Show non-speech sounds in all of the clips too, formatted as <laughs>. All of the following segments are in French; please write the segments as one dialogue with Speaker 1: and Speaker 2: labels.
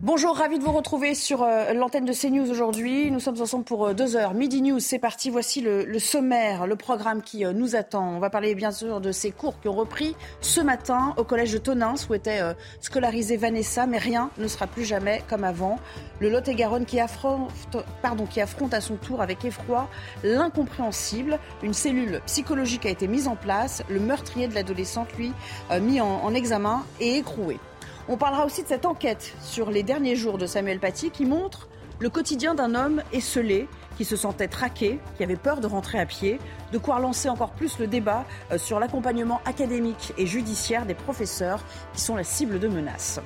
Speaker 1: Bonjour, ravi de vous retrouver sur euh, l'antenne de CNews aujourd'hui. Nous sommes ensemble pour euh, deux heures. Midi News, c'est parti. Voici le, sommaire, le programme qui euh, nous attend. On va parler bien sûr de ces cours qui ont repris ce matin au collège de Tonins où était scolarisée Vanessa, mais rien ne sera plus jamais comme avant. Le Lot-et-Garonne qui affronte, pardon, qui affronte à son tour avec effroi l'incompréhensible. Une cellule psychologique a été mise en place. Le meurtrier de l'adolescente, lui, mis en examen et écroué. On parlera aussi de cette enquête sur les derniers jours de Samuel Paty qui montre le quotidien d'un homme esselé qui se sentait traqué, qui avait peur de rentrer à pied, de quoi relancer encore plus le débat euh, sur l'accompagnement académique et judiciaire des professeurs qui sont la cible de menaces.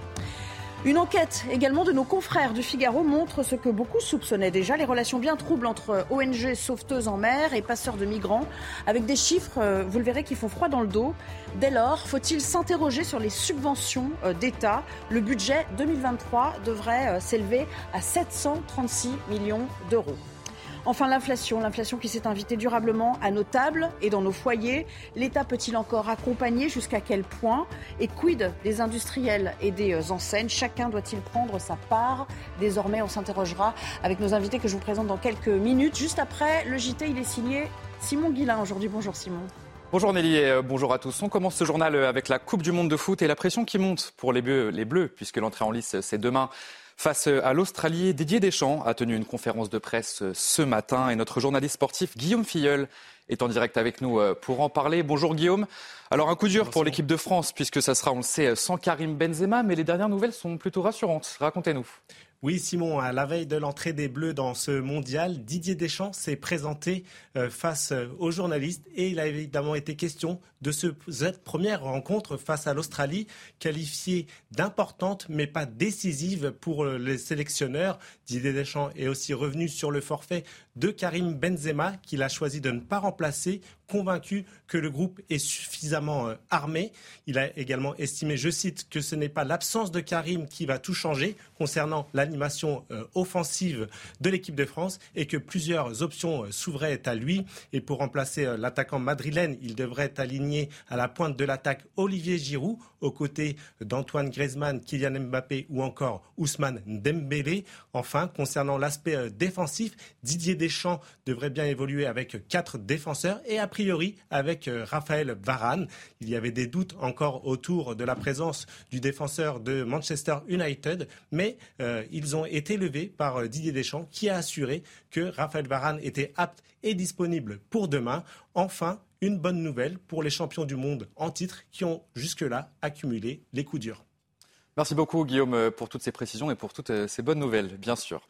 Speaker 1: Une enquête également de nos confrères du Figaro montre ce que beaucoup soupçonnaient déjà, les relations bien troubles entre ONG sauveteuses en mer et passeurs de migrants, avec des chiffres, euh, vous le verrez, qui font froid dans le dos. Dès lors, faut-il s'interroger sur les subventions euh, d'État? Le budget 2023 devrait euh, s'élever à 736 millions d'euros. Enfin, l'inflation, l'inflation qui s'est invitée durablement à nos tables et dans nos foyers. L'État peut-il encore accompagner Jusqu'à quel point? Et quid des industriels et des euh, enseignes? Chacun doit-il prendre sa part? Désormais, on s'interrogera avec nos invités que je vous présente dans quelques minutes. Juste après, le JT, il est signé Simon Guillain aujourd'hui. Bonjour Simon.
Speaker 2: Bonjour Nelly et euh, bonjour à tous. On commence ce journal euh, avec la Coupe du Monde de foot et la pression qui monte pour les Bleus, les bleus puisque l'entrée en lice c'est demain. Face à l'Australie, Didier Deschamps a tenu une conférence de presse ce matin et notre journaliste sportif Guillaume Filleul est en direct avec nous euh, pour en parler. Bonjour Guillaume. Alors un coup dur pour l'équipe de France puisque ça sera, on le sait, sans Karim Benzema, mais les dernières nouvelles sont plutôt rassurantes. Racontez-nous.
Speaker 3: Oui, Simon, à la veille de l'entrée des Bleus dans ce mondial, Didier Deschamps s'est présenté euh, face euh, aux journalistes et il a évidemment été question de ce, cette première rencontre face à l'Australie, qualifiée d'importante mais pas décisive pour euh, les sélectionneurs. Didier Deschamps est aussi revenu sur le forfait de Karim Benzema qu'il a choisi de ne pas remplacer convaincu que le groupe est suffisamment euh, armé. Il a également estimé, je cite, que ce n'est pas l'absence de Karim qui va tout changer concernant l'animation euh, offensive de l'équipe de France et que plusieurs options euh, s'ouvraient à lui. Et pour remplacer l'attaquant madrilène, il devrait aligner à la pointe de l'attaque Olivier Giroud aux côtés d'Antoine Griezmann, Kylian Mbappé ou encore Ousmane Dembélé. Enfin, concernant l'aspect défensif, Didier Deschamps devrait bien évoluer avec quatre défenseurs et a priori avec euh, Raphaël Varane. Il y avait des doutes encore autour de la présence du défenseur de Manchester United, mais euh, ils ont été levés par euh, Didier Deschamps qui a assuré que Raphaël Varane était apte et disponible pour demain. Enfin, une bonne nouvelle pour les champions du monde en titre qui ont jusque-là accumulé les coups durs.
Speaker 2: Merci beaucoup Guillaume pour toutes ces précisions et pour toutes ces bonnes nouvelles, bien sûr.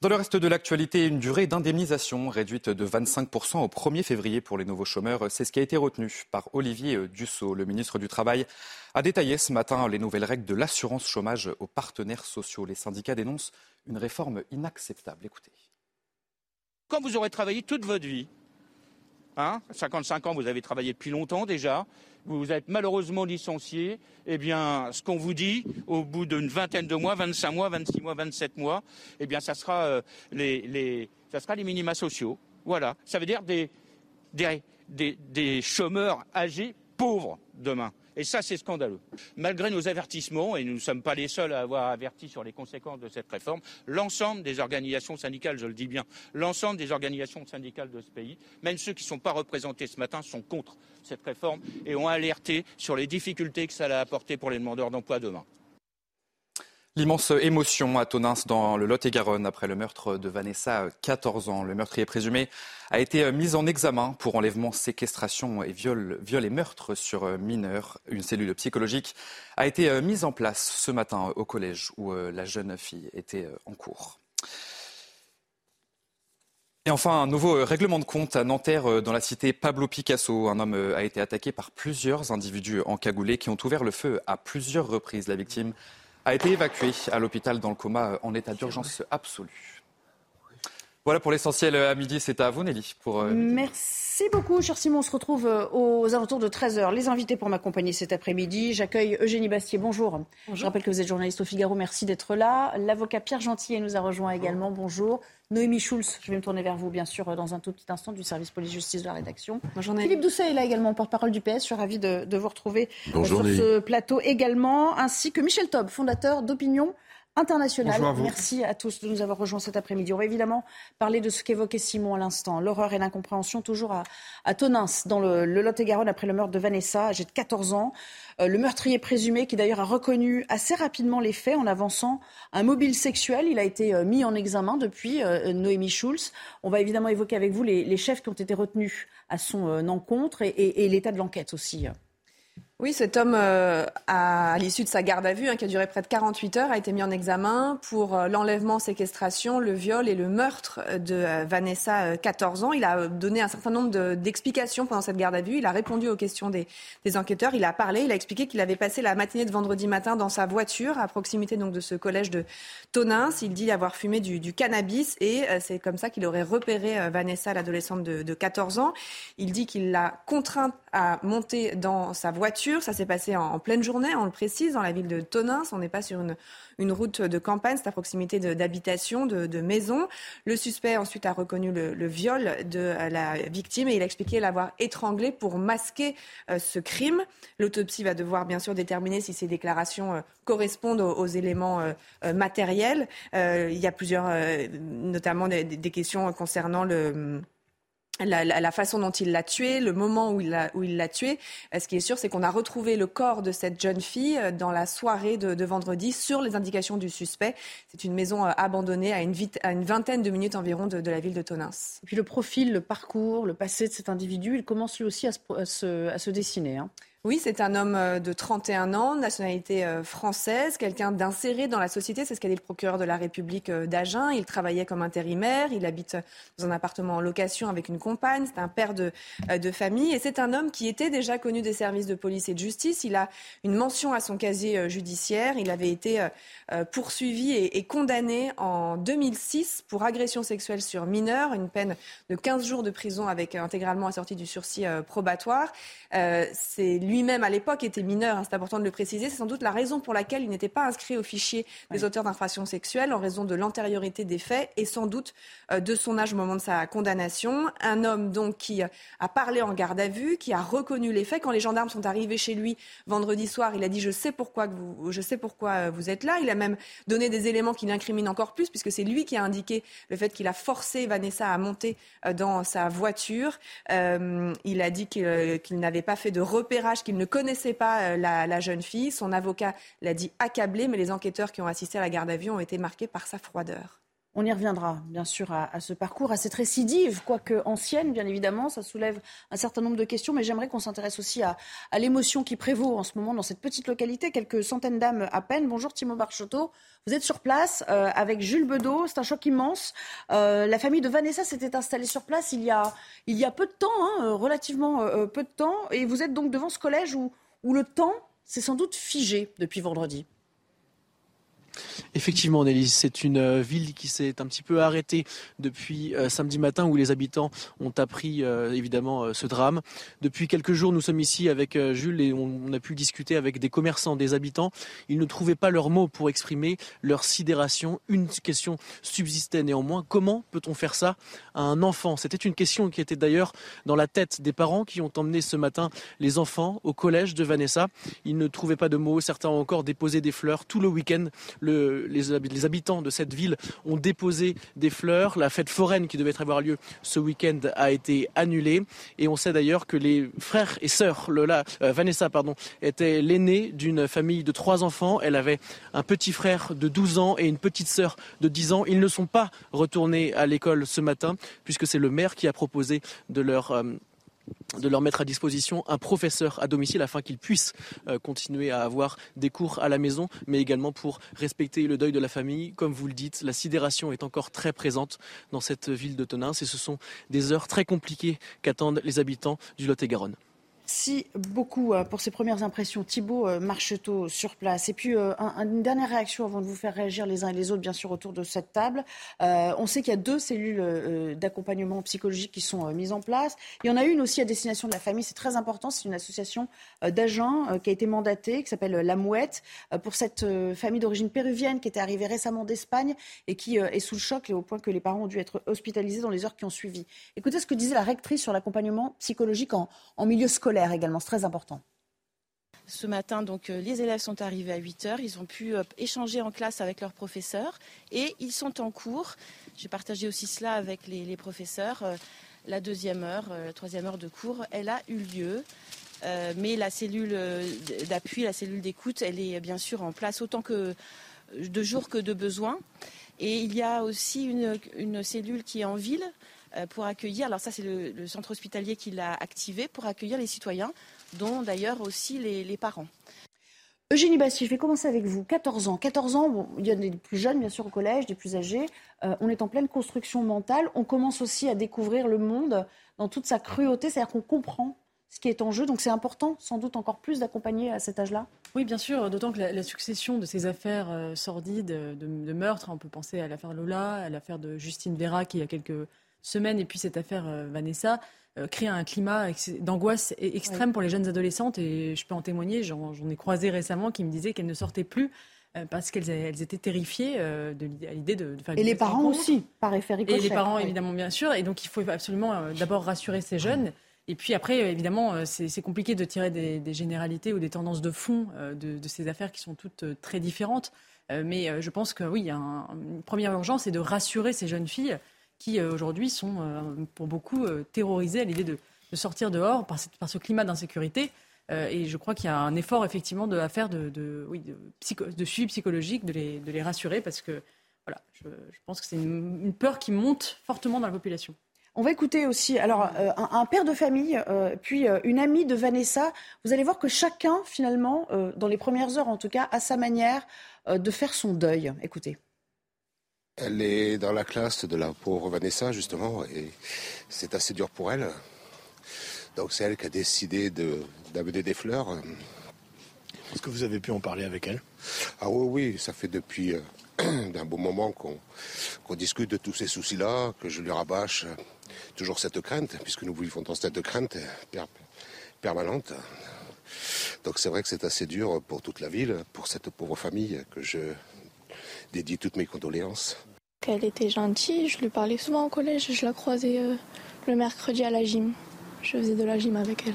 Speaker 2: Dans le reste de l'actualité, une durée d'indemnisation réduite de 25% au 1er février pour les nouveaux chômeurs. C'est ce qui a été retenu par Olivier Dussault, le ministre du Travail, a détaillé ce matin les nouvelles règles de l'assurance chômage aux partenaires sociaux. Les syndicats dénoncent une réforme inacceptable. Écoutez.
Speaker 4: Quand vous aurez travaillé toute votre vie, hein, 55 ans, vous avez travaillé depuis longtemps déjà, vous êtes malheureusement licencié, eh bien, ce qu'on vous dit, au bout d'une vingtaine de mois, 25 mois, 26 mois, 27 mois, eh bien, ça sera, euh, les, les, ça sera les minima sociaux. Voilà. Ça veut dire des, chômeurs âgés pauvres demain. Et ça, c'est scandaleux. Malgré nos avertissements, et nous ne sommes pas les seuls à avoir averti sur les conséquences de cette réforme, l'ensemble des organisations syndicales, je le dis bien, l'ensemble des organisations syndicales de ce pays, même ceux qui ne sont pas représentés ce matin, sont contre cette réforme et ont alerté sur les difficultés que ça a apporté pour les demandeurs d'emploi demain.
Speaker 2: L'immense émotion à Tonins dans le Lot-et-Garonne après le meurtre de Vanessa, 14 ans. Le meurtrier présumé a été mis en examen pour enlèvement, séquestration et viol, et meurtre sur mineurs. Une cellule psychologique a été mise en place ce matin au collège où la jeune fille était en cours.
Speaker 5: Et enfin, un nouveau règlement de compte à Nanterre dans la cité Pablo Picasso. Un homme a été attaqué par plusieurs individus encagoulés qui ont ouvert le feu à plusieurs reprises. La victime a été évacuée à l'hôpital dans le coma en état d'urgence absolue. Voilà pour l'essentiel à midi. C'est à vous, Nelly. Pour,
Speaker 1: euh, Merci beaucoup, cher Simon. On se retrouve euh, aux alentours de 13h. Les invités pour m'accompagner cet après-midi. J'accueille Eugénie Bastier. Bonjour. Je rappelle que vous êtes journaliste au Figaro. Merci d'être là. L'avocat Pierre Gentillet nous a rejoint également. Bonjour. Noémie Schulz, je vais me tourner vers vous, bien sûr, dans un tout petit instant, du service police-justice de la rédaction. Bonjour, Philippe Doucet est là également, porte-parole du PS. Je suis ravie de, de vous retrouver euh, sur ce plateau également, ainsi que Michel Taub, fondateur d'Opinion international. Merci à tous de nous avoir rejoints cet après-midi. On va évidemment parler de ce qu'évoquait Simon à l'instant, l'horreur et l'incompréhension toujours à, à Tonins, dans le, Lot-et-Garonne, après le meurtre de Vanessa, âgée de 14 ans. Euh, le meurtrier présumé, qui d'ailleurs a reconnu assez rapidement les faits en avançant un mobile sexuel, il a été euh, mis en examen depuis, euh, Noémie Schulz. On va évidemment évoquer avec vous les, chefs qui ont été retenus à son encontre et l'état de l'enquête aussi.
Speaker 6: Oui, cet homme, euh, à, l'issue de sa garde à vue, hein, qui a duré près de 48 heures, a été mis en examen pour euh, l'enlèvement, séquestration, le viol et le meurtre de euh, Vanessa, 14 ans. Il a donné un certain nombre d'explications pendant cette garde à vue. Il a répondu aux questions des, enquêteurs. Il a parlé. Il a expliqué qu'il avait passé la matinée de vendredi matin dans sa voiture, à proximité donc de ce collège de Tonins. Il dit avoir fumé du, du cannabis et c'est comme ça qu'il aurait repéré Vanessa, l'adolescente de, de 14 ans. Il dit qu'il l'a contrainte à monter dans sa voiture ça s'est passé en, pleine journée, on le précise, dans la ville de Tonins. On n'est pas sur une, route de campagne, c'est à proximité d'habitations, de, maisons. Le suspect ensuite a reconnu le, viol de euh, la victime et il a expliqué l'avoir étranglée pour masquer euh, ce crime. L'autopsie va devoir bien sûr déterminer si ces déclarations euh, correspondent aux, éléments matériels. il y a plusieurs, notamment des questions concernant le la, façon dont il l'a tué, le moment où il l'a, où il l'a tué. Euh, ce qui est sûr, c'est qu'on a retrouvé le corps de cette jeune fille euh, dans la soirée de, vendredi sur les indications du suspect. C'est une maison euh, abandonnée à une, à une vingtaine de minutes environ de, la ville de Tonins.
Speaker 1: Et puis le profil, le parcours, le passé de cet individu, il commence lui aussi à se, à se, dessiner. Hein.
Speaker 6: Oui, c'est un homme euh, de 31 ans, nationalité euh, française, quelqu'un d'inséré dans la société. C'est ce qu'a dit le procureur de la République euh, d'Agen. Il travaillait comme intérimaire, il habite dans un appartement en location avec une compagne, c'est un père de, famille et c'est un homme qui était déjà connu des services de police et de justice. Il a une mention à son casier judiciaire. Il avait été poursuivi et, et condamné en 2006 pour agression sexuelle sur mineur, une peine de 15 jours de prison avec intégralement assorti du sursis probatoire. C'est lui lui-même à l'époque était mineur, hein, c'est important de le préciser. C'est sans doute la raison pour laquelle il n'était pas inscrit au fichier des auteurs d'infractions sexuelles en raison de l'antériorité des faits et sans doute euh, de son âge au moment de sa condamnation. Un homme donc qui euh, a parlé en garde à vue, qui a reconnu les faits. Quand les gendarmes sont arrivés chez lui vendredi soir, il a dit je sais pourquoi vous, je sais pourquoi euh, vous êtes là. Il a même donné des éléments qui l'incriminent encore plus puisque c'est lui qui a indiqué le fait qu'il a forcé Vanessa à monter dans sa voiture. il a dit qu'il n'avait pas fait de repérage qu'il ne connaissait pas euh, la, jeune fille. Son avocat l'a dit accablé, mais les enquêteurs qui ont assisté à la garde à vue ont été marqués par sa froideur.
Speaker 1: On y reviendra, bien sûr, à, ce parcours, à cette récidive, quoique ancienne, bien évidemment. Ça soulève un certain nombre de questions, mais j'aimerais qu'on s'intéresse aussi à, l'émotion qui prévaut en ce moment dans cette petite localité, quelques centaines d'âmes à peine. Bonjour Timo Barchotto. Vous êtes sur place euh, avec Jules Bedeau. C'est un choc immense. Euh, la famille de Vanessa s'était installée sur place il y a, peu de temps, hein, relativement euh, peu de temps. Et vous êtes donc devant ce collège où le temps s'est sans doute figé depuis vendredi.
Speaker 7: Effectivement, Nelly, c'est une euh, ville qui s'est un petit peu arrêtée depuis euh, samedi matin où les habitants ont appris euh, évidemment ce drame. Depuis quelques jours, nous sommes ici avec Jules et on, a pu discuter avec des commerçants, des habitants. Ils ne trouvaient pas leurs mots pour exprimer leur sidération. Une question subsistait néanmoins. Comment peut-on faire ça à un enfant? C'était une question qui était d'ailleurs dans la tête des parents qui ont emmené ce matin les enfants au collège de Vanessa. Ils ne trouvaient pas de mots. Certains ont encore déposé des fleurs tout le week-end les, habitants de cette ville ont déposé des fleurs. La fête foraine qui devait avoir lieu ce week-end a été annulée. Et on sait d'ailleurs que les frères et sœurs, Lola, euh, Vanessa pardon, était l'aînée d'une famille de trois enfants. Elle avait un petit frère de 12 ans et une petite sœur de 10 ans. Ils ne sont pas retournés à l'école ce matin puisque c'est le maire qui a proposé de leur... Euh, de leur mettre à disposition un professeur à domicile afin qu'ils puissent euh, continuer à avoir des cours à la maison, mais également pour respecter le deuil de la famille. Comme vous le dites, la sidération est encore très présente dans cette ville de Tonins et ce sont des heures très compliquées qu'attendent les habitants du Lot-et-Garonne.
Speaker 1: Merci beaucoup euh, pour ces premières impressions. Thibault euh, Marcheteau sur place. Et puis, euh, une dernière réaction avant de vous faire réagir les uns et les autres, bien sûr, autour de cette table. on sait qu'il y a deux cellules d'accompagnement psychologique qui sont mises en place. Il y en a une aussi à destination de la famille. C'est très important. C'est une association d'agents qui a été mandatée, qui s'appelle La Mouette, pour cette famille d'origine péruvienne qui était arrivée récemment d'Espagne et qui est sous le choc et au point que les parents ont dû être hospitalisés dans les heures qui ont suivi. Écoutez ce que disait la rectrice sur l'accompagnement psychologique en milieu scolaire également. C'est très important.
Speaker 8: Ce matin, donc, euh, les élèves sont arrivés à 8 heures. Ils ont pu euh, échanger en classe avec leurs professeurs et ils sont en cours. J'ai partagé aussi cela avec les, professeurs. Euh, la deuxième heure, la troisième heure de cours, elle a eu lieu. mais la cellule d'appui, la cellule d'écoute, elle est bien sûr en place autant que de jours que de besoins. Et il y a aussi une cellule qui est en ville, pour accueillir, alors ça c'est le, centre hospitalier qui l'a activé, pour accueillir les citoyens, dont d'ailleurs aussi les, parents.
Speaker 1: Eugénie Bassi, je vais commencer avec vous. 14 ans. 14 ans, il y a des plus jeunes, bien sûr, au collège, des plus âgés. Euh, on est en pleine construction mentale. On commence aussi à découvrir le monde dans toute sa cruauté, c'est-à-dire qu'on comprend ce qui est en jeu. Donc c'est important, sans doute, encore plus d'accompagner à cet âge-là
Speaker 9: Oui, bien sûr, d'autant que la, succession de ces affaires euh, sordides de, de meurtres, on peut penser à l'affaire Lola, à l'affaire de Justine Vera, qui il y a quelques semaine et puis cette affaire euh, Vanessa euh, crée un climat d'angoisse e-, extrême pour les jeunes adolescentes et je peux en témoigner, j'en ai croisé récemment qui me disaient qu'elles ne sortaient plus euh, parce qu'elles étaient terrifiées de, à l'idée de,
Speaker 1: faire Et les parents aussi, par effet
Speaker 9: Et les parents, évidemment, bien sûr. Et donc, il faut absolument d'abord rassurer ces jeunes. Et puis après, évidemment, c'est compliqué de tirer des, généralités ou des tendances de fond de, ces affaires qui sont toutes très différentes. Mais je pense que oui, il y a une première urgence, c'est de rassurer ces jeunes filles qui euh, aujourd'hui sont euh, pour beaucoup euh, terrorisés à l'idée de, sortir dehors par, ce climat d'insécurité. et je crois qu'il y a un effort effectivement à faire de, de, oui, de, suivi psychologique, de les, de les, rassurer, parce que voilà, je, pense que c'est une, peur qui monte fortement dans la population.
Speaker 1: On va écouter aussi alors un, père de famille, puis une amie de Vanessa. Vous allez voir que chacun, finalement, dans les premières heures en tout cas, a sa manière de faire son deuil. Écoutez.
Speaker 10: Elle est dans la classe de la pauvre Vanessa, justement, et c'est assez dur pour elle. Donc c'est elle qui a décidé d'amener des fleurs.
Speaker 11: Est-ce que vous avez pu en parler avec elle?
Speaker 10: Ah oui, oui, ça fait depuis euh, <clears throat> un bon moment qu'on discute de tous ces soucis-là, que je lui rabâche toujours cette crainte, puisque nous vivons dans cette crainte permanente. Donc c'est vrai que c'est assez dur pour toute la ville, pour cette pauvre famille que je dédie toutes mes condoléances.
Speaker 12: Elle était gentille, je lui parlais souvent au collège, je la croisais euh, le mercredi à la gym. Je faisais de la gym avec elle.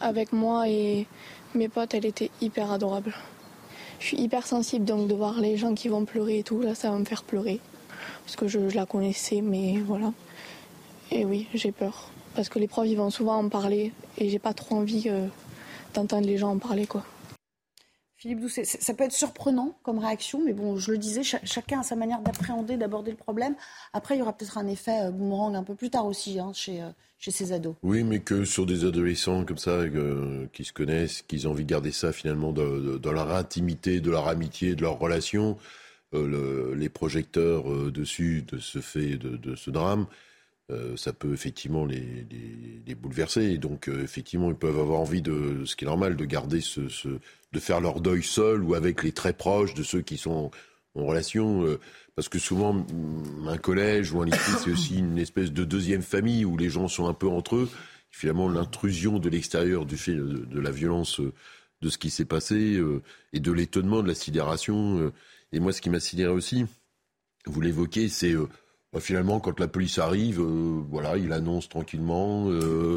Speaker 12: Avec moi et mes potes, elle était hyper adorable. Je suis hyper sensible donc de voir les gens qui vont pleurer et tout, là ça va me faire pleurer. Parce que je, la connaissais, mais voilà. Et oui, j'ai peur. Parce que les profs ils vont souvent en parler et j'ai pas trop envie euh, d'entendre les gens en parler quoi.
Speaker 1: Philippe Doucet, ça peut être surprenant comme réaction, mais bon, je le disais, chacun a sa manière d'appréhender, d'aborder le problème. Après, il y aura peut-être un effet euh, boomerang un peu plus tard aussi hein, chez, euh, chez ces ados.
Speaker 13: Oui, mais que sur des adolescents comme ça, euh, qui se connaissent, qui ont envie de garder ça finalement dans leur intimité, de leur amitié, de leur relation, les projecteurs dessus de ce fait, de, ce drame, ça peut effectivement les, bouleverser. Et donc, effectivement, ils peuvent avoir envie de, ce qui est normal, de garder ce, de faire leur deuil seul ou avec les très proches de ceux qui sont en relation. Euh, parce que souvent, mm, un collège ou un lycée, c'est aussi une espèce de deuxième famille où les gens sont un peu entre eux. Finalement, l'intrusion de l'extérieur du fait de, la violence euh, de ce qui s'est passé euh, et de l'étonnement, de la sidération. et moi, ce qui m'a sidéré aussi, vous l'évoquez, c'est bah, finalement quand la police arrive, voilà, il annonce tranquillement,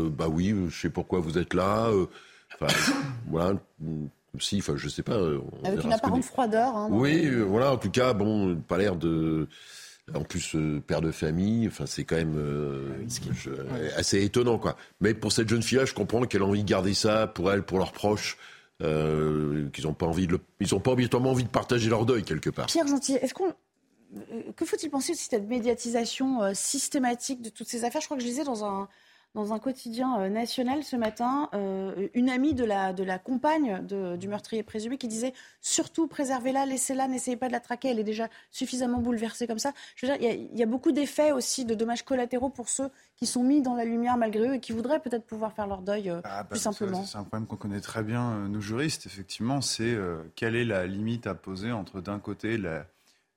Speaker 13: bah oui, je sais pourquoi vous êtes là. Enfin, <coughs> voilà, si, enfin, je sais pas.
Speaker 1: Avec une apparente froideur.
Speaker 13: Hein, oui, euh, voilà, en tout cas, bon, pas l'air de. En plus, euh, père de famille, enfin, c'est quand même euh, assez étonnant, quoi. Mais pour cette jeune fille-là, je comprends qu'elle a envie de garder ça pour elle, pour leurs proches. qu'ils n'ont pas envie de ils ont pas obligatoirement envie de partager leur deuil quelque part.
Speaker 1: Pierre Gentil, est-ce qu'on que faut-il penser aussi de cette médiatisation systématique de toutes ces affaires? Je crois que je lisais dans un, dans un quotidien euh, national ce matin euh, une amie de la, de la compagne du meurtrier présumé qui disait surtout préservez-la, laissez-la, n'essayez pas de la traquer, elle est déjà suffisamment bouleversée comme ça. Je veux dire, il y, a beaucoup d'effets aussi, de dommages collatéraux pour ceux qui sont mis dans la lumière malgré eux et qui voudraient peut-être pouvoir faire leur deuil euh, ah, bah, plus simplement.
Speaker 14: C'est un problème qu'on connaît très bien, nous juristes, effectivement, c'est quelle est la limite à poser entre d'un côté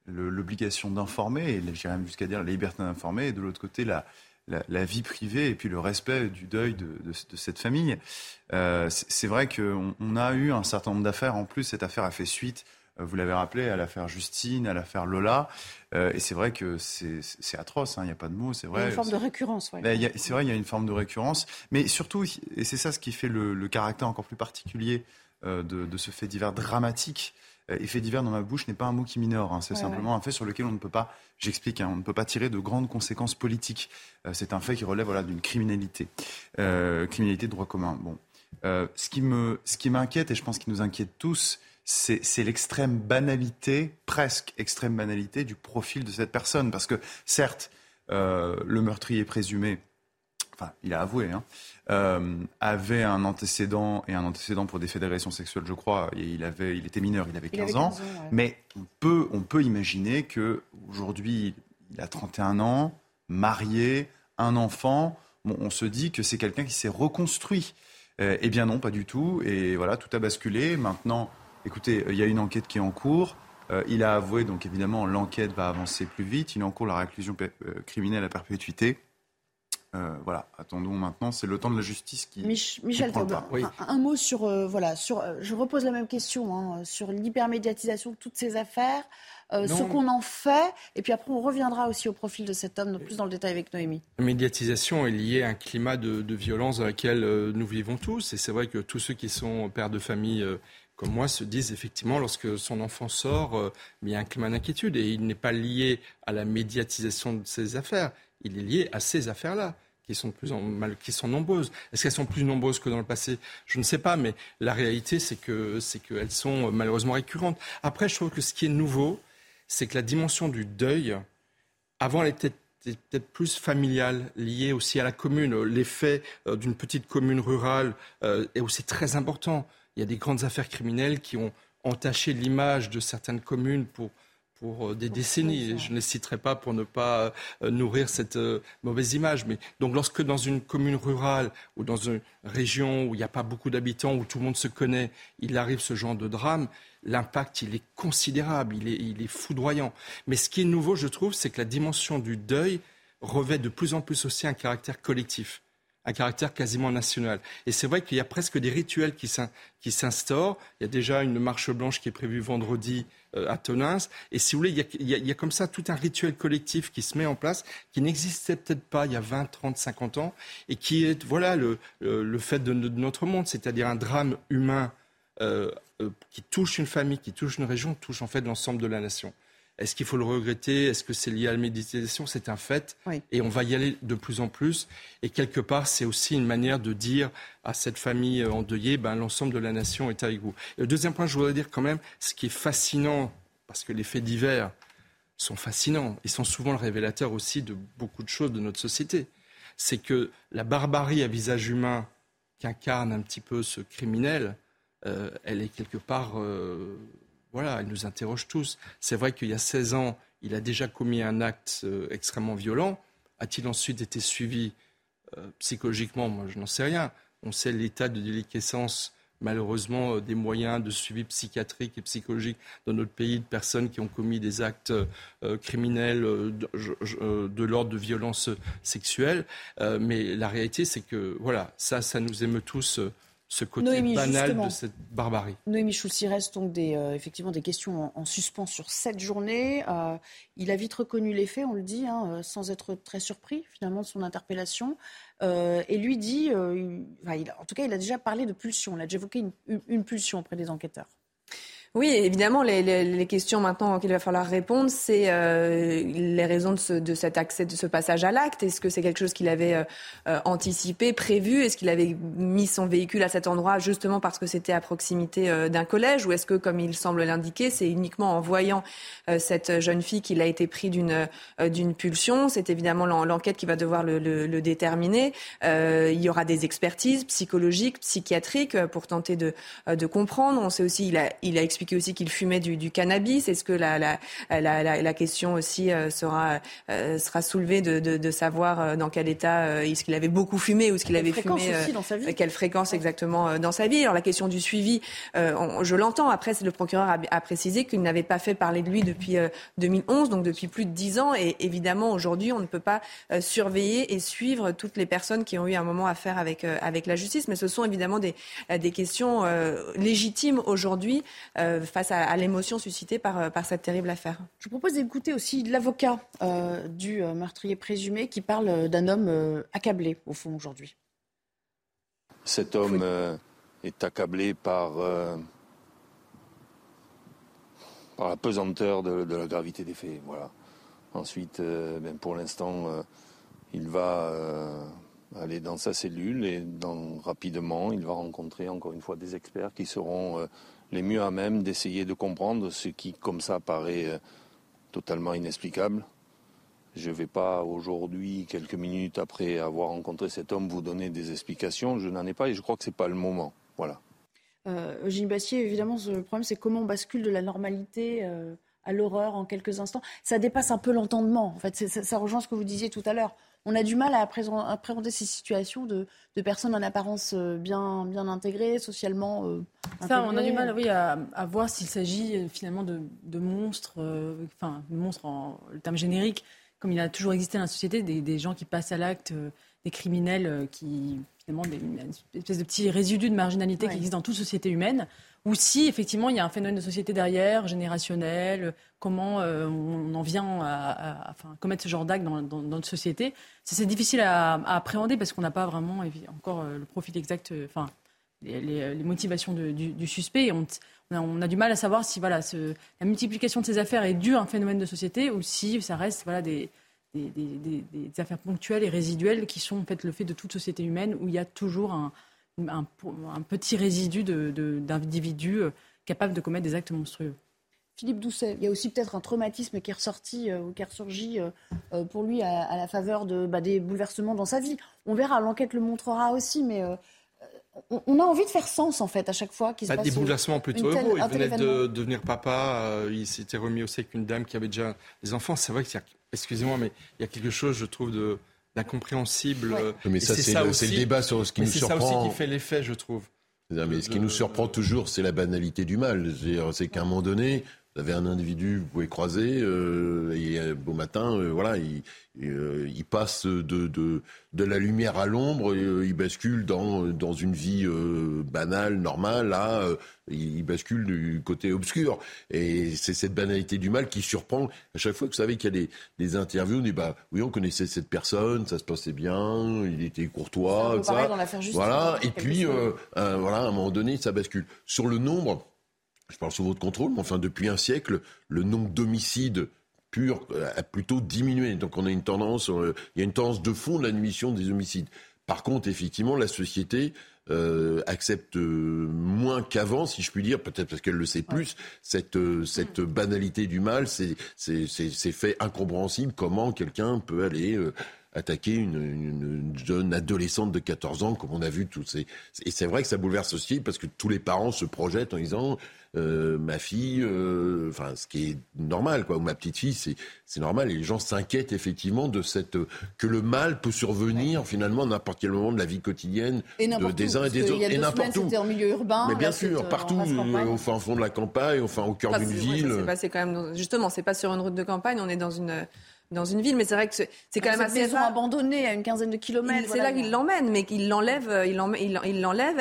Speaker 14: l'obligation d'informer, et j'irais même jusqu'à dire la liberté d'informer, et de l'autre côté la la, vie privée et puis le respect du deuil de, cette famille. Euh, c'est vrai qu'on on a eu un certain nombre d'affaires. En plus, cette affaire a fait suite, euh, vous l'avez rappelé, à l'affaire Justine, à l'affaire Lola. Euh, et c'est vrai que c'est atroce, hein, il n'y a pas de mots, c'est vrai. Il y
Speaker 1: a une forme de récurrence,
Speaker 14: oui. Ben, c'est vrai, il y a une forme de récurrence. Mais surtout, et c'est ça ce qui fait le, caractère encore plus particulier de, de, ce fait divers dramatique, effet divers dans ma bouche n'est pas un mot qui minore. Hein. C'est simplement un fait sur lequel on ne peut pas, j'explique, hein, on ne peut pas tirer de grandes conséquences politiques. Euh, c'est un fait qui relève voilà, d'une criminalité, euh, criminalité de droit commun. Bon, ce qui me, ce qui m'inquiète et je pense qu'il nous inquiète tous, c'est l'extrême banalité, presque extrême banalité du profil de cette personne. Parce que certes, le meurtrier présumé, enfin, il a avoué, hein, euh, avait un antécédent et un antécédent pour des fédérations sexuelles, je crois. Et il avait, il était mineur, il avait 15, ans. Mais on peut, on peut imaginer que aujourd'hui, il a 31 ans, marié, un enfant. on se dit que c'est quelqu'un qui s'est reconstruit. Euh, eh bien non, pas du tout. Et voilà, tout a basculé. Maintenant, écoutez, il y a une enquête qui est en cours. Euh, il a avoué, donc évidemment, l'enquête va avancer plus vite. Il est en cours la réclusion criminelle à perpétuité. Euh, voilà, attendons maintenant, c'est le temps de la justice qui.
Speaker 1: Michel un, mot sur. Euh, voilà, sur, euh, je repose la même question hein, sur l'hypermédiatisation de toutes ces affaires, ce qu'on en fait, et puis après on reviendra aussi au profil de cet homme, plus dans le détail avec Noémie.
Speaker 15: La médiatisation est liée à un climat de, violence dans lequel nous vivons tous, et c'est vrai que tous ceux qui sont pères de famille comme moi, se disent effectivement, lorsque son enfant sort, il y a un climat d'inquiétude et il n'est pas lié à la médiatisation de ces affaires, il est lié à ces affaires-là qui sont, plus qui sont nombreuses. Est-ce qu'elles sont plus nombreuses que dans le passé? Je ne sais pas, mais la réalité, c'est que c'est qu'elles sont malheureusement récurrentes. Après, je trouve que ce qui est nouveau, c'est que la dimension du deuil, avant, elle était peut-être plus familiale, liée aussi à la commune. L'effet euh, d'une petite commune rurale euh, est aussi très important. Il y a des grandes affaires criminelles qui ont entaché l'image de certaines communes pour pour euh, des décennies. Je ne les citerai pas pour ne pas euh, nourrir cette euh, mauvaise image. Mais donc, lorsque dans une commune rurale ou dans une région où il n'y a pas beaucoup d'habitants, où tout le monde se connaît, il arrive ce genre de drame, l'impact, il est considérable, il est, il est foudroyant. Mais ce qui est nouveau, je trouve, c'est que la dimension du deuil revêt de plus en plus aussi un caractère collectif un caractère quasiment national. Et c'est vrai qu'il y a presque des rituels qui s'instaurent. Il y a déjà une marche blanche qui est prévue vendredi euh, à Tonins. Et si vous voulez, il y, a, comme ça tout un rituel collectif qui se met en place, qui n'existait peut-être pas il y a 20, 30, 50 ans, et qui est voilà le, le, fait de, notre monde, c'est-à-dire un drame humain euh, euh, qui touche une famille, qui touche une région, touche en fait l'ensemble de la nation. Est-ce qu'il faut le regretter? Est-ce que c'est lié à la méditation? C'est un fait. Et on va y aller de plus en plus. Et quelque part, c'est aussi une manière de dire à cette famille endeuillée, ben, l'ensemble de la nation est avec vous. le deuxième point, je voudrais dire quand même, ce qui est fascinant, parce que les faits divers sont fascinants, ils sont souvent le révélateur aussi de beaucoup de choses de notre société. C'est que la barbarie à visage humain qu'incarne un petit peu ce criminel, euh, elle est quelque part... Euh, voilà, il nous interroge tous. C'est vrai qu'il y a 16 ans, il a déjà commis un acte euh, extrêmement violent. A-t-il ensuite été suivi euh, psychologiquement? Moi, je n'en sais rien. On sait l'état de déliquescence, malheureusement, euh, des moyens de suivi psychiatrique et psychologique dans notre pays de personnes qui ont commis des actes criminels de, l'ordre de violence sexuelle. mais la réalité, c'est que, voilà, ça, ça nous émeut tous ce côté banal de cette barbarie.
Speaker 1: Noémie Schulz, il reste donc des, euh, effectivement des questions en, suspens sur cette journée. Euh, il a vite reconnu les faits, on le dit, hein, euh, sans être très surpris finalement de son interpellation. et lui dit, en tout cas, il a déjà parlé de pulsion, il a déjà évoqué une, pulsion auprès des enquêteurs.
Speaker 6: Oui, évidemment, les, questions maintenant qu'il va falloir répondre, c'est euh, les raisons de, ce, cet accès, de ce passage à l'acte. Est-ce que c'est quelque chose qu'il avait euh, euh, anticipé, prévu? Est-ce qu'il avait mis son véhicule à cet endroit justement parce que c'était à proximité d'un collège? Ou est-ce que, comme il semble l'indiquer, c'est uniquement en voyant cette jeune fille qu'il a été pris d'une d'une pulsion? C'est évidemment l'enquête qui va devoir le, déterminer. il y aura des expertises psychologiques, psychiatriques pour tenter de, de comprendre. On sait aussi, il a expliqué aussi qu'il fumait du, du cannabis. Est-ce que la, la, la, la, question aussi euh, sera, euh, sera soulevée de, de, de, savoir euh, dans quel état est-ce qu'il avait beaucoup fumé ou est-ce qu'il avait fumé
Speaker 1: aussi dans sa vie.
Speaker 6: quelle fréquence exactement dans sa vie. Alors la question du suivi, on, je l'entends. Après, le procureur a, a précisé qu'il n'avait pas fait parler de lui depuis 2011, donc depuis plus de dix ans. Et évidemment, aujourd'hui, on ne peut pas surveiller et suivre toutes les personnes qui ont eu un moment à faire avec, avec la justice. Mais ce sont évidemment des, des questions légitimes aujourd'hui euh, face à, l'émotion suscitée par, euh, par cette terrible affaire.
Speaker 1: Je vous propose d'écouter aussi l'avocat euh, du meurtrier présumé qui parle d'un homme accablé, au fond, aujourd'hui.
Speaker 16: Cet homme est accablé par, par la pesanteur de, de, la gravité des faits. Voilà. Ensuite, ben pour l'instant, il va aller dans sa cellule et dans, rapidement, il va rencontrer encore une fois des experts qui seront les mieux à même d'essayer de comprendre ce qui, comme ça, paraît euh, totalement inexplicable. Je ne vais pas aujourd'hui, quelques minutes après avoir rencontré cet homme, vous donner des explications. Je n'en ai pas et je crois que ce n'est pas le moment. Voilà.
Speaker 1: Euh, Eugène Bastier, évidemment, le problème, c'est comment on bascule de la normalité euh, à l'horreur en quelques instants. Ça dépasse un peu l'entendement. En fait, ça rejoint ce que vous disiez tout à l'heure on a du mal à appréhender ces situations de, personnes en apparence euh, bien, bien intégrées, socialement euh,
Speaker 9: Ça, on a du mal oui, à, voir s'il s'agit euh, finalement de, monstres, enfin, de monstres en le terme générique, comme il a toujours existé dans la société, des, gens qui passent à l'acte, des criminels qui, finalement, des, une espèce de petits résidus de marginalité qui existent dans toute société humaine ou si effectivement il y a un phénomène de société derrière, générationnel, comment euh, on en vient à, commettre ce genre d'acte dans, notre société. C'est difficile à, appréhender parce qu'on n'a pas vraiment encore euh, le profil exact, euh, enfin, les, motivations du, suspect. On, on, a, du mal à savoir si voilà, ce, la multiplication de ces affaires est due à un phénomène de société ou si ça reste voilà, des, des, affaires ponctuelles et résiduelles qui sont en fait le fait de toute société humaine où il y a toujours un petit résidu d'individus euh, capables de commettre des actes monstrueux.
Speaker 1: Philippe Doucet, il y a aussi peut-être un traumatisme qui est ressorti euh, ou qui est ressurgi euh, pour lui à, la faveur de, bah, des bouleversements dans sa vie. On verra, l'enquête le montrera aussi, mais on, a envie de faire sens en fait à chaque fois qu'il se
Speaker 15: bah,
Speaker 1: passe
Speaker 15: des bouleversements plutôt heureux. Il venait de devenir papa, il s'était remis aussi avec une dame qui avait déjà des enfants. C'est vrai qu'il y a, excusez-moi, mais il y a quelque chose, je trouve, de l'incompréhensible.
Speaker 13: Mais ça, c'est le, débat sur ce qui nous surprend.
Speaker 15: C'est ça aussi qui fait l'effet, je trouve.
Speaker 13: mais ce qui nous surprend toujours, c'est la banalité du mal. C'est qu'à un moment donné, vous avez un individu, vous pouvez croiser, euh, et euh, beau matin, euh, voilà, il, euh, il passe de, de, de, la lumière à l'ombre, il bascule dans, dans une vie banale, normale, là, il bascule du côté obscur. Et c'est cette banalité du mal qui surprend. À chaque fois que vous savez qu'il y a des, des interviews, on dit, bah oui, on connaissait cette personne, ça se passait bien, il était courtois, ça. Voilà, et puis, voilà, à un moment donné, ça bascule. Sur le nombre, je parle sous votre contrôle, mais enfin, depuis un siècle, le nombre d'homicides purs a plutôt diminué. Donc on a une tendance, euh, il y a une tendance de fond de la diminution des homicides. Par contre, effectivement, la société euh, accepte moins qu'avant, si je puis dire, peut-être parce qu'elle le sait plus, cette, euh, cette banalité du mal, c'est fait incompréhensible comment quelqu'un peut aller attaquer une, une, jeune adolescente de 14 ans, comme on a vu tous ces... Et c'est vrai que ça bouleverse aussi parce que tous les parents se projettent en disant euh, ma fille, euh, enfin ce qui est normal, quoi, ou ma petite fille, c'est c'est normal. Et les gens s'inquiètent effectivement de cette que le mal peut survenir finalement à n'importe quel moment de la vie quotidienne de, des uns et des autres,
Speaker 1: et n'importe où. en milieu urbain.
Speaker 13: Mais bien sûr, euh, partout, au fin fond de la campagne, enfin au cœur d'une ville.
Speaker 6: C'est quand même justement, c'est pas sur une route de campagne, on est dans une dans une ville. Mais c'est vrai que c'est quand même assez
Speaker 1: maison abandonnée à une quinzaine de kilomètres.
Speaker 6: C'est là qu'il l'emmène, mais qu'il l'enlève, il l'enlève.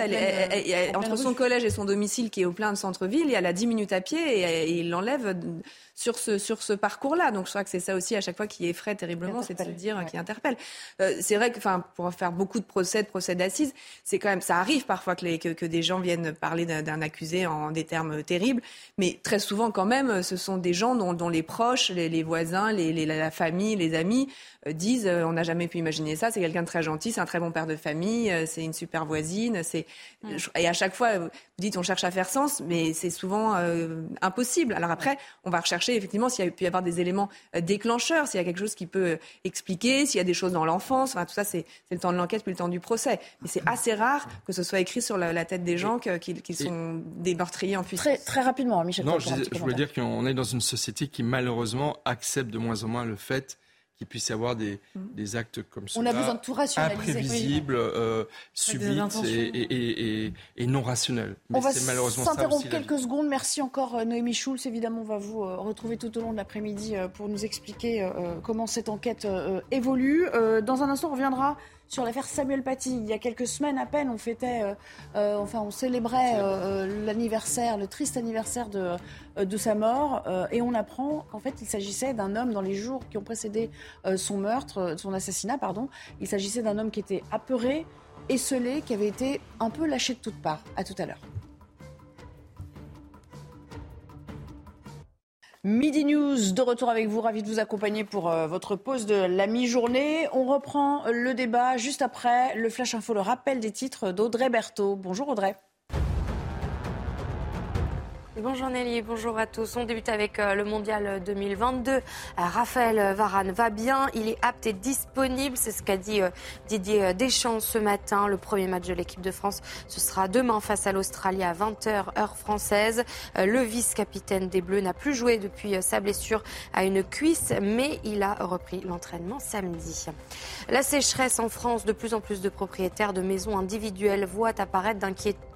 Speaker 6: entre son collège et son domicile, qui est au plein de centre-ville, il y a la 10 minutes à pied et, il l'enlève sur ce, sur ce parcours-là. Donc je crois que c'est ça aussi à chaque fois qui effraie terriblement, c'est de se dire, qui interpelle. Euh, c'est vrai que, enfin, pour faire beaucoup de procès, de procès d'assises, c'est quand même, ça arrive parfois que, les, que, que des gens viennent parler d'un accusé en des termes terribles, mais très souvent quand même, ce sont des gens dont, dont les proches, les, les voisins, les, les, la famille, les amis euh, disent, euh, on n'a jamais pu imaginer ça. C'est quelqu'un de très gentil, c'est un très bon père de famille, c'est une super voisine. C'est et à chaque fois, vous dites, on cherche à faire sens, mais c'est souvent impossible. Alors après, on va rechercher effectivement s'il y a pu y avoir des éléments euh, déclencheurs, s'il y a quelque chose qui peut euh, expliquer, s'il y a des choses dans l'enfance. Enfin, tout ça, c'est le temps de l'enquête puis le temps du procès. Mais c'est assez rare que ce soit écrit sur la, tête des gens qu'ils sont des meurtriers en puissance.
Speaker 1: Très, très rapidement, Michel.
Speaker 15: Non, je, je voulais dire qu'on est dans une société qui malheureusement accepte de moins en moins le fait qu'il puisse y avoir des, mm. des actes comme ça.
Speaker 1: On a besoin de tout rationaliser.
Speaker 15: Imprévisibles, euh, subites et, et, et, non rationnels.
Speaker 1: Mais on va s'interrompre quelques secondes. Merci encore euh, Noémie Schulz. Évidemment, on va vous euh, retrouver tout au long de l'après-midi pour nous expliquer comment cette enquête évolue. Dans un instant, on reviendra sur l'affaire Samuel Paty. Il y a quelques semaines à peine, on fêtait, euh, euh, enfin, on célébrait euh, l'anniversaire, le triste anniversaire de, de sa mort, et on apprend qu'en fait, il s'agissait d'un homme dans les jours qui ont précédé son meurtre, son assassinat, pardon. Il s'agissait d'un homme qui était apeuré, esselé, qui avait été un peu lâché de toutes parts. À tout à l'heure. Midi News, de retour avec vous, ravi de vous accompagner pour euh, votre pause de la mi-journée. On reprend le débat juste après le Flash Info, le rappel des titres d'Audrey Berthaud. Bonjour Audrey.
Speaker 17: Bonjour Nelly, bonjour à tous. On débute avec euh, le mondial 2022. Euh, Raphaël Varane va bien, il est apte et disponible, c'est ce qu'a dit euh, Didier Deschamps ce matin. Le premier match de l'équipe de France, ce sera demain face à l'Australie à 20h heure française. Le vice-capitaine des Bleus n'a plus joué depuis sa blessure à une cuisse, mais il a repris l'entraînement samedi. La sécheresse en France, de plus en plus de propriétaires de maisons individuelles voient apparaître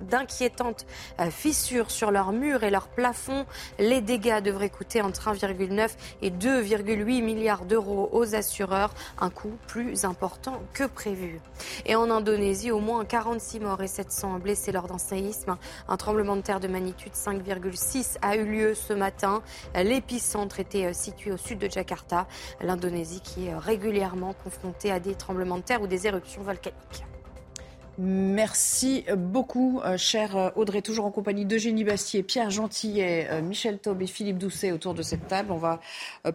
Speaker 17: d'inquiétantes fissures sur leurs murs leur plafond. Les dégâts devraient coûter entre 1,9 et 2,8 milliards d'euros aux assureurs, un coût plus important que prévu. Et en Indonésie, au moins 46 morts et 700 blessés lors d'un séisme. Un tremblement de terre de magnitude 5,6 a eu lieu ce matin. L'épicentre était situé au sud de Jakarta, l'Indonésie qui est régulièrement confrontée à des tremblements de terre ou des éruptions volcaniques.
Speaker 1: Merci beaucoup, euh, cher euh, Audrey, toujours en compagnie d'Eugénie Bastier, Pierre Gentillet, euh, Michel Taube et Philippe Doucet autour de cette table. On va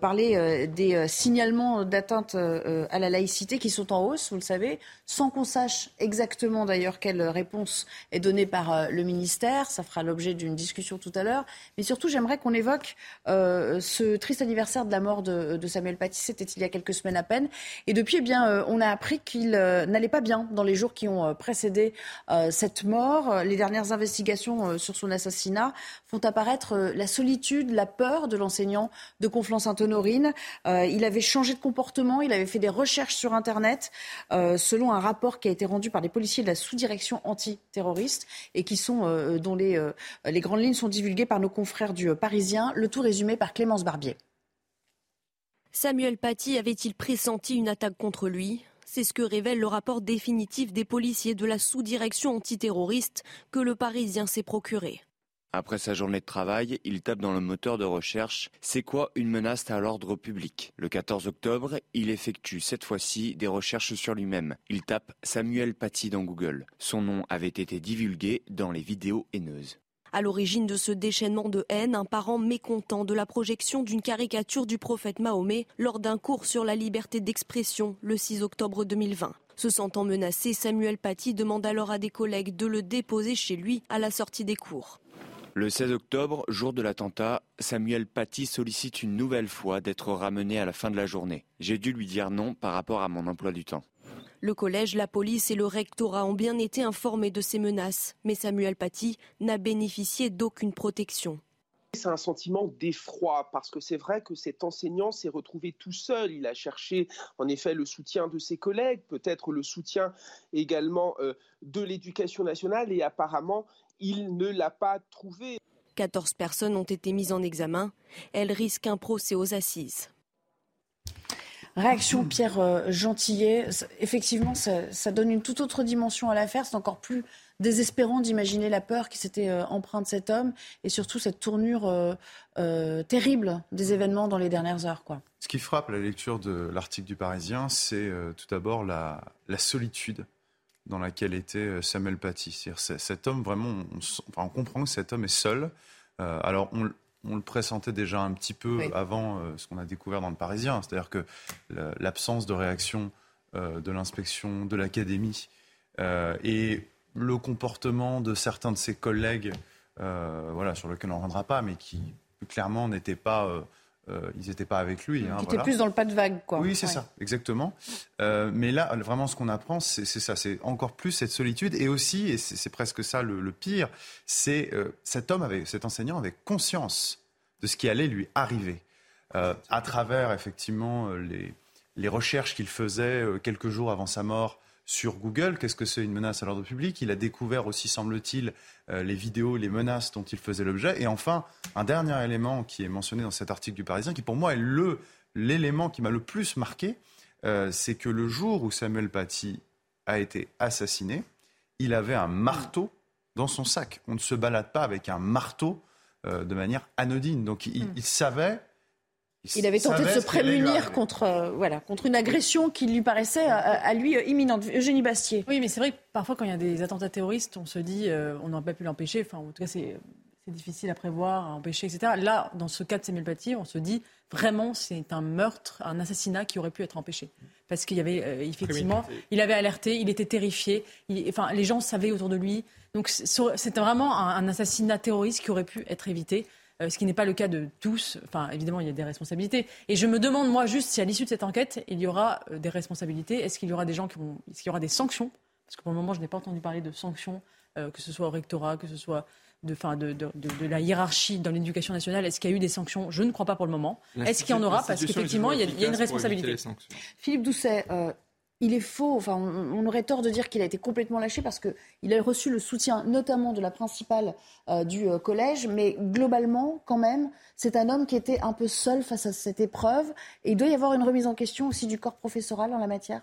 Speaker 1: parler des signalements d'atteinte à la laïcité qui sont en hausse, vous le savez, sans qu'on sache exactement d'ailleurs quelle réponse est donnée par le ministère. Ça fera l'objet d'une discussion tout à l'heure. Mais surtout, j'aimerais qu'on évoque ce triste anniversaire de la mort de, Samuel Paty. C'était il y a quelques semaines à peine. Et depuis, eh bien, on a appris qu'il n'allait pas bien dans les jours qui ont précédé précédé euh, cette mort. Les dernières investigations euh, sur son assassinat font apparaître euh, la solitude, la peur de l'enseignant de Conflans-Sainte-Honorine. il avait changé de comportement, il avait fait des recherches sur Internet selon un rapport qui a été rendu par les policiers de la sous-direction antiterroriste et qui sont, dont les, les grandes lignes sont divulguées par nos confrères du Parisien. Le tout résumé par Clémence Barbier.
Speaker 18: Samuel Paty avait-il pressenti une attaque contre lui? C'est ce que révèle le rapport définitif des policiers de la sous-direction antiterroriste que le Parisien s'est procuré.
Speaker 19: Après sa journée de travail, il tape dans le moteur de recherche C'est quoi une menace à l'ordre public? Le 14 octobre, il effectue cette fois-ci des recherches sur lui-même. Il tape Samuel Paty dans Google. Son nom avait été divulgué dans les vidéos haineuses.
Speaker 18: À l'origine de ce déchaînement de haine, un parent mécontent de la projection d'une caricature du prophète Mahomet lors d'un cours sur la liberté d'expression le 6 octobre 2020. Se sentant menacé, Samuel Paty demande alors à des collègues de le déposer chez lui à la sortie des cours.
Speaker 19: Le 16 octobre, jour de l'attentat, Samuel Paty sollicite une nouvelle fois d'être ramené à la fin de la journée. J'ai dû lui dire non par rapport à mon emploi du temps.
Speaker 18: Le collège, la police et le rectorat ont bien été informés de ces menaces, mais Samuel Paty n'a bénéficié d'aucune protection.
Speaker 20: C'est un sentiment d'effroi parce que c'est vrai que cet enseignant s'est retrouvé tout seul. Il a cherché en effet le soutien de ses collègues, peut-être le soutien également euh, de l'éducation nationale et apparemment il ne l'a pas trouvé.
Speaker 18: 14 personnes ont été mises en examen. Elles risquent un procès aux assises.
Speaker 1: Réaction Pierre euh, Gentillet. Effectivement, ça, donne une toute autre dimension à l'affaire. C'est encore plus désespérant d'imaginer la peur qui s'était euh, empreinte cet homme et surtout cette tournure euh, terrible des événements dans les dernières heures. Quoi.
Speaker 14: Ce qui frappe la lecture de l'article du Parisien, c'est tout d'abord la, solitude dans laquelle était Samuel Paty. Cet homme, vraiment, on, on, comprend que cet homme est seul. alors, on, on le pressentait déjà un petit peu avant euh, ce qu'on a découvert dans le Parisien, c'est-à-dire que l'absence de réaction euh, de l'inspection de l'académie euh, et le comportement de certains de ses collègues, voilà, sur lequel on ne reviendra pas, mais qui clairement n'étaient pas euh, ils n'étaient pas avec lui.
Speaker 1: Hein, était plus dans le pas de vague, quoi.
Speaker 14: Oui, c'est ça, exactement. Euh, mais là, vraiment, ce qu'on apprend, c'est ça, c'est encore plus cette solitude, et aussi, et c'est presque ça le, pire, c'est euh, cet homme, avait, cet enseignant avait conscience de ce qui allait lui arriver, à travers effectivement les, les recherches qu'il faisait quelques jours avant sa mort sur Google. Qu'est-ce que c'est une menace à l'ordre public? Il a découvert aussi, semble-t-il, euh, les vidéos, les menaces dont il faisait l'objet. Et enfin, un dernier élément qui est mentionné dans cet article du Parisien, qui pour moi est le l'élément qui m'a le plus marqué, euh, c'est que le jour où Samuel Paty a été assassiné, il avait un marteau dans son sac. On ne se balade pas avec un marteau euh, de manière anodine. Donc il savait
Speaker 1: il avait tenté de se prémunir contre, euh, voilà, contre une agression qui lui paraissait euh, à, lui euh, imminente. Eugénie Bastier.
Speaker 9: Oui, mais c'est vrai que parfois, quand il y a des attentats terroristes, on se dit on n'aurait pas pu l'empêcher. Enfin, en tout cas, c'est difficile à prévoir, à empêcher, etc. Là, dans ce cas de Samuel Paty, on se dit vraiment c'est un meurtre, un assassinat qui aurait pu être empêché. Parce qu'il y avait effectivement, il avait alerté, il était terrifié, enfin, les gens savaient autour de lui. Donc c'était vraiment un assassinat terroriste qui aurait pu être évité. Euh, ce qui n'est pas le cas de tous. Enfin, évidemment, il y a des responsabilités. Et je me demande, moi, juste si à l'issue de cette enquête, il y aura euh, des responsabilités. Est-ce qu'il y aura des gens qui vont. Est-ce qu'il y aura des sanctions? Parce que pour le moment, je n'ai pas entendu parler de sanctions, euh, que ce soit au rectorat, que ce soit de, fin, de, de, de, la hiérarchie dans l'éducation nationale. Est-ce qu'il y a eu des sanctions? Je ne crois pas pour le moment. Est-ce qu'il y en aura? Parce qu'effectivement, il, y a une responsabilité.
Speaker 1: Philippe Doucet, il est faux, enfin, on, aurait tort de dire qu'il a été complètement lâché parce qu'il a reçu le soutien notamment de la principale euh, du euh, collège, mais globalement, quand même, c'est un homme qui était un peu seul face à cette épreuve. Et il doit y avoir une remise en question aussi du corps professoral en la matière?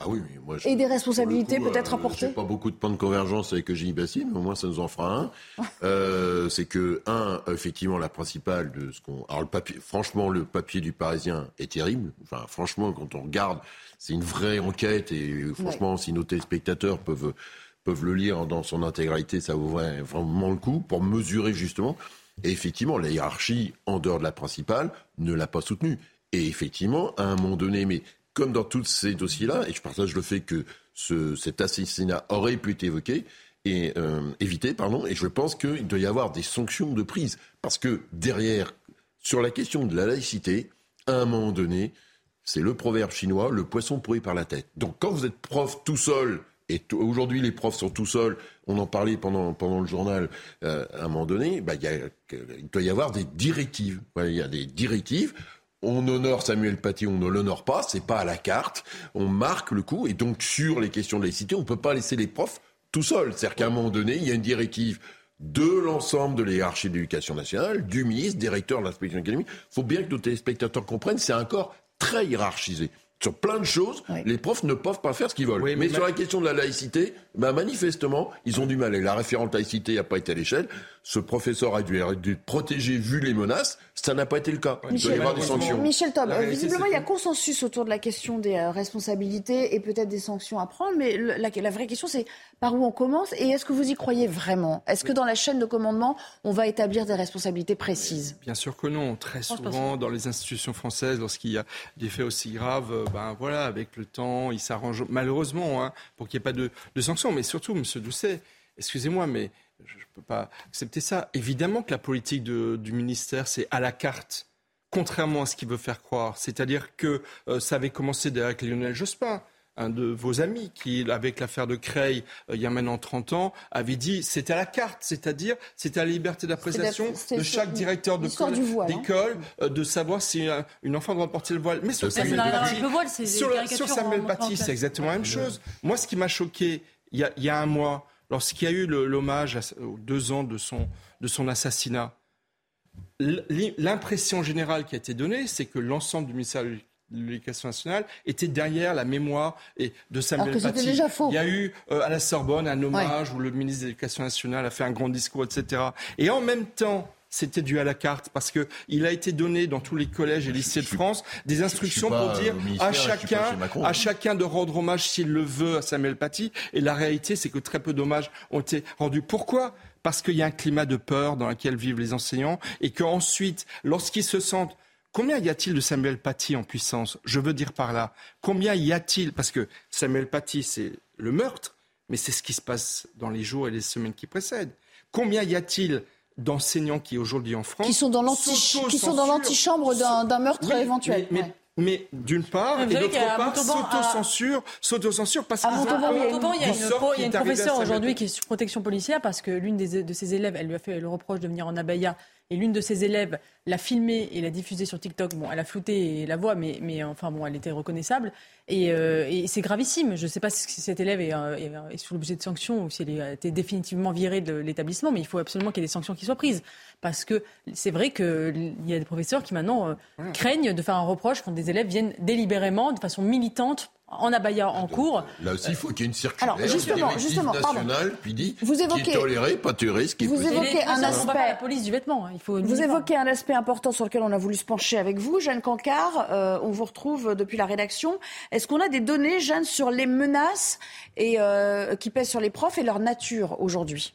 Speaker 13: Ah oui, moi,
Speaker 1: et des responsabilités peut-être apportées.
Speaker 13: Euh, pas beaucoup de points de convergence avec Eugénie Bassi, mais au moins ça nous en fera un. <laughs> euh, c'est que un, effectivement, la principale de ce qu'on. Alors le papier, franchement, le papier du Parisien est terrible. Enfin, franchement, quand on regarde, c'est une vraie enquête et franchement, si nos téléspectateurs peuvent peuvent le lire dans son intégralité, ça vaut vraiment le coup pour mesurer justement. Et effectivement, la hiérarchie en dehors de la principale ne l'a pas soutenu. Et effectivement, à un moment donné, mais comme dans tous ces dossiers-là, et je partage le fait que ce, cet assassinat aurait pu être évoqué et euh, évité, pardon, et je pense qu'il doit y avoir des sanctions de prise, parce que derrière, sur la question de la laïcité, à un moment donné, c'est le proverbe chinois, le poisson pourri par la tête. Donc quand vous êtes prof tout seul, et aujourd'hui les profs sont tout seuls, on en parlait pendant, pendant le journal, euh, à un moment donné, bah, y a, il doit y avoir des directives. il y a des directives on honore Samuel Paty, on ne l'honore pas, c'est pas à la carte, on marque le coup, et donc sur les questions de laïcité, on ne peut pas laisser les profs tout seuls. C'est-à-dire qu'à un moment donné, il y a une directive de l'ensemble de l'hierarchie de l'éducation nationale, du ministre, directeur de l'inspection académique. Il faut bien que nos téléspectateurs comprennent, c'est un corps très hiérarchisé. Sur plein de choses, les profs ne peuvent pas faire ce qu'ils veulent. mais, sur la question de la laïcité, ben manifestement, ils ont du mal. Et la référente laïcité n'a pas été à l'échelle ce professeur a dû, être protégé vu les menaces. Ça n'a pas été le cas.
Speaker 1: Il doit y avoir des sanctions. Michel Tom, visiblement, il y a consensus autour de la question des euh, responsabilités et peut-être des sanctions à prendre. Mais la, vraie question, c'est par où on commence et est-ce que vous y croyez vraiment? Est-ce que dans la chaîne de commandement, on va établir des responsabilités précises?
Speaker 15: Bien sûr que non. Très souvent, dans les institutions françaises, lorsqu'il y a des faits aussi graves, euh, ben voilà, avec le temps, ils s'arrangent malheureusement hein, pour qu'il n'y ait pas de, de sanctions. Mais surtout, Monsieur Doucet, excusez-moi, mais je ne peux pas accepter ça. Évidemment que la politique du ministère, c'est à la carte, contrairement à ce qu'il veut faire croire. C'est-à-dire que euh, ça avait commencé avec Lionel Jospin un de vos amis qui, avec l'affaire de Creil, euh, il y a maintenant 30 ans, avait dit c'était à la carte, c'est-à-dire c'était à la liberté d'appréciation de chaque directeur hein. d'école euh, de savoir si une enfant doit porter le voile.
Speaker 9: Mais sur Samuel Paty,
Speaker 15: sur, Samuel Paty, c'est exactement la même chose. Moi, ce qui m'a choqué il y a un mois, lorsqu'il y a eu l'hommage aux deux ans de son, de son assassinat, l'impression générale qui a été donnée, c'est que l'ensemble du ministère de l'éducation nationale était derrière la mémoire et de Samuel
Speaker 1: Alors que c'était
Speaker 15: Paty.
Speaker 1: déjà faux.
Speaker 15: Il y a eu euh, à la Sorbonne un hommage où le ministre de l'Éducation nationale a fait un grand discours, etc. Et en même temps, c'était dû à la carte parce que il a été donné dans tous les collèges et lycées de France des instructions pour dire à chacun, à chacun de rendre hommage s'il le veut à Samuel Paty. Et la réalité, c'est que très peu d'hommages ont été rendus. Pourquoi? Parce qu'il y a un climat de peur dans lequel vivent les enseignants et qu'ensuite, lorsqu'ils se sentent Combien y a-t-il de Samuel Paty en puissance? Je veux dire par là, combien y a-t-il? Parce que Samuel Paty, c'est le meurtre, mais c'est ce qui se passe dans les jours et les semaines qui précèdent. Combien y a-t-il d'enseignants qui aujourd'hui en France
Speaker 1: Qui sont dans l'anti- qui sont dans l'antichambre d'un d'un meurtre
Speaker 15: Oui,
Speaker 1: éventuel.
Speaker 15: Mais, mais-
Speaker 1: Ouais.
Speaker 15: mais d'une part,
Speaker 9: Vous
Speaker 15: et d'autre part,
Speaker 9: Montauban, à-
Speaker 15: parce
Speaker 1: À
Speaker 15: ont
Speaker 1: Montauban, il y a une-
Speaker 9: Montauban, il y a une, pro- il y a une
Speaker 15: à
Speaker 9: professeure aujourd'hui qui est sur protection policière parce que l'une des- de ses élèves, elle lui a fait le reproche de venir en abaya et l'une de ses élèves l'a filmée et l'a diffusée sur TikTok. Bon, elle a flouté la voix, mais, mais enfin bon, elle était reconnaissable et, euh, et c'est gravissime. Je ne sais pas si cette élève est, euh, est, est sous l'objet de sanctions ou si elle a été définitivement virée de l'établissement, mais il faut absolument qu'il y ait des sanctions qui soient prises parce que c'est vrai qu'il y a des professeurs qui maintenant euh, craignent de faire un reproche quand des élèves viennent délibérément, de façon militante, en abaya en cours.
Speaker 13: Là aussi, il faut qu'il y ait une circulaire.
Speaker 1: Alors, justement, justement, pardon.
Speaker 13: nationale, puis dit
Speaker 1: Vous
Speaker 13: qui
Speaker 1: évoquez-
Speaker 13: est toléré, pas ce qui est
Speaker 1: Vous
Speaker 13: possible.
Speaker 1: évoquez un
Speaker 9: pas
Speaker 1: aspect-
Speaker 9: la police du vêtement. hein. Il faut une
Speaker 1: Vous évoquez un aspect important sur lequel on a voulu se pencher avec vous, Jeanne Cancard. Euh, on vous retrouve depuis la rédaction. Est-ce qu'on a des données, Jeanne, sur les menaces et, euh, qui pèsent sur les profs et leur nature aujourd'hui?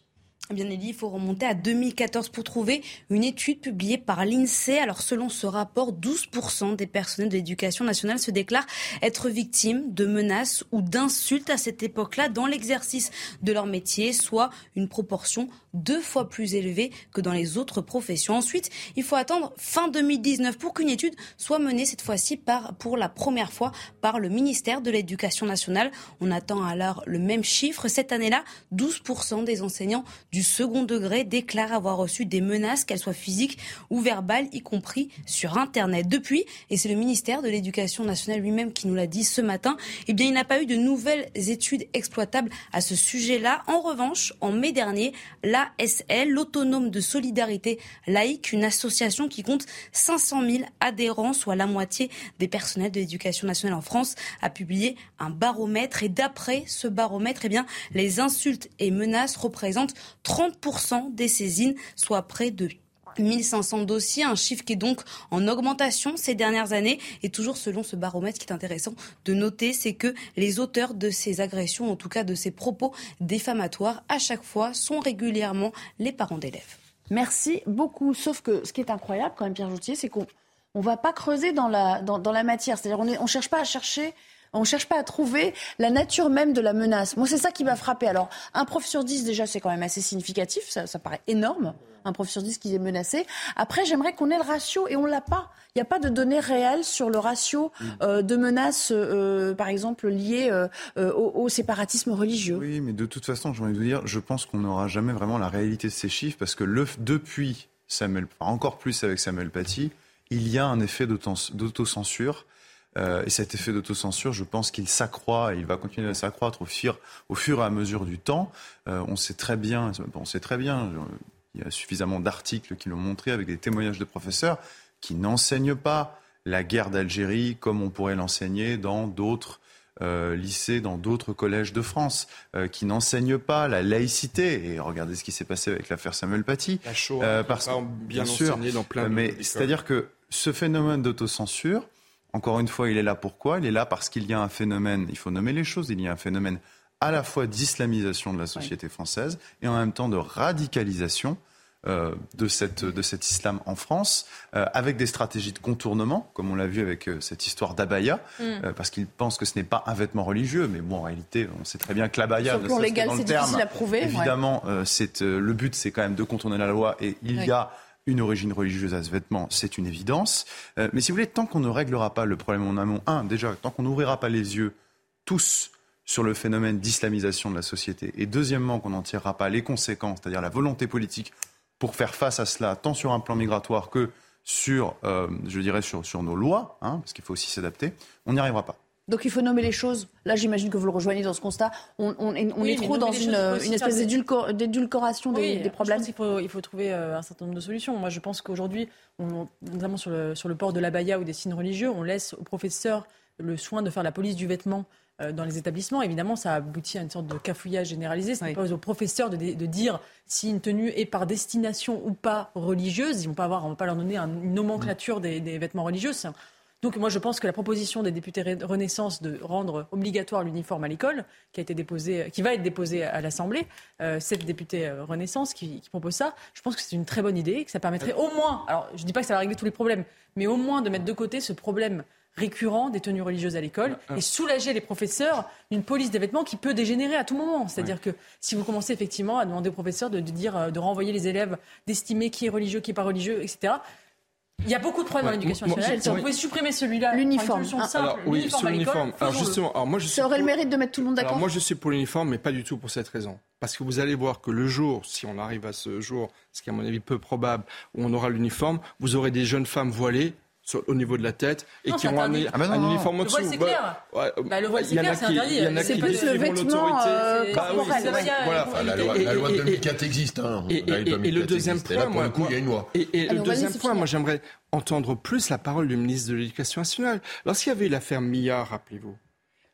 Speaker 21: Bien, Nelly, il faut remonter à 2014 pour trouver une étude publiée par l'INSEE. Alors, selon ce rapport, 12% des personnels de l'éducation nationale se déclarent être victimes de menaces ou d'insultes à cette époque-là dans l'exercice de leur métier, soit une proportion deux fois plus élevée que dans les autres professions. Ensuite, il faut attendre fin 2019 pour qu'une étude soit menée cette fois-ci par, pour la première fois par le ministère de l'Éducation nationale. On attend alors le même chiffre. Cette année-là, 12% des enseignants du second degré déclarent avoir reçu des menaces, qu'elles soient physiques ou verbales, y compris sur Internet. Depuis, et c'est le ministère de l'Éducation nationale lui-même qui nous l'a dit ce matin, eh bien, il n'a pas eu de nouvelles études exploitables à ce sujet-là. En revanche, en mai dernier, l'ASL, l'Autonome de Solidarité Laïque, une association qui compte 500 000 adhérents, soit la moitié des personnels de l'éducation nationale en France, a publié un baromètre. Et d'après ce baromètre, eh bien, les insultes et menaces représentent 30% des saisines, soit près de 1500 dossiers, un chiffre qui est donc en augmentation ces dernières années. Et toujours selon ce baromètre, ce qui est intéressant de noter, c'est que les auteurs de ces agressions, en tout cas de ces propos diffamatoires, à chaque fois sont régulièrement les parents d'élèves.
Speaker 1: Merci beaucoup. Sauf que ce qui est incroyable quand même, Pierre Joutier, c'est qu'on on va pas creuser dans la, matière. C'est-à-dire on ne cherche pas à chercher... On cherche pas à trouver la nature même de la menace. Moi, c'est ça qui m'a frappé. Alors, un prof sur 10, déjà, c'est quand même assez significatif. Ça, ça paraît énorme. Un prof sur 10 qui est menacé. Après, j'aimerais qu'on ait le ratio et on l'a pas. Il n'y a pas de données réelles sur le ratio euh, de menaces, euh, par exemple, liées euh, au, au séparatisme religieux.
Speaker 14: Oui, mais de toute façon, j'ai envie de vous dire, je pense qu'on n'aura jamais vraiment la réalité de ces chiffres parce que le, depuis Samuel, encore plus avec Samuel Paty, il y a un effet d'auto- d'autocensure. Euh, et cet effet d'autocensure, je pense qu'il s'accroît, et il va continuer à s'accroître au fur, au fur et à mesure du temps. Euh, on sait très bien, on sait très bien, euh, il y a suffisamment d'articles qui l'ont montré avec des témoignages de professeurs qui n'enseignent pas la guerre d'Algérie comme on pourrait l'enseigner dans d'autres euh, lycées, dans d'autres collèges de France, euh, qui n'enseignent pas la laïcité. Et regardez ce qui s'est passé avec l'affaire Samuel Paty.
Speaker 15: La Shoah,
Speaker 14: Euh, parce
Speaker 15: bien
Speaker 14: sûr,
Speaker 15: dans plein
Speaker 14: mais c'est-à-dire que ce phénomène d'autocensure, encore une fois, il est là pourquoi? Il est là parce qu'il y a un phénomène, il faut nommer les choses, il y a un phénomène à la fois d'islamisation de la société française et en même temps de radicalisation euh, de, cette, de cet islam en France, euh, avec des stratégies de contournement, comme on l'a vu avec euh, cette histoire d'abaya,
Speaker 1: Mm.
Speaker 14: parce qu'ils pensent que ce n'est pas un vêtement religieux, mais bon, en réalité, on sait très bien que l'abaya,
Speaker 1: le plan légal, c'est
Speaker 14: terme,
Speaker 1: difficile à prouver,
Speaker 14: évidemment, c'est, le but, c'est quand même de contourner la loi, et il
Speaker 1: Oui.
Speaker 14: y a une origine religieuse à ce vêtement, c'est une évidence. Euh, mais si vous voulez, tant qu'on ne réglera pas le problème en amont, un, déjà, tant qu'on n'ouvrira pas les yeux tous sur le phénomène d'islamisation de la société, et deuxièmement, qu'on n'en tirera pas les conséquences, c'est-à-dire la volonté politique pour faire face à cela, tant sur un plan migratoire que sur, euh, je dirais, sur, nos lois, hein, parce qu'il faut aussi s'adapter, on n'y arrivera pas.
Speaker 1: Donc il faut nommer les choses. Là, j'imagine que vous le rejoignez dans ce constat. On, on est, on
Speaker 9: Oui,
Speaker 1: est
Speaker 9: mais
Speaker 1: trop dans une,
Speaker 9: il
Speaker 1: une espèce d'édulcoration des,
Speaker 9: Oui,
Speaker 1: des problèmes.
Speaker 9: Je pense qu'il faut, il faut trouver euh, un certain nombre de solutions. Moi, je pense qu'aujourd'hui, notamment sur le, sur le port de l'abaya ou des signes religieux, on laisse aux professeurs le soin de faire la police du vêtement euh, dans les établissements. Évidemment, ça aboutit à une sorte de cafouillage généralisé. Ce n'est pas aux professeurs de, de dire si une tenue est par destination ou pas religieuse. Ils vont pas avoir, on va pas leur donner un- une nomenclature des, des vêtements religieux. C'est donc moi je pense que la proposition des députés Re- Renaissance de rendre obligatoire l'uniforme à l'école, qui a été déposée, qui va être déposée à l'Assemblée, euh, cette députée euh, Renaissance qui, qui propose ça, je pense que c'est une très bonne idée, que ça permettrait au moins, alors je dis pas que ça va régler tous les problèmes, mais au moins de mettre de côté ce problème récurrent des tenues religieuses à l'école et soulager les professeurs d'une police des vêtements qui peut dégénérer à tout moment. C'est-à-dire que si vous commencez effectivement à demander aux professeurs de, de dire, euh, de renvoyer les élèves, d'estimer qui est religieux, qui est pas religieux, etc. Il y a beaucoup de problèmes
Speaker 15: Ouais,
Speaker 9: dans l'éducation
Speaker 15: moi-
Speaker 9: nationale. Si vous pouvez supprimer celui-là,
Speaker 1: L'uniforme. Ah,
Speaker 9: simple,
Speaker 15: Alors oui,
Speaker 9: l'uniforme
Speaker 15: sur. Alors justement, alors moi je suis
Speaker 1: Ça aurait le
Speaker 15: pour-
Speaker 1: mérite de mettre tout le monde d'accord
Speaker 15: Alors moi je suis pour l'uniforme, mais pas du tout pour cette raison. Parce que vous allez voir que le jour, si on arrive à ce jour, ce qui est à mon avis peu probable, où on aura l'uniforme, vous aurez des jeunes femmes voilées sur- au niveau de la tête et
Speaker 9: Non,
Speaker 15: qui auront un,
Speaker 9: interdit.
Speaker 15: un
Speaker 9: Ah bah non, non.
Speaker 15: uniforme en
Speaker 9: Le
Speaker 15: dessous.
Speaker 9: voile, c'est
Speaker 15: Bah,
Speaker 9: clair.
Speaker 15: ouais,
Speaker 9: Bah, le voile, c'est clair, c'est interdit. C'est plus le
Speaker 1: vêtement,
Speaker 15: l'autorité. Bah oui,
Speaker 1: corporel,
Speaker 15: c'est-
Speaker 1: ouais.
Speaker 15: voilà.
Speaker 13: Enfin, la loi, de
Speaker 15: et-
Speaker 13: 2004 existe. Hein.
Speaker 15: et,
Speaker 13: de
Speaker 15: et- et le
Speaker 13: 2004
Speaker 15: deuxième
Speaker 13: existe. Et
Speaker 15: point,
Speaker 13: là, pour
Speaker 15: moi,
Speaker 13: le coup, il y a une loi.
Speaker 15: Et, le deuxième point, moi, j'aimerais entendre plus la parole du ministre de l'Éducation nationale. Lorsqu'il y avait eu l'affaire Millard, rappelez-vous,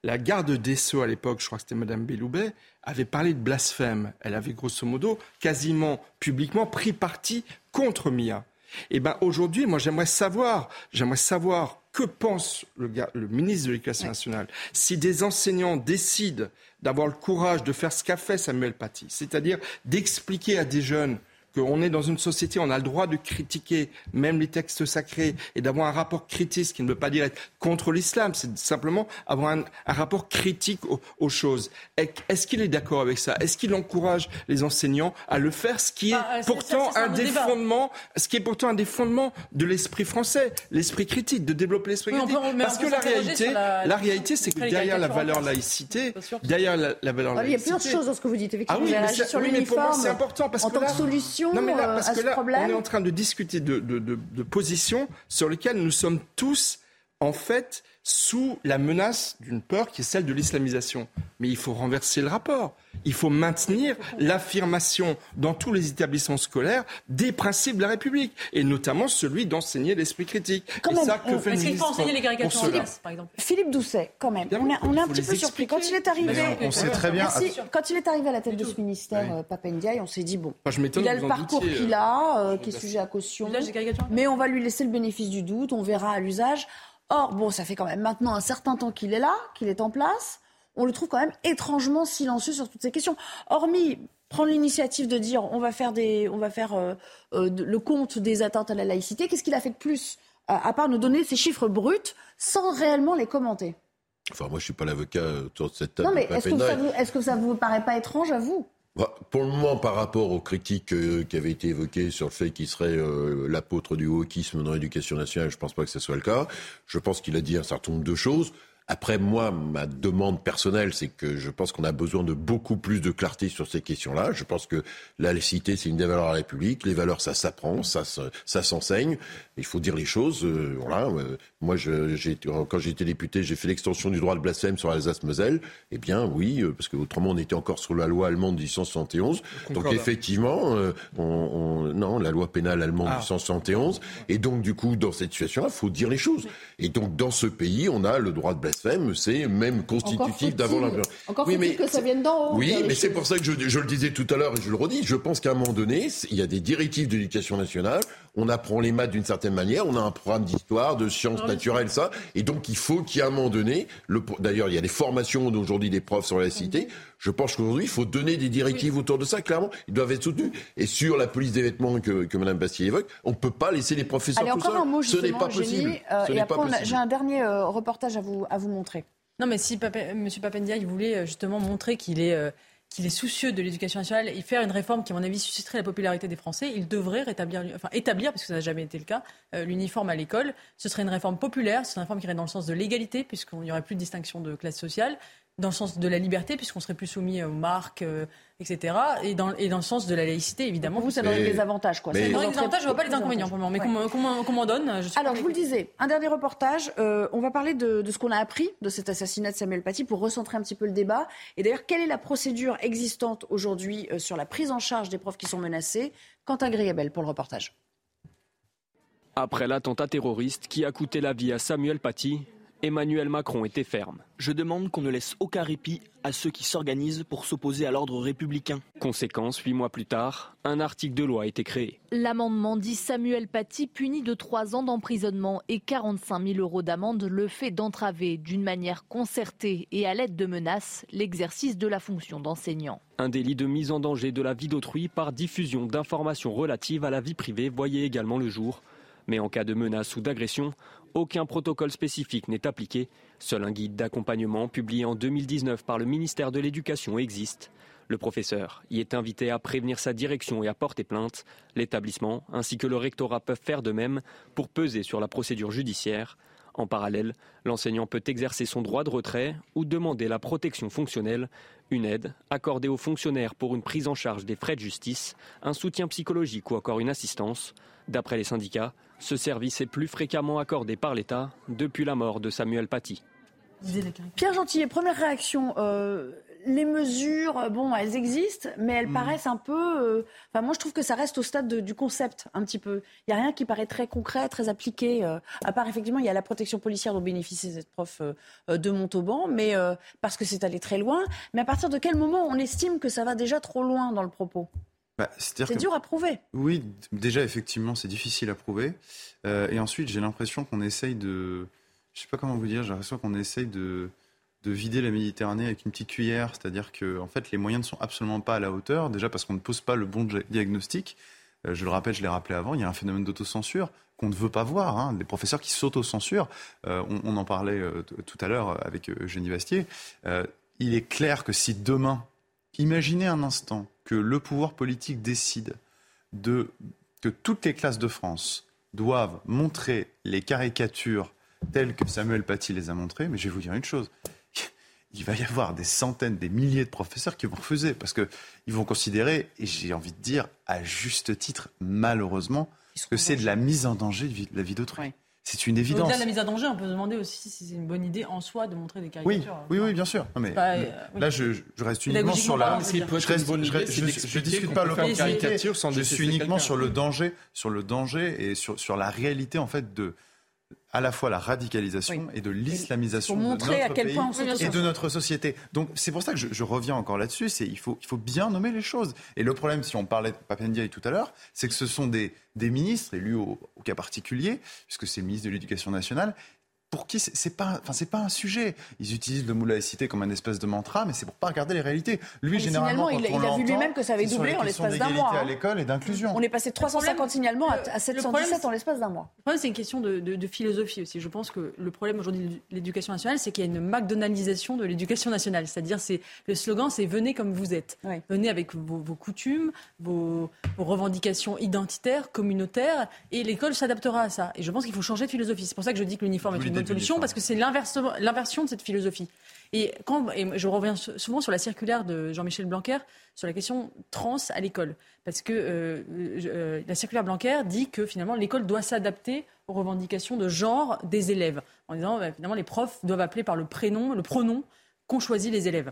Speaker 15: la garde des Sceaux à l'époque, je crois que c'était Madame Belloubet, avait parlé de blasphème. Elle avait grosso modo quasiment publiquement pris parti contre Millard. Et ben aujourd'hui, moi j'aimerais savoir, j'aimerais savoir que pense le ministre de l'Éducation nationale si des enseignants décident d'avoir le courage de faire ce qu'a fait Samuel Paty, c'est-à-dire d'expliquer à des jeunes qu'on est dans une société, on a le droit de critiquer même les textes sacrés et d'avoir un rapport critique, ce qui ne veut pas dire être contre l'islam, c'est simplement avoir un, un rapport critique aux, aux choses. Est-ce qu'il est d'accord avec ça? Est-ce qu'il encourage les enseignants à le faire, ce qui est
Speaker 9: Bah, c'est-
Speaker 15: pourtant
Speaker 9: ça,
Speaker 15: un des
Speaker 9: débat.
Speaker 15: fondements, ce qui est pourtant un des fondements de l'esprit français, l'esprit critique, de développer l'esprit
Speaker 9: Oui,
Speaker 15: critique.
Speaker 9: peut-
Speaker 15: Parce que la réalité,
Speaker 9: la-
Speaker 15: la réalité, c'est que derrière la valeur laïcité, derrière la, la valeur
Speaker 1: Ah, Il y a
Speaker 15: laïcité.
Speaker 1: plusieurs choses dans ce que vous dites. Effectivement,
Speaker 15: Ah oui, mais
Speaker 1: sur
Speaker 15: oui, mais pour moi,
Speaker 1: l'uniforme
Speaker 15: c'est important parce
Speaker 1: en
Speaker 15: que
Speaker 1: tant
Speaker 15: là-
Speaker 1: que solution
Speaker 15: Non, mais là,
Speaker 1: euh,
Speaker 15: parce
Speaker 1: à
Speaker 15: que
Speaker 1: ce
Speaker 15: là,
Speaker 1: problème.
Speaker 15: on est en train de discuter de, de, de, de positions sur lesquelles nous sommes tous, en fait, sous la menace d'une peur qui est celle de l'islamisation. Mais il faut renverser le rapport. Il faut maintenir l'affirmation dans tous les établissements scolaires des principes de la République, et notamment celui d'enseigner l'esprit critique.
Speaker 1: Quand
Speaker 15: et
Speaker 1: même,
Speaker 15: ça, que
Speaker 1: on-
Speaker 15: fait le
Speaker 9: Est-ce qu'il faut
Speaker 15: ministre
Speaker 9: enseigner les caricatures en classe, par exemple?
Speaker 1: Philippe Doucet, quand même, on est, on un petit peu surpris. Quand il est arrivé,
Speaker 14: on sait très bien-
Speaker 1: Merci. quand il est arrivé à la tête de ce ministère, euh, Papendiaï, on s'est dit bon,
Speaker 15: Enfin, je m'étonne
Speaker 1: il a le parcours qu'il
Speaker 15: euh,
Speaker 1: a, euh, qui est sujet à caution, mais on va lui laisser le bénéfice du doute, on verra à l'usage. Or, bon, ça fait quand même maintenant un certain temps qu'il est là, qu'il est en place. On le trouve quand même étrangement silencieux sur toutes ces questions. Hormis prendre l'initiative de dire on va faire, des, on va faire euh, euh, le compte des atteintes à la laïcité, qu'est-ce qu'il a fait de plus euh, à part nous donner ces chiffres bruts sans réellement les commenter?
Speaker 13: Enfin, moi, je suis pas l'avocat autour de cette table.
Speaker 1: Non, mais est-ce que, vous, est-ce que ça vous paraît pas étrange à vous?
Speaker 13: Pour le moment, par rapport aux critiques euh, qui avaient été évoquées sur le fait qu'il serait euh, l'apôtre du wokisme dans l'éducation nationale, je pense pas que ce soit le cas. Je pense qu'il a dit un certain nombre de choses. Après, moi, ma demande personnelle, c'est que je pense qu'on a besoin de beaucoup plus de clarté sur ces questions-là. Je pense que la laïcité, c'est une des valeurs de la République. Les valeurs, ça s'apprend, ça, se- ça s'enseigne. Il faut dire les choses. euh, voilà. Euh, moi, je, j'ai, quand j'étais député, j'ai fait l'extension du droit de blasphème sur Alsace-Moselle. Eh bien, oui, euh, parce que autrement, on était encore sur la loi allemande de 1871. Donc,
Speaker 15: Concordat.
Speaker 13: effectivement, euh, on, on- non, la loi pénale allemande
Speaker 15: Ah.
Speaker 13: de 1871. Et donc, du coup, dans cette situation-là, il faut dire les choses. Et donc, dans ce pays, on a le droit de blasphème. C'est même constitutif
Speaker 1: faut-il-
Speaker 13: la...
Speaker 1: Encore
Speaker 13: Oui,
Speaker 1: faut-il
Speaker 13: mais
Speaker 1: que ça vienne d'en haut.
Speaker 13: oui, mais c'est pour ça que je, je le disais tout à l'heure et je le redis. Je pense qu'à un moment donné, il y a des directives d'éducation nationale. On apprend les maths d'une certaine manière. On a un programme d'histoire, de sciences naturelles, ça. Et donc, il faut qu'il y ait un moment donné. le- D'ailleurs, il y a des formations d'aujourd'hui des profs sur la cité. Je pense qu'aujourd'hui, il faut donner des directives autour de ça. Clairement, ils doivent être soutenus. Et sur la police des vêtements que, que Mme Bastier évoque, on ne peut pas laisser les professeurs
Speaker 1: Allez,
Speaker 13: tout
Speaker 1: encore
Speaker 13: seuls.
Speaker 1: un mot
Speaker 13: Ce n'est pas
Speaker 1: Génie,
Speaker 13: possible.
Speaker 1: euh,
Speaker 13: Ce
Speaker 1: et
Speaker 13: n'est
Speaker 1: après, j'ai un dernier euh, reportage à vous, à vous montrer.
Speaker 9: Non, mais si Pape- M. Papendia, il voulait euh, justement montrer qu'il est, euh, qu'il est soucieux de l'éducation nationale et faire une réforme qui, à mon avis, susciterait la popularité des Français, il devrait rétablir, enfin établir, parce que ça n'a jamais été le cas, euh, l'uniforme à l'école. Ce serait une réforme populaire, ce serait une réforme qui irait dans le sens de l'égalité, puisqu'il n'y aurait plus de distinction de classe sociale. Dans le sens de la liberté, puisqu'on serait plus soumis aux marques, euh, etc. Et dans, et dans le sens de la laïcité, évidemment.
Speaker 1: Vous, ça donne des avantages, quoi.
Speaker 9: Ça donne des avantages, je ne vois pas les inconvénients pour le moment. Mais
Speaker 1: Ouais.
Speaker 9: comment on donne je suis
Speaker 1: Alors,
Speaker 9: pas
Speaker 1: je vous le disais, un dernier reportage. euh, on va parler de, de ce qu'on a appris de cet assassinat de Samuel Paty pour recentrer un petit peu le débat. Et d'ailleurs, quelle est la procédure existante aujourd'hui euh, sur la prise en charge des profs qui sont menacés? Quentin Griebel pour le reportage.
Speaker 22: Après l'attentat terroriste qui a coûté la vie à Samuel Paty, Emmanuel Macron était ferme.
Speaker 23: Je demande qu'on ne laisse aucun répit à ceux qui s'organisent pour s'opposer à l'ordre républicain.
Speaker 22: Conséquence, huit mois plus tard, un article de loi a été créé.
Speaker 24: L'amendement dit Samuel Paty, puni de 3 ans d'emprisonnement et 45 000 euros d'amende, le fait d'entraver d'une manière concertée et à l'aide de menaces l'exercice de la fonction d'enseignant.
Speaker 22: Un délit de mise en danger de la vie d'autrui par diffusion d'informations relatives à la vie privée voyait également le jour. Mais en cas de menace ou d'agression, aucun protocole spécifique n'est appliqué. Seul un guide d'accompagnement publié en 2019 par le ministère de l'Éducation existe. Le professeur y est invité à prévenir sa direction et à porter plainte. L'établissement ainsi que le rectorat peuvent faire de même pour peser sur la procédure judiciaire. En parallèle, l'enseignant peut exercer son droit de retrait ou demander la protection fonctionnelle, une aide accordée aux fonctionnaires pour une prise en charge des frais de justice, un soutien psychologique ou encore une assistance. D'après les syndicats, ce service est plus fréquemment accordé par l'État depuis la mort de Samuel Paty.
Speaker 1: Pierre Gentillet, première réaction. euh, les mesures, euh, bon, elles existent, mais elles
Speaker 14: Mm.
Speaker 1: paraissent un peu. euh, Enfin, moi, je trouve que ça reste au stade de- du concept, un petit peu. Il n'y a rien qui paraît très concret, très appliqué. euh, à part, effectivement, il y a la protection policière dont bénéficie cette prof de Montauban, mais euh, parce que c'est allé très loin. Mais à partir de quel moment on estime que ça va déjà trop loin dans le propos?
Speaker 14: Bah,
Speaker 1: C'est
Speaker 14: que-
Speaker 1: dur à prouver.
Speaker 14: Oui, déjà, effectivement, c'est difficile à prouver. Euh, et ensuite, j'ai l'impression qu'on essaye de. Je sais pas comment vous dire, j'ai l'impression qu'on essaye de, de vider la Méditerranée avec une petite cuillère. C'est-à-dire que, en fait, les moyens ne sont absolument pas à la hauteur. Déjà parce qu'on ne pose pas le bon dia- diagnostic. Euh, je le rappelle, je l'ai rappelé avant, il y a un phénomène d'autocensure qu'on ne veut pas voir. Hein. Les professeurs qui s'autocensurent, euh, on, on en parlait tout à l'heure avec Eugénie Bastier. Il est clair que si demain, imaginez un instant que le pouvoir politique décide de, que toutes les classes de France doivent montrer les caricatures telles que Samuel Paty les a montrées, mais je vais vous dire une chose. Il va y avoir des centaines, des milliers de professeurs qui vont refuser parce qu'ils vont considérer, et j'ai envie de dire à juste titre, malheureusement, que c'est de la mise en danger de la vie d'autrui. C'est une évidence.
Speaker 9: Au-delà de la mise en danger, on peut se demander aussi si c'est une bonne idée en soi de montrer des caricatures.
Speaker 14: oui, oui, bien sûr. Non, mais le-
Speaker 9: euh.
Speaker 14: Là, je, je reste uniquement sur la.
Speaker 9: je
Speaker 14: je discute pas l'opportunité.
Speaker 15: caricature sans
Speaker 14: Je suis uniquement sur le danger, sur le danger et sur, sur la réalité en fait de à la fois la radicalisation et de l'islamisation de notre
Speaker 1: à quel
Speaker 14: pays
Speaker 1: point
Speaker 14: et de notre société. Donc c'est pour ça que je, je reviens encore là-dessus. C'est il faut il faut bien nommer les choses. Et le problème, si on parlait de Papendiaï tout à l'heure, c'est que ce sont des des ministres élus au, au cas particulier, puisque c'est le ministre de l'Éducation nationale, pour qui c'est pas, enfin c'est pas un sujet. Ils utilisent le mot laïcité comme un espèce de mantra, mais c'est pour pas regarder les réalités. Lui,
Speaker 1: Mais
Speaker 14: généralement,
Speaker 1: il-
Speaker 14: quand on
Speaker 1: il a vu lui-même que ça avait doublé en l'espace d'un mois,
Speaker 14: à
Speaker 1: hein.
Speaker 14: l'école et d'inclusion.
Speaker 1: On est passé de 350 signalements à, à 717
Speaker 9: problème,
Speaker 1: en l'espace d'un mois.
Speaker 9: Le problème, c'est une question de, de- de philosophie aussi. Je pense que le problème aujourd'hui de l'éducation nationale, c'est qu'il y a une McDonaldisation de l'éducation nationale. C'est-à-dire, c'est le slogan, c'est venez comme vous êtes. Venez avec vos, vos coutumes, vos, vos revendications identitaires, communautaires, et l'école s'adaptera à ça. Et je pense qu'il faut changer de philosophie. C'est pour ça que je dis que l'uniforme est une bonne solution, parce que c'est l'inversion l'inversion de cette philosophie. Et, quand, et je reviens souvent sur la circulaire de Jean-Michel Blanquer sur la question trans à l'école. Parce que euh, euh, la circulaire Blanquer dit que finalement l'école doit s'adapter aux revendications de genre des élèves. En disant bah, finalement les profs doivent appeler par le prénom, le pronom qu'ont choisi les élèves.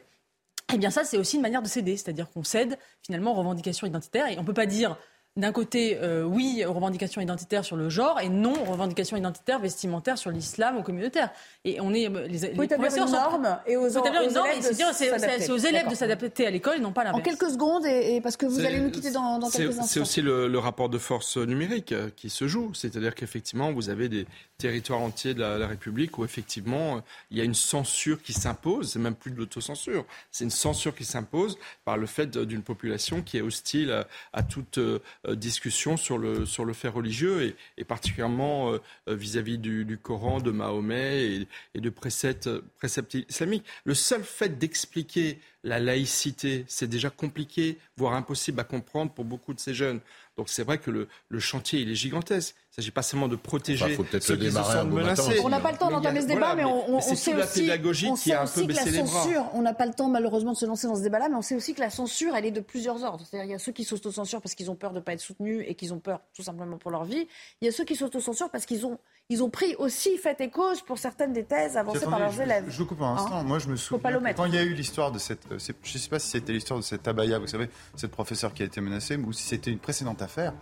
Speaker 9: Eh bien ça, c'est aussi une manière de céder, c'est-à-dire qu'on cède finalement aux revendications identitaires et on ne peut pas dire d'un côté, euh, oui aux revendications identitaires sur le genre et non aux revendications identitaires vestimentaires sur l'islam ou communautaire. Et on est les, les
Speaker 1: faut établir
Speaker 9: professeurs
Speaker 1: une
Speaker 9: sont-
Speaker 1: norme et aux, aux
Speaker 9: une norme
Speaker 1: élèves
Speaker 9: et
Speaker 1: de
Speaker 9: se dire c'est c'est aux élèves de s'adapter à l'école et non pas
Speaker 1: En
Speaker 9: l'inverse.
Speaker 1: quelques secondes, et, et parce que vous
Speaker 15: C'est-
Speaker 1: allez nous quitter dans, dans
Speaker 15: C'est-
Speaker 1: quelques
Speaker 15: C'est
Speaker 1: instants.
Speaker 15: aussi le, le rapport de force numérique euh, qui se joue. C'est-à-dire qu'effectivement, vous avez des territoires entiers de la, la République où effectivement, euh, il y a une censure qui s'impose. C'est même plus de l'autocensure. C'est une censure qui s'impose par le fait d'une population qui est hostile à, à toute euh, euh, discussion sur le, sur le fait religieux et, et particulièrement euh, euh, vis-à-vis du, du Coran, de Mahomet et, et de préceptes, préceptes islamiques. Le seul fait d'expliquer la laïcité, c'est déjà compliqué, voire impossible à comprendre pour beaucoup de ces jeunes. Donc c'est vrai que le, le chantier, il est gigantesque. Il ne s'agit pas seulement de protéger
Speaker 13: Enfin, faut peut-être
Speaker 15: ceux
Speaker 13: le
Speaker 15: qui se sentent menacés.
Speaker 1: On n'a pas le temps d'entamer ce débat,
Speaker 15: voilà,
Speaker 1: mais on,
Speaker 15: mais
Speaker 1: sait
Speaker 15: la
Speaker 1: aussi,
Speaker 15: pédagogie
Speaker 1: on
Speaker 15: qui
Speaker 1: sait
Speaker 15: a un
Speaker 1: aussi
Speaker 15: peu
Speaker 1: que la censure, on n'a pas le temps malheureusement de se lancer dans ce débat-là, mais on sait aussi que la censure, elle est de plusieurs ordres. C'est-à-dire il y a ceux qui s'autocensurent parce qu'ils ont peur de ne pas être soutenus et qu'ils ont peur tout simplement pour leur vie. Il y a ceux qui s'autocensurent parce qu'ils ont, ils ont pris aussi fait et cause pour certaines des thèses avancées
Speaker 14: Attendez,
Speaker 1: par leurs
Speaker 14: je,
Speaker 1: élèves.
Speaker 14: Je, je coupe un
Speaker 1: Hein
Speaker 14: instant. Moi, je me
Speaker 1: Faut pas
Speaker 14: souviens
Speaker 1: l'omettre.
Speaker 14: quand il y a eu l'histoire de cette, euh, je ne sais pas si c'était l'histoire de cette abaya, vous savez, cette professeure qui a été menacée, ou si c'était une précédente affaire.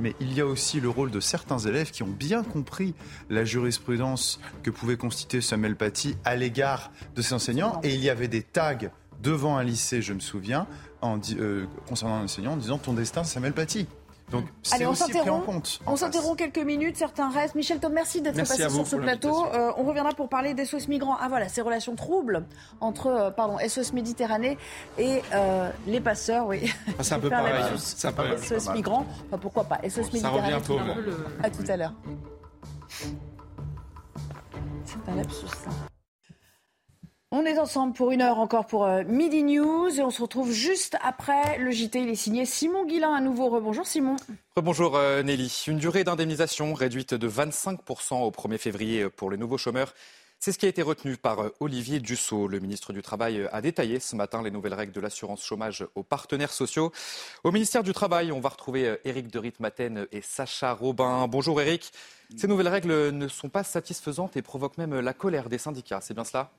Speaker 14: Mais il y a aussi le rôle de certains élèves qui ont bien compris la jurisprudence que pouvait constituer Samuel Paty à l'égard de ses enseignants. Et il y avait des tags devant un lycée, je me souviens, euh, concernant un enseignant, en disant ton destin, Samuel Paty. Donc c'est
Speaker 1: Allez, on
Speaker 14: aussi pris en
Speaker 1: s'interrompt.
Speaker 14: compte.
Speaker 1: On s'interrompt quelques minutes, certains restent. Michel Thom, merci d'être passé sur ce plateau. Euh, on reviendra pour parler des SOS migrants. Ah voilà, ces relations troubles entre euh, pardon, SOS Méditerranée et euh, les passeurs, oui.
Speaker 15: Ah, c'est un <laughs> peu pareil, hein. Un peu-
Speaker 1: SOS
Speaker 15: pas
Speaker 1: migrants, enfin, pourquoi pas. SOS
Speaker 15: Ça
Speaker 1: Méditerranée.
Speaker 15: revient
Speaker 1: À tout à l'heure. C'est un lapsus, ça. On est ensemble pour une heure encore pour euh, Midi News et on se retrouve juste après le JT. Il est signé Simon Guillain à nouveau. Rebonjour Simon.
Speaker 2: Bonjour euh, Nelly. Une durée d'indemnisation réduite de 25% au 1er février pour les nouveaux chômeurs. C'est ce qui a été retenu par euh, Olivier Dussault. Le ministre du Travail a détaillé ce matin les nouvelles règles de l'assurance chômage aux partenaires sociaux. Au ministère du Travail, on va retrouver Éric de Ritmaten et Sacha Robin. Bonjour Éric. Ces nouvelles règles ne sont pas satisfaisantes et provoquent même la colère des syndicats. C'est bien cela?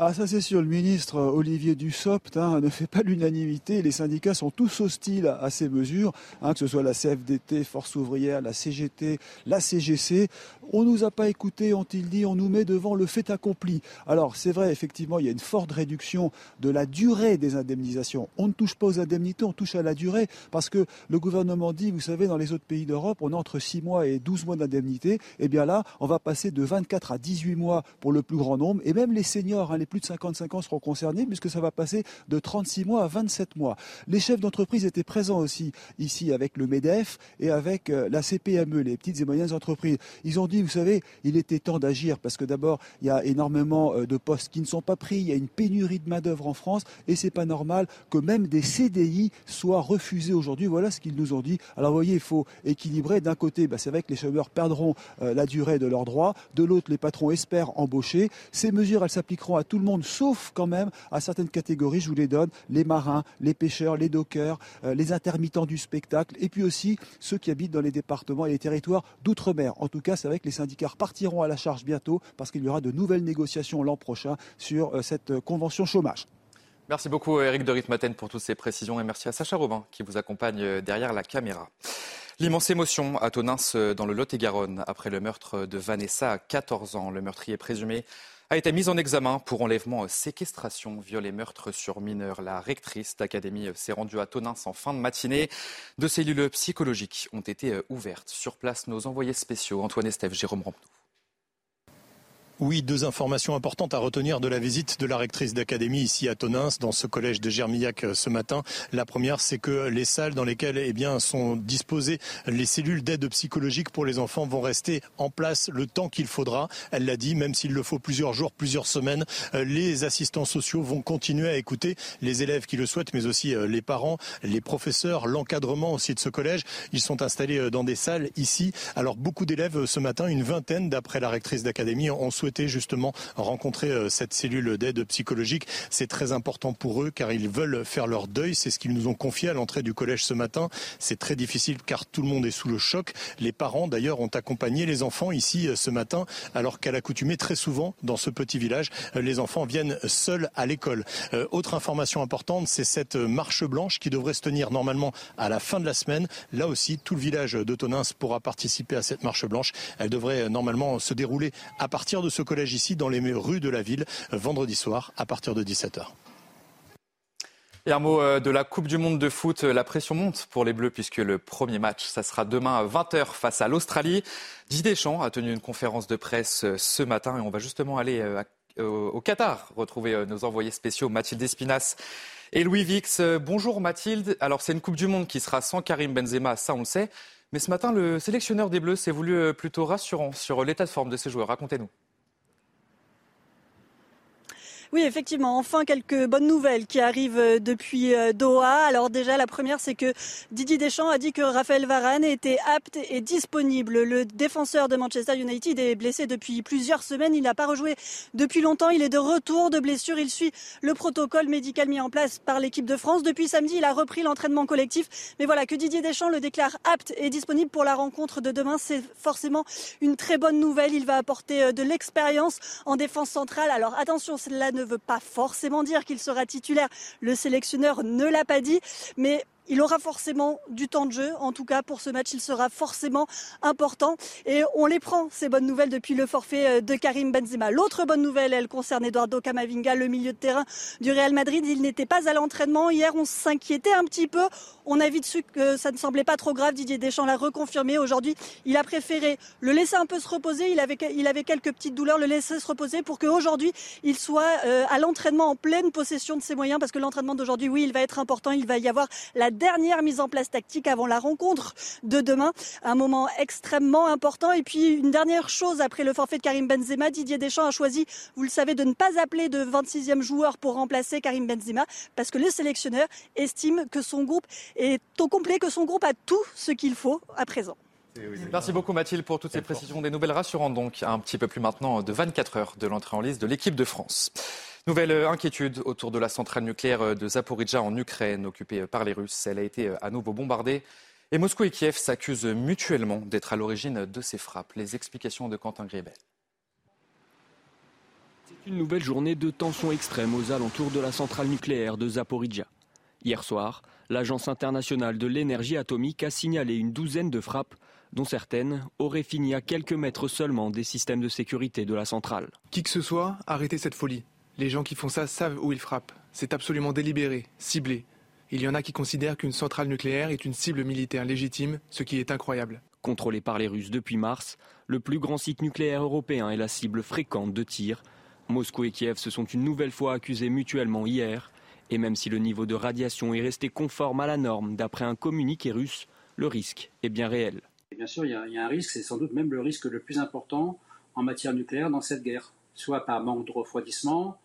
Speaker 25: Ah, ça c'est sûr, le ministre euh, Olivier Dussopt hein, ne fait pas l'unanimité. Les syndicats sont tous hostiles à, ces mesures, hein, que ce soit la CFDT, Force ouvrière, la CGT, la CGC. On nous a pas écoutés, ont-ils dit, on nous met devant le fait accompli. Alors c'est vrai, effectivement, il y a une forte réduction de la durée des indemnisations. On ne touche pas aux indemnités, on touche à la durée, parce que le gouvernement dit, vous savez, dans les autres pays d'Europe, on a entre 6 mois et 12 mois d'indemnité. Eh bien là, on va passer de 24 à 18 mois pour le plus grand nombre, et même les seniors, hein, les plus de 55 ans seront concernés, puisque ça va passer de 36 mois à 27 mois. Les chefs d'entreprise étaient présents aussi ici avec le MEDEF et avec euh, la CPME, les petites et moyennes entreprises. Ils ont dit, vous savez, il était temps d'agir, parce que d'abord, il y a énormément euh, de postes qui ne sont pas pris, il y a une pénurie de main-d'œuvre en France, et c'est pas normal que même des CDI soient refusés aujourd'hui. Voilà ce qu'ils nous ont dit. Alors, vous voyez, il faut équilibrer. D'un côté, bah, c'est vrai que les chômeurs perdront euh, la durée de leurs droits. De l'autre, les patrons espèrent embaucher. Ces mesures, elles s'appliqueront à tout le monde, sauf quand même à certaines catégories. Je vous les donne les marins, les pêcheurs, les dockers, euh, les intermittents du spectacle, et puis aussi ceux qui habitent dans les départements et les territoires d'outre-mer. En tout cas, c'est vrai que les syndicats repartiront à la charge bientôt parce qu'il y aura de nouvelles négociations l'an prochain sur euh, cette euh, convention chômage.
Speaker 2: Merci beaucoup Eric de Ritmaten pour toutes ces précisions et merci à Sacha Robin qui vous accompagne euh, derrière la caméra. L'immense émotion à Tonins euh, dans le Lot-et-Garonne après le meurtre de Vanessa à 14 ans. Le meurtrier présumé a été mis en examen pour enlèvement, euh, séquestration, viol et meurtre sur mineur. La rectrice d'académie euh, s'est rendue à Tonins en fin de matinée. Deux cellules psychologiques ont été euh, ouvertes. Sur place, nos envoyés spéciaux, Antoine Estève, Jérôme Rampenou.
Speaker 26: Oui, deux informations importantes à retenir de la visite de la rectrice d'académie ici à Tonins, dans ce collège de Germillac euh, ce matin. La première, c'est que les salles dans lesquelles eh bien, sont disposées les cellules d'aide psychologique pour les enfants vont rester en place le temps qu'il faudra. Elle l'a dit, même s'il le faut plusieurs jours, plusieurs semaines, euh, les assistants sociaux vont continuer à écouter les élèves qui le souhaitent, mais aussi euh, les parents, les professeurs, l'encadrement aussi de ce collège. Ils sont installés dans des salles ici. Alors beaucoup d'élèves ce matin, une vingtaine d'après la rectrice d'académie, ont souhaité justement rencontrer euh, cette cellule d'aide psychologique. C'est très important pour eux car ils veulent faire leur deuil. C'est ce qu'ils nous ont confié à l'entrée du collège ce matin. C'est très difficile car tout le monde est sous le choc. Les parents d'ailleurs ont accompagné les enfants ici euh, ce matin alors qu'à l'accoutumée très souvent dans ce petit village, euh, les enfants viennent seuls à l'école. Autre information importante, c'est cette marche blanche qui devrait se tenir normalement à la fin de la semaine. Là aussi, tout le village de Tonins pourra participer à cette marche blanche. Elle devrait normalement se dérouler à partir de ce collège ici dans les rues de la ville euh, vendredi soir à partir de 17h.
Speaker 2: Et un mot euh, de la Coupe du Monde de foot. La pression monte pour les Bleus puisque le premier match, ça sera demain à 20h face à l'Australie. Didier Deschamps a tenu une conférence de presse euh, ce matin et on va justement aller euh, au Qatar retrouver euh, nos envoyés spéciaux Mathilde Espinas et Louis Vix. Euh, Bonjour Mathilde. Alors c'est une Coupe du Monde qui sera sans Karim Benzema, ça on le sait. Mais ce matin, le sélectionneur des Bleus s'est voulu euh, plutôt rassurant sur l'état de forme de ses joueurs. Racontez-nous.
Speaker 27: Oui, effectivement, enfin quelques bonnes nouvelles qui arrivent euh, depuis euh, Doha. Alors déjà, la première, c'est que Didier Deschamps a dit que Raphaël Varane était apte et disponible. Le défenseur de Manchester United est blessé depuis plusieurs semaines. Il n'a pas rejoué depuis longtemps. Il est de retour de blessure. Il suit le protocole médical mis en place par l'équipe de France. Depuis samedi, il a repris l'entraînement collectif. Mais voilà, que Didier Deschamps le déclare apte et disponible pour la rencontre de demain, c'est forcément une très bonne nouvelle. Il va apporter euh, de l'expérience en défense centrale. Alors attention, cela ne veut pas forcément dire qu'il sera titulaire. Le sélectionneur ne l'a pas dit, mais il aura forcément du temps de jeu. En tout cas, pour ce match, il sera forcément important. Et on les prend, ces bonnes nouvelles, depuis le forfait euh, de Karim Benzema. L'autre bonne nouvelle, elle concerne Eduardo Camavinga, le milieu de terrain du Real Madrid. Il n'était pas à l'entraînement. Hier, on s'inquiétait un petit peu. On a vite su que ça ne semblait pas trop grave. Didier Deschamps l'a reconfirmé. Aujourd'hui, il a préféré le laisser un peu se reposer. Il avait, il avait quelques petites douleurs, le laisser se reposer pour qu'aujourd'hui, il soit euh, à l'entraînement en pleine possession de ses moyens. Parce que l'entraînement d'aujourd'hui, oui, il va être important. Il va y avoir la dernière mise en place tactique avant la rencontre de demain. Un moment extrêmement important. Et puis, une dernière chose après le forfait de Karim Benzema, Didier Deschamps a choisi, vous le savez, de ne pas appeler de 26e joueur pour remplacer Karim Benzema parce que le sélectionneur estime que son groupe est au complet, que son groupe a tout ce qu'il faut à présent.
Speaker 2: Merci beaucoup Mathilde pour toutes ces précisions. Des nouvelles rassurantes donc, un petit peu plus maintenant de 24 heures de l'entrée en liste de l'équipe de France. Nouvelle inquiétude autour de la centrale nucléaire de Zaporizhzhia en Ukraine, occupée par les Russes. Elle a été à nouveau bombardée. Et Moscou et Kiev s'accusent mutuellement d'être à l'origine de ces frappes. Les explications de Quentin Gribel.
Speaker 22: C'est une nouvelle journée de tensions extrêmes aux alentours de la centrale nucléaire de Zaporizhzhia. Hier soir, l'Agence internationale de l'énergie atomique a signalé une douzaine de frappes, dont certaines auraient fini à quelques mètres seulement des systèmes de sécurité de la centrale.
Speaker 28: Qui que ce soit, arrêtez cette folie. Les gens qui font ça savent où ils frappent. C'est absolument délibéré, ciblé. Il y en a qui considèrent qu'une centrale nucléaire est une cible militaire légitime, ce qui est incroyable.
Speaker 22: Contrôlé par les Russes depuis mars, le plus grand site nucléaire européen est la cible fréquente de tirs. Moscou et Kiev se sont une nouvelle fois accusés mutuellement hier. Et même si le niveau de radiation est resté conforme à la norme d'après un communiqué russe, le risque est bien réel.
Speaker 29: bien sûr, il y, a, il y a un risque, c'est sans doute même le risque le plus important en matière nucléaire dans cette guerre, soit par manque de refroidissement,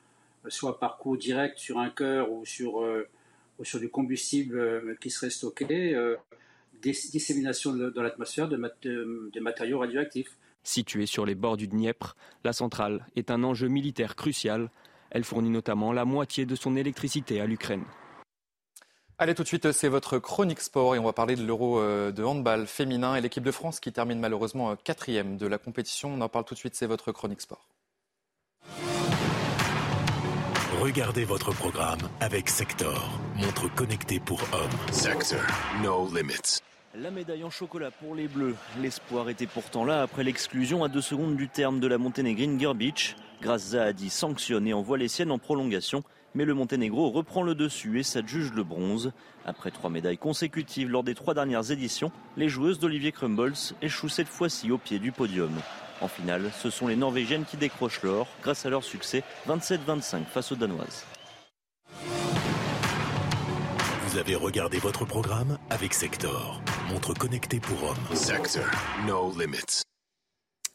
Speaker 29: soit par coup direct sur un cœur ou sur, euh, ou sur du combustible euh, qui serait stocké, euh, dissémination dans l'atmosphère de, mat de, matériaux radioactifs.
Speaker 22: Située sur les bords du Dniepr, la centrale est un enjeu militaire crucial. Elle fournit notamment la moitié de son électricité à l'Ukraine.
Speaker 2: Allez, tout de suite, c'est votre chronique sport et on va parler de l'Euro de handball féminin et l'équipe de France qui termine malheureusement quatrième de la compétition. On en parle tout de suite, c'est votre chronique sport.
Speaker 30: Regardez votre programme avec Sector, montre connectée pour hommes. Sector, no limits.
Speaker 23: La médaille en chocolat pour les Bleus. L'espoir était pourtant là après l'exclusion à deux secondes du terme de la monténégrine Gerbic. Grâce à Adi sanctionne et envoie les siennes en prolongation. Mais le Monténégro reprend le dessus et s'adjuge le bronze. Après trois médailles consécutives lors des trois dernières éditions, les joueuses d'Olivier Crumbles échouent cette fois-ci au pied du podium. En finale, ce sont les Norvégiennes qui décrochent l'or grâce à leur succès 27-25 face aux Danoises.
Speaker 30: Vous avez regardé votre programme avec Sector, montre connectée pour hommes. Sector, no limits.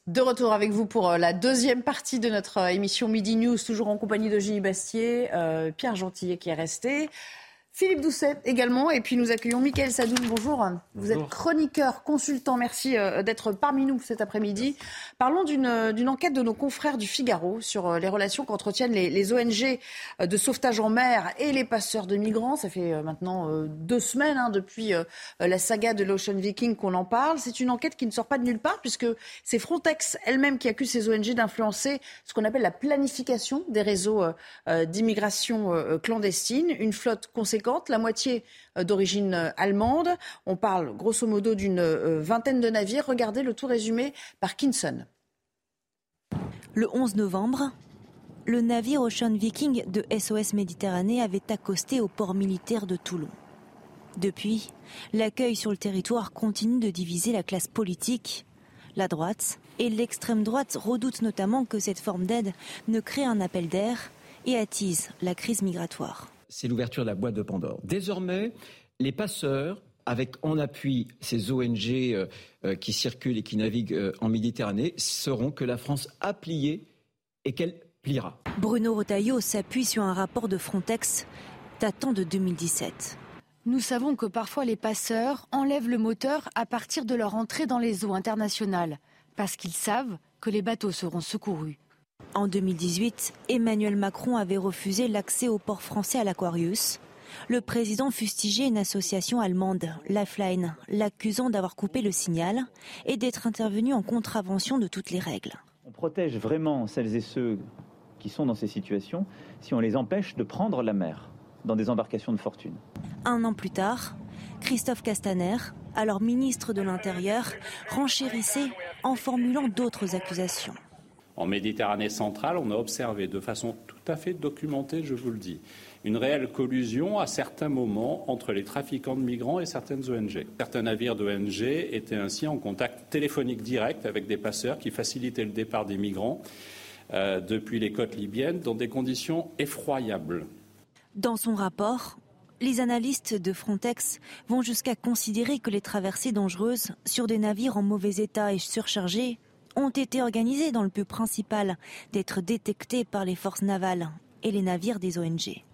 Speaker 1: De retour avec vous pour la deuxième partie de notre émission Midi News, toujours en compagnie de Ginny Bastier, euh, Pierre Gentillet qui est resté. Philippe Doucet également. Et puis nous accueillons Mickaël Sadoun. Bonjour. Vous êtes chroniqueur, consultant. Merci d'être parmi nous cet après-midi. Parlons d'une enquête de nos confrères du Figaro sur les relations qu'entretiennent les, les, ONG de sauvetage en mer et les passeurs de migrants. Ça fait maintenant deux semaines hein, depuis la saga de l'Ocean Viking qu'on en parle. C'est une enquête qui ne sort pas de nulle part puisque c'est Frontex elle-même qui accuse ces ONG d'influencer ce qu'on appelle la planification des réseaux d'immigration clandestine. Une flotte conséquente la moitié d'origine allemande. On parle grosso modo d'une vingtaine de navires. Regardez le tout résumé par Kinson.
Speaker 31: Le 11 novembre, le navire Ocean Viking de SOS Méditerranée avait accosté au port militaire de Toulon. Depuis, l'accueil sur le territoire continue de diviser la classe politique. La droite et l'extrême droite redoutent notamment que cette forme d'aide ne crée un appel d'air et attise la crise migratoire
Speaker 32: c'est l'ouverture de la boîte de Pandore. Désormais, les passeurs, avec en appui ces ONG euh, euh, qui circulent et qui naviguent euh, en Méditerranée, sauront que la France a plié et qu'elle pliera.
Speaker 31: Bruno Rotaillot s'appuie sur un rapport de Frontex datant de 2017.
Speaker 24: Nous savons que parfois les passeurs enlèvent le moteur à partir de leur entrée dans les eaux internationales, parce qu'ils savent que les bateaux seront secourus.
Speaker 31: En 2018, Emmanuel Macron avait refusé l'accès au port français à l'Aquarius. Le président fustigeait une association allemande, Lifeline, l'accusant d'avoir coupé le signal et d'être intervenu en contravention de toutes les règles.
Speaker 33: On protège vraiment celles et ceux qui sont dans ces situations si on les empêche de prendre la mer dans des embarcations de fortune.
Speaker 31: Un an plus tard, Christophe Castaner, alors ministre de l'Intérieur, renchérissait en formulant d'autres accusations.
Speaker 34: En Méditerranée centrale, on a observé de façon tout à fait documentée, je vous le dis, une réelle collusion à certains moments entre les trafiquants de migrants et certaines ONG. Certains navires d'ONG étaient ainsi en contact téléphonique direct avec des passeurs qui facilitaient le départ des migrants euh, depuis les côtes libyennes dans des conditions effroyables.
Speaker 31: Dans son rapport, les analystes de Frontex vont jusqu'à considérer que les traversées dangereuses sur des navires en mauvais état et surchargés ont été organisées dans le but principal d'être détectées par les forces navales et les navires des ONG.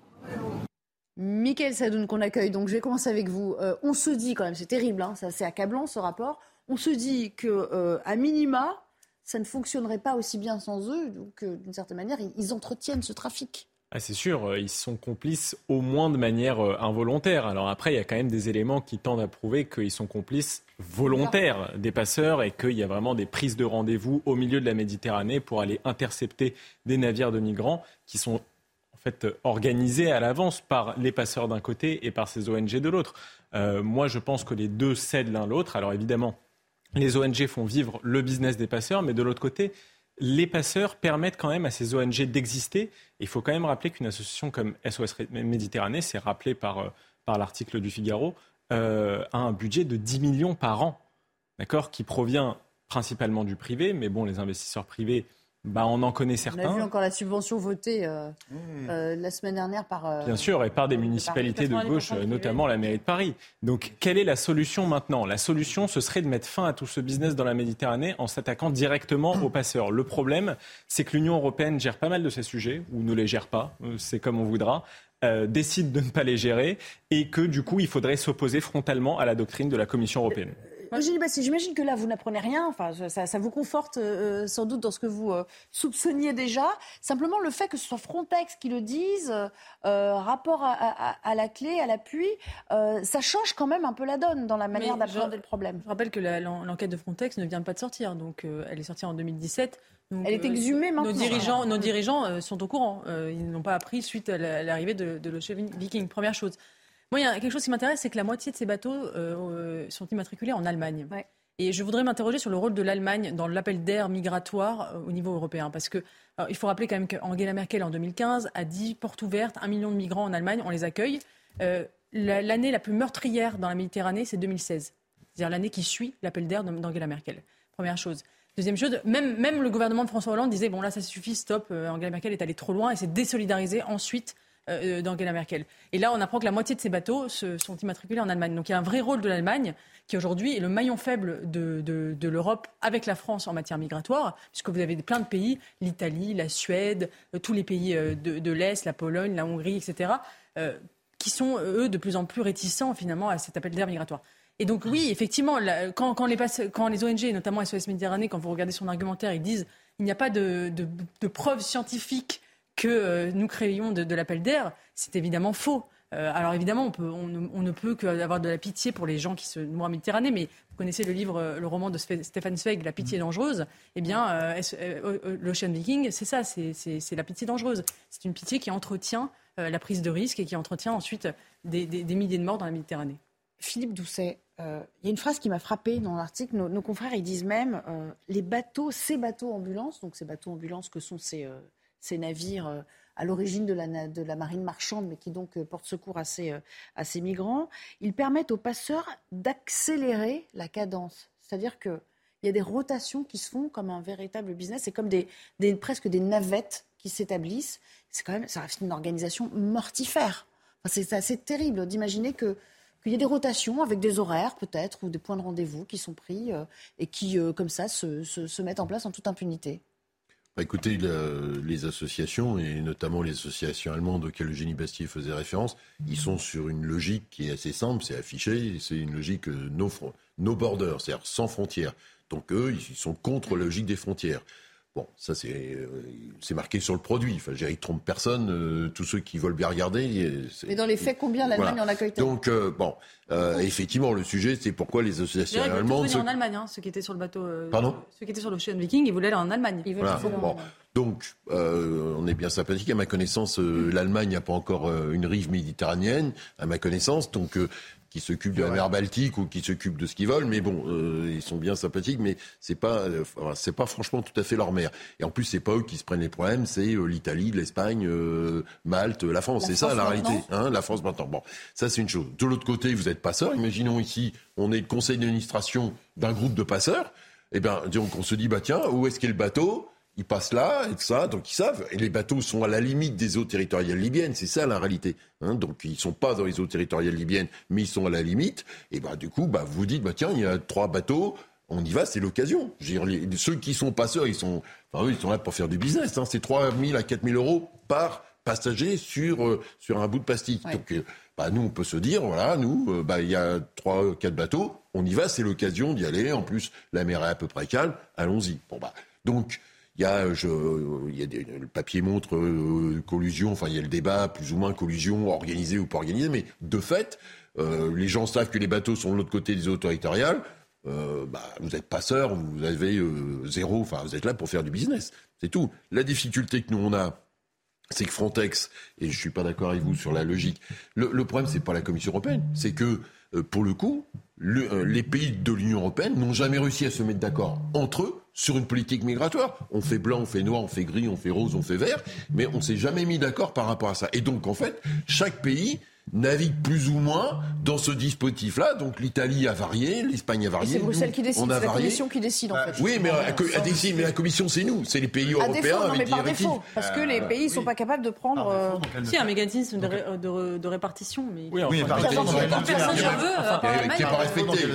Speaker 1: Michael Sadoun qu'on accueille, donc je vais commencer avec vous. Euh, on se dit quand même, c'est terrible, hein, c'est accablant ce rapport. On se dit que euh, à minima, ça ne fonctionnerait pas aussi bien sans eux, donc d'une certaine manière, ils entretiennent ce trafic.
Speaker 35: Ah, c'est sûr, euh, ils sont complices au moins de manière euh, involontaire. Alors après, il y a quand même des éléments qui tendent à prouver qu'ils sont complices volontaires des passeurs et qu'il y a vraiment des prises de rendez-vous au milieu de la Méditerranée pour aller intercepter des navires de migrants qui sont en fait organisés à l'avance par les passeurs d'un côté et par ces ONG de l'autre. Euh, moi, je pense que les deux cèdent l'un l'autre. Alors évidemment, les ONG font vivre le business des passeurs, mais de l'autre côté, les passeurs permettent quand même à ces ONG d'exister. Il faut quand même rappeler qu'une association comme SOS Méditerranée, c'est rappelé par, euh, par l'article du Figaro, euh, a un budget de 10 millions par an, d'accord, qui provient principalement du privé, mais bon, les investisseurs privés bah, on en connaît certains.
Speaker 1: On a vu encore la subvention votée euh, euh, la semaine dernière par. Euh,
Speaker 35: Bien sûr, et par des municipalités de gauche, notamment la mairie de Paris. Donc, quelle est la solution maintenant? La solution, ce serait de mettre fin à tout ce business dans la Méditerranée en s'attaquant directement aux passeurs. Le problème, c'est que l'Union européenne gère pas mal de ces sujets, ou ne les gère pas, c'est comme on voudra. décide de ne pas les gérer et que du coup il faudrait s'opposer frontalement à la doctrine de la Commission européenne.
Speaker 1: Eugénie Bassi, j'imagine que là, vous n'apprenez rien. Enfin, ça, vous conforte euh, sans doute dans ce que vous euh, soupçonniez déjà. Simplement, le fait que ce soit Frontex qui le dise, euh, rapport à, la clé, à l'appui, ça change quand même un peu la donne dans la manière d'appréhender le problème.
Speaker 9: Je rappelle que l'enquête de Frontex ne vient pas de sortir. Donc, elle est sortie en 2017.
Speaker 1: elle est exhumée maintenant.
Speaker 9: Nos dirigeants, nos dirigeants sont au courant. ils n'ont pas appris suite à l'arrivée de, de l'Ocean Viking. Première chose. Moi, il y a quelque chose qui m'intéresse, c'est que la moitié de ces bateaux euh, sont immatriculés en Allemagne. Et je voudrais m'interroger sur le rôle de l'Allemagne dans l'appel d'air migratoire euh, au niveau européen. Parce que il faut rappeler quand même qu'Angela Merkel, en 2015, a dit porte ouverte, un million de migrants en Allemagne, on les accueille. Euh, l'année la plus meurtrière dans la Méditerranée, c'est 2016. C'est-à-dire l'année qui suit l'appel d'air d'Angela Merkel. Première chose. Deuxième chose, même, même le gouvernement de François Hollande disait bon là ça suffit, stop, Angela Merkel est allée trop loin et s'est désolidarisée ensuite euh, d'Angela Merkel. Et là, on apprend que la moitié de ces bateaux se, sont immatriculés en Allemagne. Donc il y a un vrai rôle de l'Allemagne qui aujourd'hui est le maillon faible de, l'Europe avec la France en matière migratoire, puisque vous avez plein de pays, l'Italie, la Suède, euh, tous les pays euh, de, l'Est, la Pologne, la Hongrie, etc., qui sont, eux, de plus en plus réticents finalement à cet appel d'air migratoire. Et donc oui, effectivement, quand, les, ONG, notamment SOS Méditerranée, quand vous regardez son argumentaire, ils disent il n'y a pas de preuves scientifiques que euh, nous créions de, l'appel d'air, c'est évidemment faux. Euh, alors évidemment, on, ne peut qu'avoir de la pitié pour les gens qui se noient en Méditerranée, mais vous connaissez le livre, euh, le roman de Stéphane Zweig, La pitié dangereuse. Eh bien, l'Ocean Viking, c'est ça, c'est la pitié dangereuse. C'est une pitié qui entretient la prise de risque et qui entretient ensuite des, milliers de morts dans la Méditerranée.
Speaker 1: Philippe Doucet, il y a une phrase qui m'a frappée dans l'article. Nos, confrères, ils disent même les bateaux, ces bateaux ambulances, donc ces bateaux ambulances que sont ces ces navires euh, à l'origine de la, marine marchande, mais qui donc euh, portent secours à ces, euh, à ces migrants, ils permettent aux passeurs d'accélérer la cadence. C'est-à-dire qu'il y a des rotations qui se font comme un véritable business. C'est comme des, presque des navettes qui s'établissent. C'est quand même ça reste une organisation mortifère. c'est assez terrible d'imaginer que qu'il y ait des rotations avec des horaires peut-être ou des points de rendez-vous qui sont pris et qui, comme ça, se mettent en place en toute impunité.
Speaker 13: Bah, écoutez, les associations, et notamment les associations allemandes auxquelles Eugénie Bastier faisait référence, ils sont sur une logique qui est assez simple, c'est affiché, c'est une logique euh, no, no border, c'est-à-dire sans frontières. Donc eux, ils sont contre la logique des frontières. Bon, ça c'est euh, marqué sur le produit. Enfin, je ne trompe personne. Euh, tous ceux qui veulent bien regarder.
Speaker 1: Mais dans les faits, combien l'Allemagne en accueille
Speaker 13: Donc bon, effectivement, le sujet c'est pourquoi les associations allemandes.
Speaker 9: Ils en Allemagne, hein, ceux qui étaient sur le bateau.
Speaker 13: Pardon
Speaker 9: Ceux qui étaient sur l'Ocean Viking, ils voulaient aller en Allemagne. Ils
Speaker 13: voilà, bon. Donc, on est bien sympathique. À ma connaissance, l'Allemagne n'a pas encore une rive méditerranéenne, à ma connaissance. Donc, qui s'occupent de la mer Baltique ou qui s'occupent de ce qu'ils veulent, mais bon, euh, ils sont bien sympathiques, mais c'est pas, euh, c'est pas franchement tout à fait leur mer. Et en plus, c'est pas eux qui se prennent les problèmes, c'est euh, l'Italie, l'Espagne, Malte, la France. C'est ça la réalité, hein, la France maintenant. Bon, ça c'est une chose. De l'autre côté, vous êtes passeur. Imaginons ici, on est le conseil d'administration d'un groupe de passeurs. Eh bien, donc on se dit, bah tiens, où est-ce qu'est le bateau? Ils passent là et tout ça, donc ils savent. Et les bateaux sont à la limite des eaux territoriales libyennes, c'est ça la réalité. Hein. donc ils sont pas dans les eaux territoriales libyennes, mais ils sont à la limite. Et bah du coup, bah vous dites, bah tiens, il y a trois bateaux, on y va, c'est l'occasion. Ceux qui sont passeurs, ils sont, enfin eux, ils sont là pour faire du business. Hein. C'est 3 000 à 4 000 euros par passager sur euh, sur un bout de plastique. Donc euh, bah, nous, on peut se dire, voilà, nous, euh, bah, il y a trois, quatre bateaux, on y va, c'est l'occasion d'y aller. En plus, la mer est à peu près calme, allons-y. Bon, bah, donc, il y a, je, y a des, le papier montre euh, collusion, enfin il y a le débat plus ou moins collusion organisée ou pas organisée, mais de fait, euh, les gens savent que les bateaux sont de l'autre côté des eaux territoriales. Bah, vous n'êtes passeur, vous avez zéro, enfin vous êtes là pour faire du business, c'est tout. La difficulté que nous on a, c'est que Frontex, et je suis pas d'accord avec vous sur la logique, le, le problème c'est pas la Commission européenne, c'est que euh, pour le coup, le, les pays de l'Union européenne n'ont jamais réussi à se mettre d'accord entre eux sur une politique migratoire. On fait blanc, on fait noir, on fait gris, on fait rose, on fait vert, mais on s'est jamais mis d'accord par rapport à ça. Et donc, en fait, chaque pays navigue plus ou moins dans ce dispositif-là. Donc l'Italie a varié, l'Espagne a varié.
Speaker 1: C'est Bruxelles qui décide, c'est la Commission qui décide en bah, fait.
Speaker 13: Oui, mais, mais la Commission c'est nous, c'est les pays
Speaker 1: à
Speaker 13: européens.
Speaker 1: Défaut, non, mais par défaut, parce que les pays ne sont pas capables de prendre. Euh...
Speaker 9: Si, un mécanisme de, de, de, répartition. Mais...
Speaker 13: Oui, oui par
Speaker 9: personne ne
Speaker 13: veut. Qui n'est pas respecté.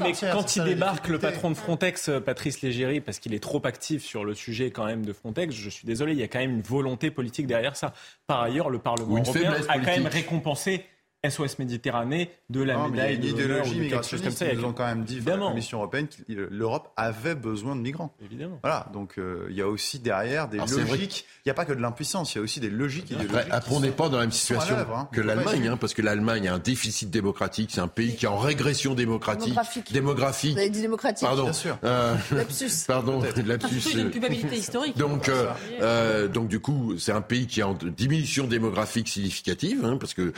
Speaker 35: Mais quand il débarque le patron de Frontex, euh, Patrice Légéry, parce qu'il est trop actif sur le sujet quand même de Frontex, je suis désolé, il y a quand même une volonté politique derrière ça. Par ailleurs, le Parlement européen a quand même récompensé penser SOS Méditerranée, de la
Speaker 14: non,
Speaker 35: médaille
Speaker 14: d'idéologie migrationniste. Comme ça, ils ont quand même dit Évidemment. la Commission européenne que l'Europe avait besoin de migrants.
Speaker 35: Évidemment.
Speaker 14: Voilà, donc euh, il y a aussi derrière des logiques. Il n'y a pas que de l'impuissance, il y a aussi des logiques idéologiques.
Speaker 13: Après, on n'est pas dans la même situation hein. que l'Allemagne, hein, parce que l'Allemagne a un déficit démocratique. C'est un pays qui est en régression démocratique.
Speaker 1: Démographique.
Speaker 13: démographique.
Speaker 1: Vous avez dit démocratique.
Speaker 13: Pardon.
Speaker 14: Bien sûr.
Speaker 13: Euh,
Speaker 1: lapsus. <laughs>
Speaker 13: Pardon, <laughs> lapsus.
Speaker 9: C'est une culpabilité <laughs> historique.
Speaker 13: Donc, euh, euh, donc du coup, c'est un pays qui est en diminution démographique significative, hein, parce que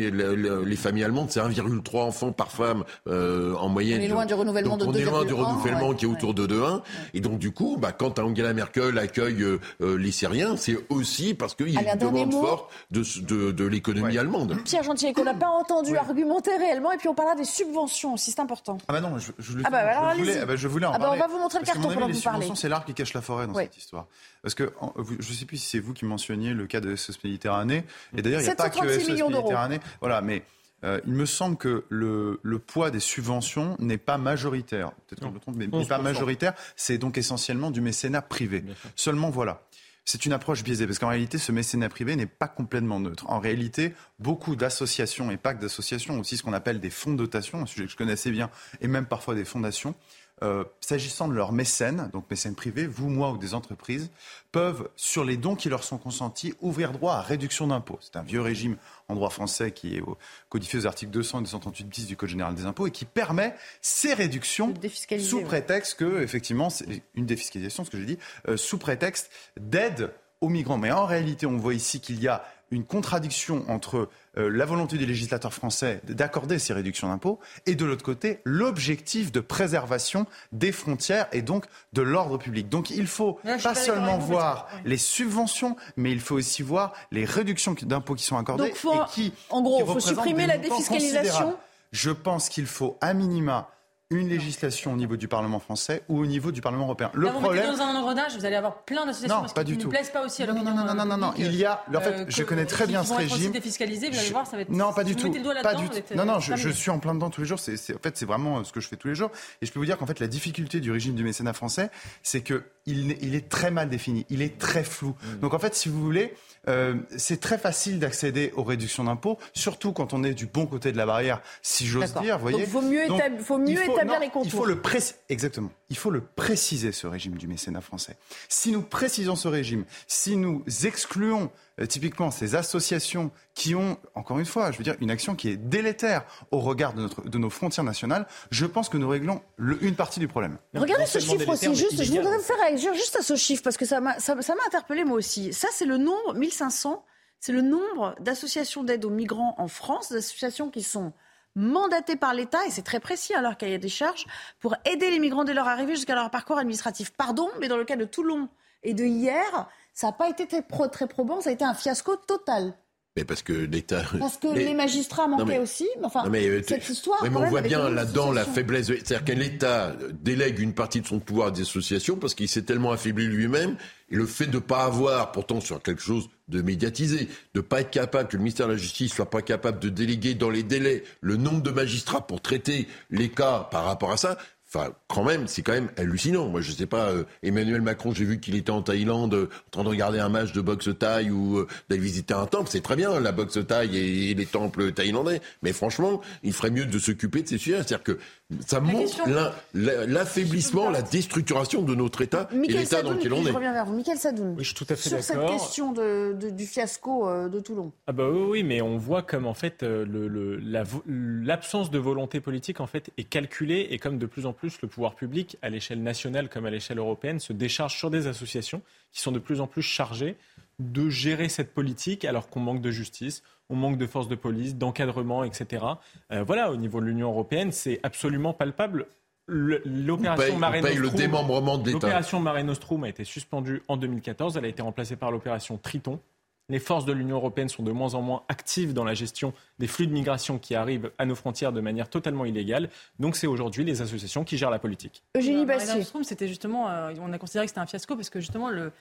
Speaker 13: euh, les familles allemandes, c'est 1,3 enfants par femme euh, en moyenne.
Speaker 1: On est loin du renouvellement
Speaker 13: donc,
Speaker 1: de 2,1.
Speaker 13: On est loin du renouvellement ouais, qui est autour de 2,1. Et donc du coup, bah, quand Angela Merkel accueille euh, les Syriens, c'est aussi parce qu'il y a
Speaker 1: Allez,
Speaker 13: une demande forte de, de, de l'économie
Speaker 1: ouais.
Speaker 13: allemande.
Speaker 1: Pierre Gentil, qu'on n'a pas <coughs> entendu argumenter réellement, et puis on parlera des subventions aussi, c'est important.
Speaker 14: Ah bah non, je, je,
Speaker 1: ah bah, alors
Speaker 14: je, voulais, ah bah, je voulais en
Speaker 1: ah
Speaker 14: parler.
Speaker 1: On va vous montrer le carton pendant que vous parlez.
Speaker 14: C'est l'arbre qui cache la forêt dans cette histoire. Parce que je ne sais plus si c'est vous qui mentionniez le cas de SOS Méditerranée. Et d'ailleurs, il n'y a pas que SOS Méditerranée. Voilà, mais euh, il me semble que le, le poids des subventions n'est pas majoritaire. Peut-être je me trompe, mais n'est pas majoritaire. C'est donc essentiellement du mécénat privé. Seulement, voilà. C'est une approche biaisée, parce qu'en réalité, ce mécénat privé n'est pas complètement neutre. En réalité, beaucoup d'associations, et pas que d'associations, aussi ce qu'on appelle des fonds de dotation, un sujet que je connaissais bien, et même parfois des fondations, euh, s'agissant de leurs mécènes, donc mécènes privés, vous, moi ou des entreprises, peuvent, sur les dons qui leur sont consentis, ouvrir droit à réduction d'impôts. C'est un vieux régime en droit français qui est codifié aux articles 200 et 238 bis du Code général des impôts et qui permet ces réductions sous prétexte que, effectivement, c'est une défiscalisation, ce que j'ai dit, euh, sous prétexte d'aide aux migrants. Mais en réalité, on voit ici qu'il y a une contradiction entre euh, la volonté du législateur français d'accorder ces réductions d'impôts et de l'autre côté l'objectif de préservation des frontières et donc de l'ordre public. Donc il faut
Speaker 1: Là,
Speaker 14: pas seulement voir les subventions, mais il faut aussi voir les réductions d'impôts qui sont accordées
Speaker 1: Donc faut,
Speaker 14: et qui,
Speaker 1: en gros,
Speaker 14: qui
Speaker 1: il faut supprimer la défiscalisation.
Speaker 14: Je pense qu'il faut à minima une législation au niveau du Parlement français ou au niveau du Parlement européen. Le
Speaker 9: Là, vous
Speaker 14: problème.
Speaker 9: dans un engrenage, vous allez avoir plein d'associations
Speaker 14: Non,
Speaker 9: parce
Speaker 14: pas
Speaker 9: qui
Speaker 14: du
Speaker 9: ne
Speaker 14: tout.
Speaker 9: plaisent pas aussi à
Speaker 14: Non, non,
Speaker 9: l'opinion
Speaker 14: non, non, non, non,
Speaker 9: publique,
Speaker 14: il y a- en fait,
Speaker 9: euh,
Speaker 14: je connais très bien ce régime.
Speaker 9: défiscalisés, vous allez voir, ça va être.
Speaker 14: Non, pas du tout.
Speaker 9: mettez le doigt
Speaker 14: Pas du tout. Non, non,
Speaker 9: euh,
Speaker 14: je, suis en plein dedans tous les jours. C'est, c'est- en fait, c'est vraiment euh, ce que je fais tous les jours. Et je peux vous dire qu'en fait, la difficulté du régime du mécénat français, c'est que il, est très mal défini. Il est très flou.
Speaker 9: Mm.
Speaker 14: Donc, en fait, si vous voulez, euh, c'est très facile d'accéder aux réductions d'impôts, surtout quand on est du bon côté de la barrière, si j'ose
Speaker 1: D'accord.
Speaker 14: dire. Vous voyez.
Speaker 1: Donc, faut mieux
Speaker 14: Donc,
Speaker 1: étab- faut mieux
Speaker 14: il
Speaker 1: les
Speaker 14: faut le préciser. Exactement. Il faut le préciser, ce régime du mécénat français. Si nous précisons ce régime, si nous excluons euh, typiquement ces associations qui ont, encore une fois, je veux dire, une action qui est délétère au regard de, notre, de nos frontières nationales, je pense que nous réglons le- une partie du problème.
Speaker 1: Regardez ce chiffre aussi, juste, je voudrais me faire réagir juste à ce chiffre parce que ça m'a ça, ça m'a interpellé moi aussi. Ça, c'est le nombre, 1500, c'est le nombre d'associations d'aide aux migrants en France, d'associations qui sont mandatées par l'État, et c'est très précis alors qu'il y a des charges, pour aider les migrants dès leur arrivée jusqu'à leur parcours administratif. Pardon, mais dans le cas de Toulon et de hier, ça n'a pas été très, pro- très probant, ça a été un fiasco total.
Speaker 13: Mais parce que l'État.
Speaker 1: Parce que
Speaker 13: Mais-
Speaker 1: les magistrats
Speaker 13: Non,
Speaker 1: manquaient
Speaker 13: mais-
Speaker 1: aussi. mais Enfin,
Speaker 13: Non, mais, euh,
Speaker 1: cette histoire,
Speaker 13: Oui, mais on voit bien là-dedans la faiblesse. C'est-à-dire que l'État délègue une partie de son pouvoir à des associations parce qu'il s'est tellement affaibli lui-même. Et le fait de ne pas avoir, pourtant, sur quelque chose de médiatisé, de ne pas être capable, que le ministère de la Justice soit pas capable de déléguer dans les délais le nombre de magistrats pour traiter les cas par rapport à ça. Enfin, quand même, c'est quand même hallucinant. Moi, je sais pas, euh, Emmanuel Macron, j'ai vu qu'il était en Thaïlande euh, en train de regarder un match de boxe thaï ou euh, d'aller visiter un temple. C'est très bien, la boxe thaï et, et les temples thaïlandais. Mais franchement, il ferait mieux de s'occuper de ces sujets. C'est-à-dire que ça montre la- l'affaiblissement, la déstructuration de notre État et l'État dans lequel on
Speaker 1: je
Speaker 13: est.
Speaker 1: reviens vers vous. Michael Sadoun.
Speaker 35: Oui, je suis tout à fait
Speaker 1: Sur cette question de- de- du fiasco euh, de Toulon.
Speaker 35: Ah bah oui, oui, mais on voit comme en fait euh, le- le- la vo- l'absence de volonté politique en fait est calculée et comme de plus en plus le pouvoir public à l'échelle nationale comme à l'échelle européenne se décharge sur des associations qui sont de plus en plus chargées de gérer cette politique alors qu'on manque de justice, on manque de forces de police, d'encadrement, etc. Euh, voilà, au niveau de l'Union européenne, c'est absolument palpable. Le-
Speaker 13: On
Speaker 35: L'opération Mare
Speaker 13: le
Speaker 35: Nostrum-
Speaker 13: démembrement de l'État.
Speaker 35: L'opération Mare Nostrum a été suspendue en 2014. Elle a été remplacée par l'opération Triton. Les forces de l'Union européenne sont de moins en moins actives dans la gestion des flux de migration qui arrivent à nos frontières de manière totalement illégale. Donc c'est aujourd'hui les associations qui gèrent la politique.
Speaker 1: Eugénie Bastier.
Speaker 9: C'était justement, euh, on a considéré que c'était un fiasco parce que justement, le,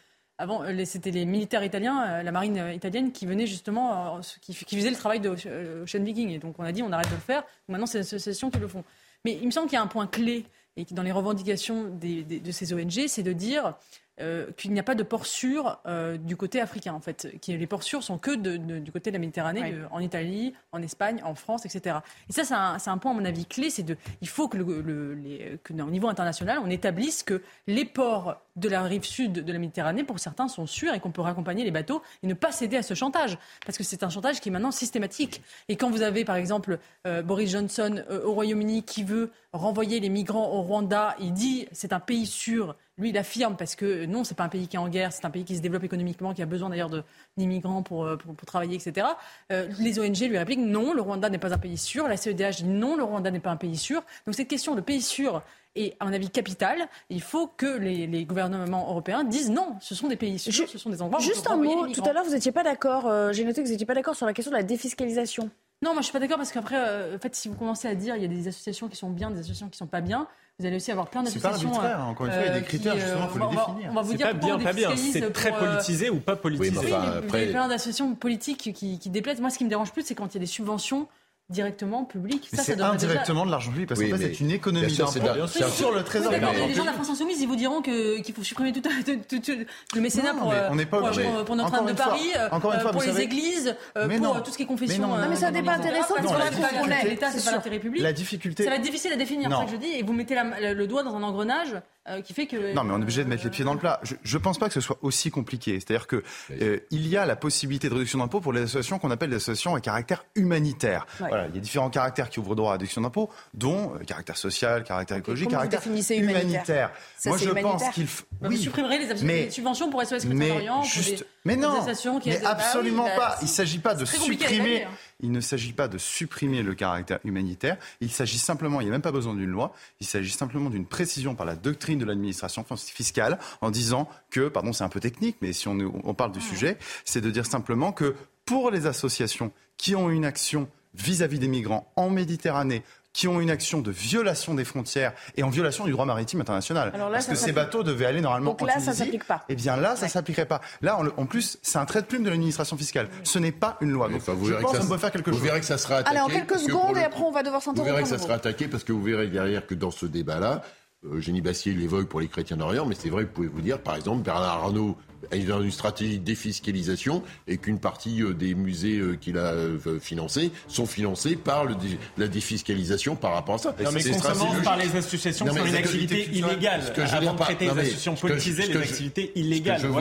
Speaker 9: avant, euh, c'était les militaires italiens, euh, la marine euh, italienne, qui venaient justement, qui, qui faisaient le travail de Ocean Viking. Et donc on a dit, on arrête de le faire. Maintenant, c'est les associations qui le font. Mais il me semble qu'il y a un point clé et dans les revendications des- des- de ces ONG, c'est de dire euh, qu'il n'y a pas de port sûr euh, du côté africain, en fait. Les ports sûrs sont que de- de- du côté de la Méditerranée, de- en Italie, en Espagne, en France, etc. Et ça, c'est un, point, à mon avis, clé. C'est de, il faut que, le, le- les- que, au niveau international, on établisse que les ports de la rive sud de la Méditerranée, pour certains, sont sûrs et qu'on peut raccompagner les bateaux et ne pas céder à ce chantage. Parce que c'est un chantage qui est maintenant systématique. Et quand vous avez, par exemple, euh, Boris Johnson euh, au Royaume-Uni qui veut renvoyer les migrants au Rwanda, il dit c'est un pays sûr. Lui, il affirme parce que euh, non, c'est pas un pays qui est en guerre, c'est un pays qui se développe économiquement, qui a besoin d'ailleurs d'immigrants pour, pour, pour travailler, etc. Les ONG lui répliquent non, le Rwanda n'est pas un pays sûr. La CEDH dit non, le Rwanda n'est pas un pays sûr. Donc cette question de pays sûr est, à mon avis, capitale. Il faut que les, les gouvernements européens disent non, ce sont des pays sûrs, ce sont des endroits où on
Speaker 1: Juste un mot, tout à l'heure, vous n'étiez pas d'accord, euh, j'ai noté que vous n'étiez pas d'accord sur la question de la défiscalisation.
Speaker 9: Non, moi je suis pas d'accord parce qu'après, euh, en fait, si vous commencez à dire il y a des associations qui sont bien, des associations qui sont pas bien, vous allez aussi avoir plein
Speaker 14: C'est pas
Speaker 9: d'associations.
Speaker 14: arbitraire, encore une fois, il y a des
Speaker 9: euh,
Speaker 14: critères,
Speaker 9: qui,
Speaker 14: justement, faut
Speaker 9: on va-
Speaker 14: les définir.
Speaker 9: On va vous dire
Speaker 35: pas bien, pas bien. C'est très
Speaker 9: euh,
Speaker 35: politisé ou pas politisé.
Speaker 13: Oui, mais
Speaker 9: oui,
Speaker 13: enfin,
Speaker 9: mais
Speaker 13: après-
Speaker 9: il y a plein d'associations politiques qui, qui déplaisent. Moi, ce qui me dérange plus, c'est quand il y a des subventions directement.
Speaker 14: Mais
Speaker 9: Ça, ça
Speaker 14: c'est
Speaker 9: déjà-
Speaker 14: indirectement de l'argent public parce
Speaker 13: Oui,
Speaker 14: qu'en fait,
Speaker 13: mais
Speaker 14: c'est une économie
Speaker 13: bien sûr, c'est
Speaker 14: d'impôt
Speaker 13: de la- c'est un-
Speaker 14: sur le
Speaker 9: Oui,
Speaker 14: trésor. public.
Speaker 9: mais les gens de la France Insoumise, ils vous diront que- qu'il faut supprimer tout, tout- tout- tout- le mécénat
Speaker 14: Non,
Speaker 9: pour,
Speaker 14: mais
Speaker 9: euh,
Speaker 14: on n'est pas
Speaker 9: pour,
Speaker 14: obligé.
Speaker 9: pour- pour Notre-Dame
Speaker 14: Encore
Speaker 9: de
Speaker 14: fois,
Speaker 9: Paris, euh,
Speaker 14: fois,
Speaker 9: pour les
Speaker 14: savez-
Speaker 9: églises, euh,
Speaker 14: Mais
Speaker 9: pour
Speaker 14: non.
Speaker 9: tout ce qui est
Speaker 14: Mais
Speaker 9: confession.
Speaker 14: non,
Speaker 9: euh,
Speaker 14: non, mais
Speaker 1: un débat
Speaker 9: etc.
Speaker 1: intéressant,
Speaker 9: Parce
Speaker 1: mais
Speaker 9: que
Speaker 1: pas
Speaker 9: pas
Speaker 1: difficulté,
Speaker 9: l'État,
Speaker 1: c'est
Speaker 9: pas l'intérêt public.
Speaker 14: La difficulté.
Speaker 9: Ça va être difficile à définir, c'est
Speaker 14: Non.
Speaker 9: ça que je dis. Et vous mettez le doigt dans un engrenage euh, qui fait que.
Speaker 14: Non, mais on est obligé de mettre les pieds dans le plat. Je ne pense pas que ce soit aussi compliqué. C'est-à-dire que euh, il y a la possibilité de réduction d'impôt pour les associations qu'on appelle des associations à caractère humanitaire.
Speaker 1: Ouais.
Speaker 14: Voilà, il y a différents caractères qui ouvrent droit à réduction d'impôt, dont euh, caractère social, caractère écologique, caractère
Speaker 1: humanitaire Ça,
Speaker 14: Moi, je pense qu'il faut.
Speaker 9: Bah, Vous supprimerez les,
Speaker 14: mais-
Speaker 9: les subventions pour SOS Chrétien
Speaker 14: mais
Speaker 9: d'Orient, pour
Speaker 14: juste,
Speaker 9: des-
Speaker 14: mais
Speaker 9: des
Speaker 14: non,
Speaker 9: associations qui
Speaker 14: mais
Speaker 9: oui,
Speaker 14: absolument
Speaker 9: bah,
Speaker 14: pas. Il ne s'agit pas de supprimer. Il ne s'agit pas de supprimer le caractère humanitaire. Il s'agit simplement, il n'y a même pas besoin d'une loi. Il s'agit simplement d'une précision par la doctrine de l'administration fiscale en disant que, pardon, c'est un peu technique, mais si on parle du sujet, c'est de dire simplement que pour les associations qui ont une action vis-à-vis des migrants en Méditerranée, qui ont une action de violation des frontières et en violation du droit maritime international.
Speaker 1: Là,
Speaker 14: Parce
Speaker 1: ça
Speaker 14: que ces bateaux devaient aller normalement
Speaker 1: Donc
Speaker 14: en
Speaker 1: là, ça
Speaker 14: Tunisie.
Speaker 1: s'applique pas.
Speaker 14: Eh bien là, ça s'appliquerait pas. Là, en, en plus, c'est un trait de plume de l'administration fiscale. Ce n'est pas une loi. Donc,
Speaker 13: vous
Speaker 14: je
Speaker 13: verrez
Speaker 14: pense
Speaker 13: que ça
Speaker 14: qu'on peut faire quelque
Speaker 13: vous
Speaker 14: chose.
Speaker 13: verrez que ça sera attaqué.
Speaker 1: Allez, en quelques
Speaker 13: que
Speaker 1: secondes,
Speaker 13: le
Speaker 1: et après, on va devoir
Speaker 13: Vous
Speaker 1: s'interrompre.
Speaker 13: verrez que ça sera attaqué parce que vous verrez derrière que dans ce débat-là, euh, Génie Bastier l'évoque pour les chrétiens d'Orient, mais c'est vrai, vous pouvez vous dire, par exemple, Bernard Arnault est dans une stratégie de défiscalisation et qu'une partie euh, des musées euh, qu'il a euh, financés sont financés par le la défiscalisation par rapport à ça.
Speaker 35: Non, mais
Speaker 13: logique.
Speaker 35: par les associations
Speaker 13: Non,
Speaker 35: qui sont une
Speaker 13: ce que-
Speaker 35: activité illégale.
Speaker 13: ce que je veux
Speaker 35: Avant
Speaker 13: dire
Speaker 35: de
Speaker 13: par-
Speaker 35: traiter les associations politisées,
Speaker 13: ce
Speaker 35: les
Speaker 13: que je-
Speaker 35: activités illégales.
Speaker 13: dire ce que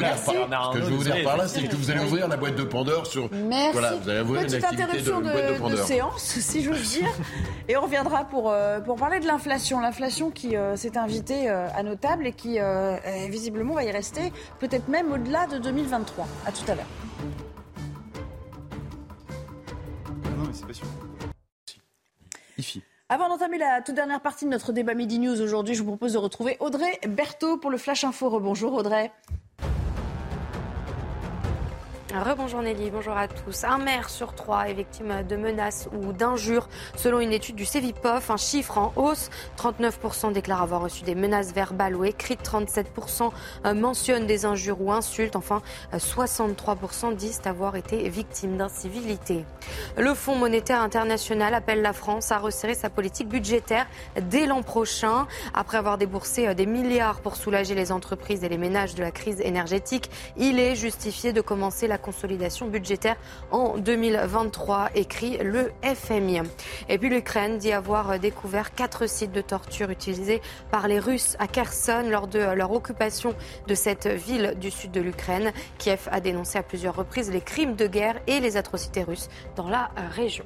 Speaker 13: je veux dire
Speaker 35: désolé,
Speaker 13: par là,
Speaker 35: c'est-
Speaker 13: que vous allez ouvrir la boîte de Pandore sur.
Speaker 1: Merci.
Speaker 13: Voilà, vous allez ouvrir une
Speaker 1: Petite interruption
Speaker 13: de
Speaker 1: de, de
Speaker 13: Pandore.
Speaker 1: séance, si j'ose dire. Et on reviendra pour, euh, pour parler de l'inflation. L'inflation qui euh, s'est invitée euh, à nos tables et qui, visiblement, va y rester peut-être même au-delà de 2023. À tout à l'heure.
Speaker 14: Non, mais c'est pas sûr.
Speaker 1: Avant d'entamer la toute dernière partie de notre débat Midi News aujourd'hui, je vous propose de retrouver Audrey Berthaud pour le Flash Info. Rebonjour Audrey.
Speaker 17: Rebonjour Nelly, bonjour à tous. Un maire sur trois est victime de menaces ou d'injures selon une étude du Cevipof, un chiffre en hausse. 39% déclarent avoir reçu des menaces verbales ou écrites, 37% mentionnent des injures ou insultes, enfin 63% disent avoir été victimes d'incivilité. Le Fonds monétaire international appelle la France à resserrer sa politique budgétaire dès l'an prochain. Après avoir déboursé des milliards pour soulager les entreprises et les ménages de la crise énergétique, il est justifié de commencer la consolidation budgétaire en 2023, écrit le FMI. Et puis l'Ukraine dit avoir découvert quatre sites de torture utilisés par les Russes à Kherson lors de leur occupation de cette ville du sud de l'Ukraine. Kiev a dénoncé à plusieurs reprises les crimes de guerre et les atrocités russes dans la région.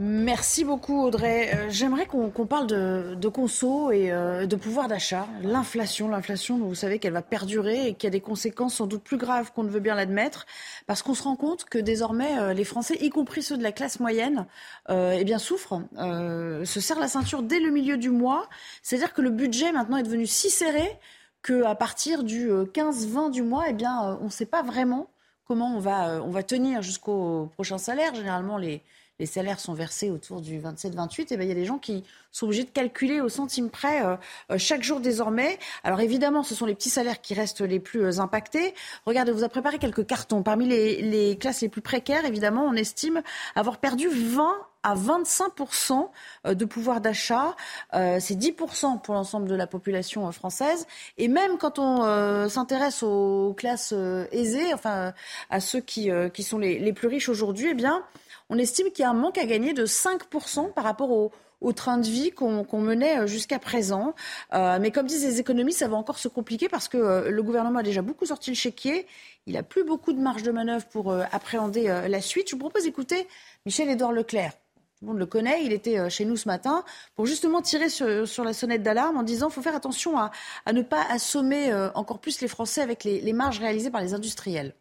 Speaker 1: Merci beaucoup Audrey. Euh, J'aimerais qu'on parle de, de conso et euh, de pouvoir d'achat. L'inflation, l'inflation, vous savez qu'elle va perdurer et qu'il y a des conséquences sans doute plus graves qu'on ne veut bien l'admettre, parce qu'on se rend compte que désormais euh, les Français, y compris ceux de la classe moyenne, euh, eh bien souffrent, euh, se serrent la ceinture dès le milieu du mois. C'est-à-dire que le budget maintenant est devenu si serré qu'à partir du 15-20 du mois, eh bien, euh, on ne sait pas vraiment comment on va, euh, on va tenir jusqu'au prochain salaire. Généralement, les, les salaires sont versés autour du 27-28, et bien il y a des gens qui sont obligés de calculer au centime près euh, euh, chaque jour désormais. Alors évidemment, ce sont les petits salaires qui restent les plus euh, impactés. Regardez, vous a préparé quelques cartons. Parmi les, les classes les plus précaires, évidemment, on estime avoir perdu 20 à 25% de pouvoir d'achat. Euh, c'est 10% pour l'ensemble de la population française. Et même quand on euh, s'intéresse aux classes aisées, enfin à ceux qui, qui sont les, les plus riches aujourd'hui, eh bien, on estime qu'il y a un manque à gagner de 5% par rapport au, train de vie qu'on menait euh, jusqu'à présent. Euh, mais comme disent les économistes, ça va encore se compliquer parce que euh, le gouvernement a déjà beaucoup sorti le chéquier. Il n'a plus beaucoup de marge de manœuvre pour appréhender la suite. Je vous propose d'écouter Michel-Édouard Leclerc. Tout le monde le connaît, il était chez nous ce matin pour justement tirer sur, la sonnette d'alarme en disant qu'il faut faire attention à, ne pas assommer encore plus les Français avec les marges réalisées par les industriels.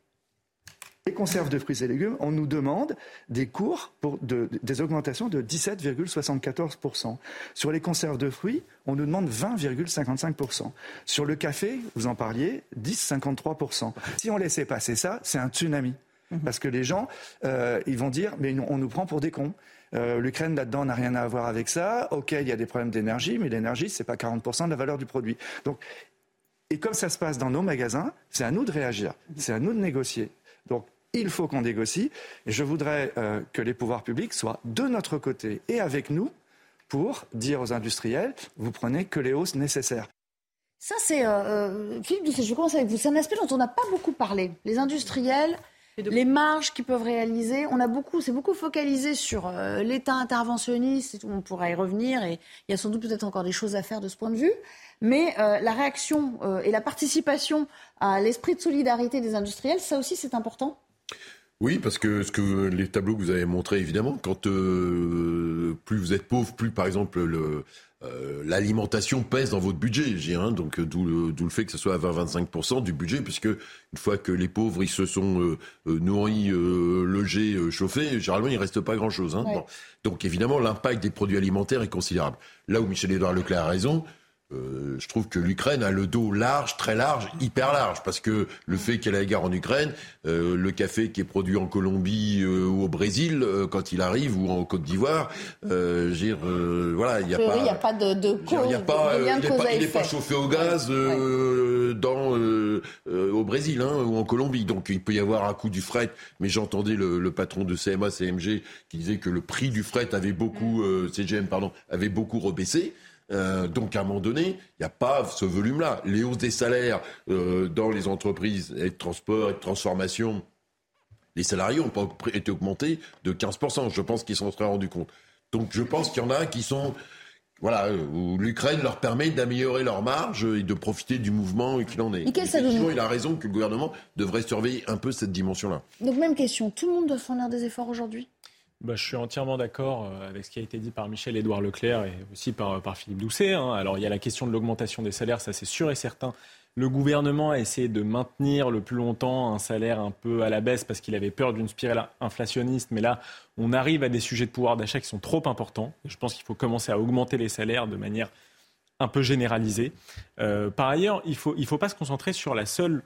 Speaker 15: Les conserves de fruits et légumes, on nous demande des cours pour de- des augmentations de 17,74%. Sur les conserves de fruits, on nous demande 20,55%. Sur le café, vous en parliez, 10,53%. Si on laissait passer ça, c'est un tsunami. Parce que les gens, euh, ils vont dire, mais on nous prend pour des cons. Euh, L'Ukraine là-dedans n'a rien à voir avec ça. Ok, il y a des problèmes d'énergie, mais l'énergie, c'est pas 40% de la valeur du produit. Donc, et comme ça se passe dans nos magasins, c'est à nous de réagir, c'est à nous de négocier. Donc, il faut qu'on négocie. Et je voudrais euh, que les pouvoirs publics soient de notre côté et avec nous pour dire aux industriels, vous prenez que les hausses nécessaires.
Speaker 1: Ça, c'est. euh, euh, Philippe Doucet, je commence avec vous. C'est un aspect dont on n'a pas beaucoup parlé. Les industriels, les marges qu'ils peuvent réaliser. On a beaucoup, c'est beaucoup focalisé sur euh, l'État interventionniste. et tout. On pourra y revenir et il y a sans doute peut-être encore des choses à faire de ce point de vue. Mais euh, la réaction euh, et la participation à l'esprit de solidarité des industriels, ça aussi, c'est important.
Speaker 13: Oui, parce que ce que les tableaux que vous avez montrés, évidemment, quand euh, plus vous êtes pauvre, plus par exemple le, euh, l'alimentation pèse dans votre budget. J'ai hein, donc euh, d'où le, d'où le fait que ce soit à 20-25% du budget, puisque une fois que les pauvres ils se sont euh, nourris, euh, logés, chauffés, généralement il reste pas grand-chose. Hein.
Speaker 36: Ouais.
Speaker 13: Bon. Donc évidemment l'impact des produits alimentaires est considérable. Là où Michel-Édouard Leclerc a raison. Euh, je trouve que l'Ukraine a le dos large, très large, hyper large, parce que le fait qu'elle ait la guerre en Ukraine, euh, le café qui est produit en Colombie euh, ou au Brésil, euh, quand il arrive, ou en Côte d'Ivoire, euh, euh, voilà, il n'y a, pas...
Speaker 1: de, de
Speaker 13: dire, Il n'y a pas,
Speaker 1: cause
Speaker 13: pas, chauffé au gaz euh, dans, euh, euh, au Brésil hein, ou en Colombie. Donc il peut y avoir un coût du fret. Mais j'entendais le, le patron de CMA CMG qui disait que le prix du fret avait beaucoup, euh, CGM pardon, avait beaucoup rebaissé. Euh, donc à un moment donné, il n'y a pas ce volume-là. Les hausses des salaires euh, dans les entreprises et de transport et de transformation, les salariés n'ont pas été augmentés de 15%. Je pense qu'ils s'en seraient rendus compte. Donc je pense qu'il y en a qui sont... Voilà, où l'Ukraine leur permet d'améliorer leur marge et de profiter du mouvement qu'il en est.
Speaker 1: Mickaël
Speaker 13: Effectivement,
Speaker 1: Sadoun.
Speaker 13: il a raison que le gouvernement devrait surveiller un peu cette dimension-là.
Speaker 1: Donc même question, tout le monde doit fournir des efforts aujourd'hui?
Speaker 35: Bah, je suis entièrement d'accord euh, avec ce qui a été dit par Michel-Édouard Leclerc et aussi par, par Philippe Doucet. hein. Alors, il y a la question de l'augmentation des salaires, ça c'est sûr et certain. Le gouvernement a essayé de maintenir le plus longtemps un salaire un peu à la baisse parce qu'il avait peur d'une spirale inflationniste. Mais là, on arrive à des sujets de pouvoir d'achat qui sont trop importants. Je pense qu'il faut commencer à augmenter les salaires de manière un peu généralisée. Euh, par ailleurs, il ne faut, il faut pas se concentrer sur la seule